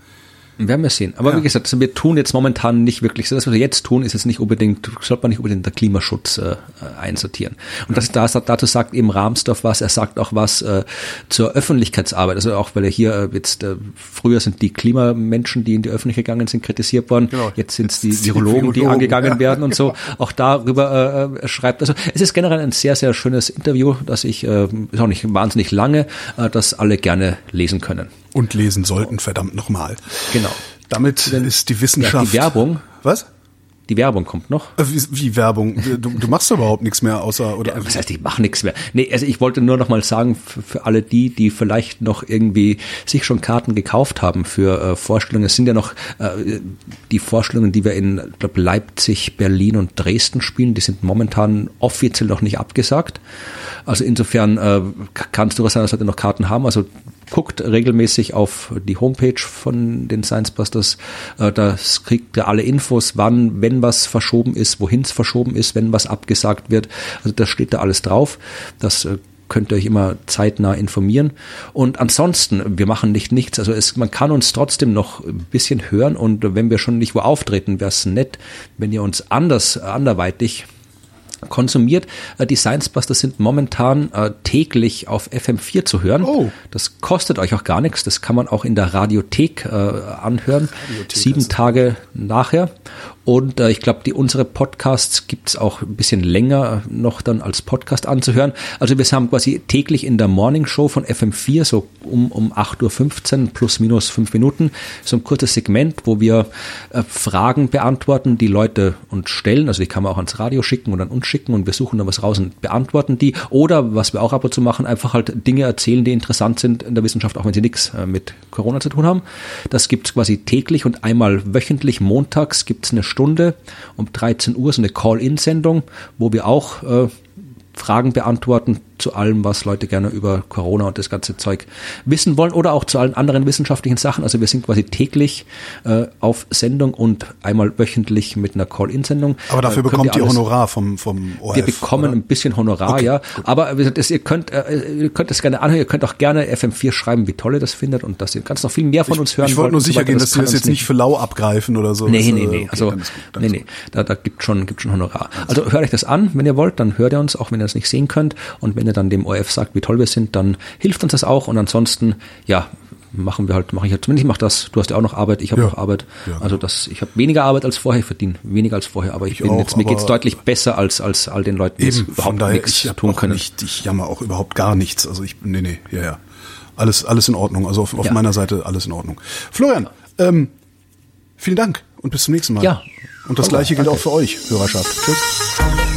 Werden wir sehen. Aber ja. wie gesagt, also wir tun jetzt momentan nicht wirklich so. Das, was wir jetzt tun, ist jetzt nicht unbedingt, sollte man nicht unbedingt der Klimaschutz äh, einsortieren. Und das, das, dazu sagt eben Rahmsdorf was. Er sagt auch was äh, zur Öffentlichkeitsarbeit. Also auch, weil er hier äh, jetzt, äh, früher sind die Klimamenschen, die in die Öffentlichkeit gegangen sind, kritisiert worden. Genau. Jetzt sind es die Virologen, die angegangen ja, werden und so. Genau. Auch darüber äh, schreibt. Also es ist generell ein sehr, sehr schönes Interview, das ich, äh, ist auch nicht wahnsinnig lange, äh, das alle gerne lesen können. Und lesen sollten, verdammt nochmal. Genau. Damit Denn, ist die Wissenschaft. Ja, die Werbung. Was? Die Werbung kommt noch. Äh, wie, wie Werbung? Du, du machst überhaupt nichts mehr außer oder? Ja, was heißt, ich mache nichts mehr. Nee, also ich wollte nur noch mal sagen für, für, alle die, die vielleicht noch irgendwie sich schon Karten gekauft haben für äh, Vorstellungen. Es sind ja noch äh, die Vorstellungen, die wir in glaub, Leipzig, Berlin und Dresden spielen. Die sind momentan offiziell noch nicht abgesagt. Also insofern äh, kannst du was sein, dass wir noch Karten haben. Also guckt regelmäßig auf die Homepage von den Science Busters. Äh, da kriegt ihr alle Infos, wann, wenn was verschoben ist, wohin es verschoben ist, wenn was abgesagt wird. Also da steht da alles drauf. Das äh, könnt ihr euch immer zeitnah informieren. Und ansonsten, wir machen nicht nichts. Also es, man kann uns trotzdem noch ein bisschen hören und wenn wir schon nicht wo auftreten, wäre es nett, wenn ihr uns anders, anderweitig konsumiert. Äh, die Science Busters sind momentan äh, täglich auf FM4 zu hören. Oh. Das kostet euch auch gar nichts. Das kann man auch in der Radiothek äh, anhören. Radiothek Sieben Tage nachher. Und äh, ich glaube, die unsere Podcasts gibt's auch ein bisschen länger noch dann als Podcast anzuhören. Also wir haben quasi täglich in der Morning Show von FM4, so um, um 8.15 Uhr plus minus fünf Minuten, so ein kurzes Segment, wo wir äh, Fragen beantworten, die Leute uns stellen. Also die kann man auch ans Radio schicken und an uns schicken und wir suchen dann was raus und beantworten die. Oder was wir auch ab und zu machen, einfach halt Dinge erzählen, die interessant sind in der Wissenschaft, auch wenn sie nichts äh, mit Corona zu tun haben. Das gibt's quasi täglich und einmal wöchentlich montags gibt's eine Stunde um 13 Uhr so eine Call-in-Sendung, wo wir auch äh, Fragen beantworten zu allem, was Leute gerne über Corona und das ganze Zeug wissen wollen oder auch zu allen anderen wissenschaftlichen Sachen. Also wir sind quasi täglich äh, auf Sendung und einmal wöchentlich mit einer Call-In-Sendung. Aber dafür äh, bekommt ihr Honorar vom, vom ORF, Wir bekommen oder? ein bisschen Honorar, okay, ja. Gut. Aber das, ihr könnt äh, ihr könnt es gerne anhören. Ihr könnt auch gerne FM4 schreiben, wie toll ihr das findet und dass ihr ganz noch viel mehr von uns hören Ich, ich wollte nur sicher gehen, dass Sie das jetzt nicht für lau abgreifen oder so. Nee, nee, nee. Okay, also, nee, nee. Da, da gibt schon, gibt schon Honorar. Also hört euch das an, wenn ihr wollt, dann hört ihr uns, auch wenn ihr das nicht sehen könnt. Und wenn ihr dann dem ORF sagt, wie toll wir sind, dann hilft uns das auch. Und ansonsten, ja, machen wir halt, mache ich halt zumindest ich mache das. Du hast ja auch noch Arbeit, ich habe ja, noch Arbeit. Ja, genau. Also das, ich habe weniger Arbeit als vorher, ich verdiene weniger als vorher, aber ich, ich bin auch, jetzt mir geht's deutlich besser als als all den Leuten, die eben, überhaupt daher, nichts ich tun können. Nicht, ich jammer auch überhaupt gar nichts. Also ich, nee, nee, ja, ja, alles alles in Ordnung. Also auf, auf ja. meiner Seite alles in Ordnung. Florian, ähm, vielen Dank und bis zum nächsten Mal. Ja. Und das gleiche gilt auch für euch, Hörerschaft. Tschüss.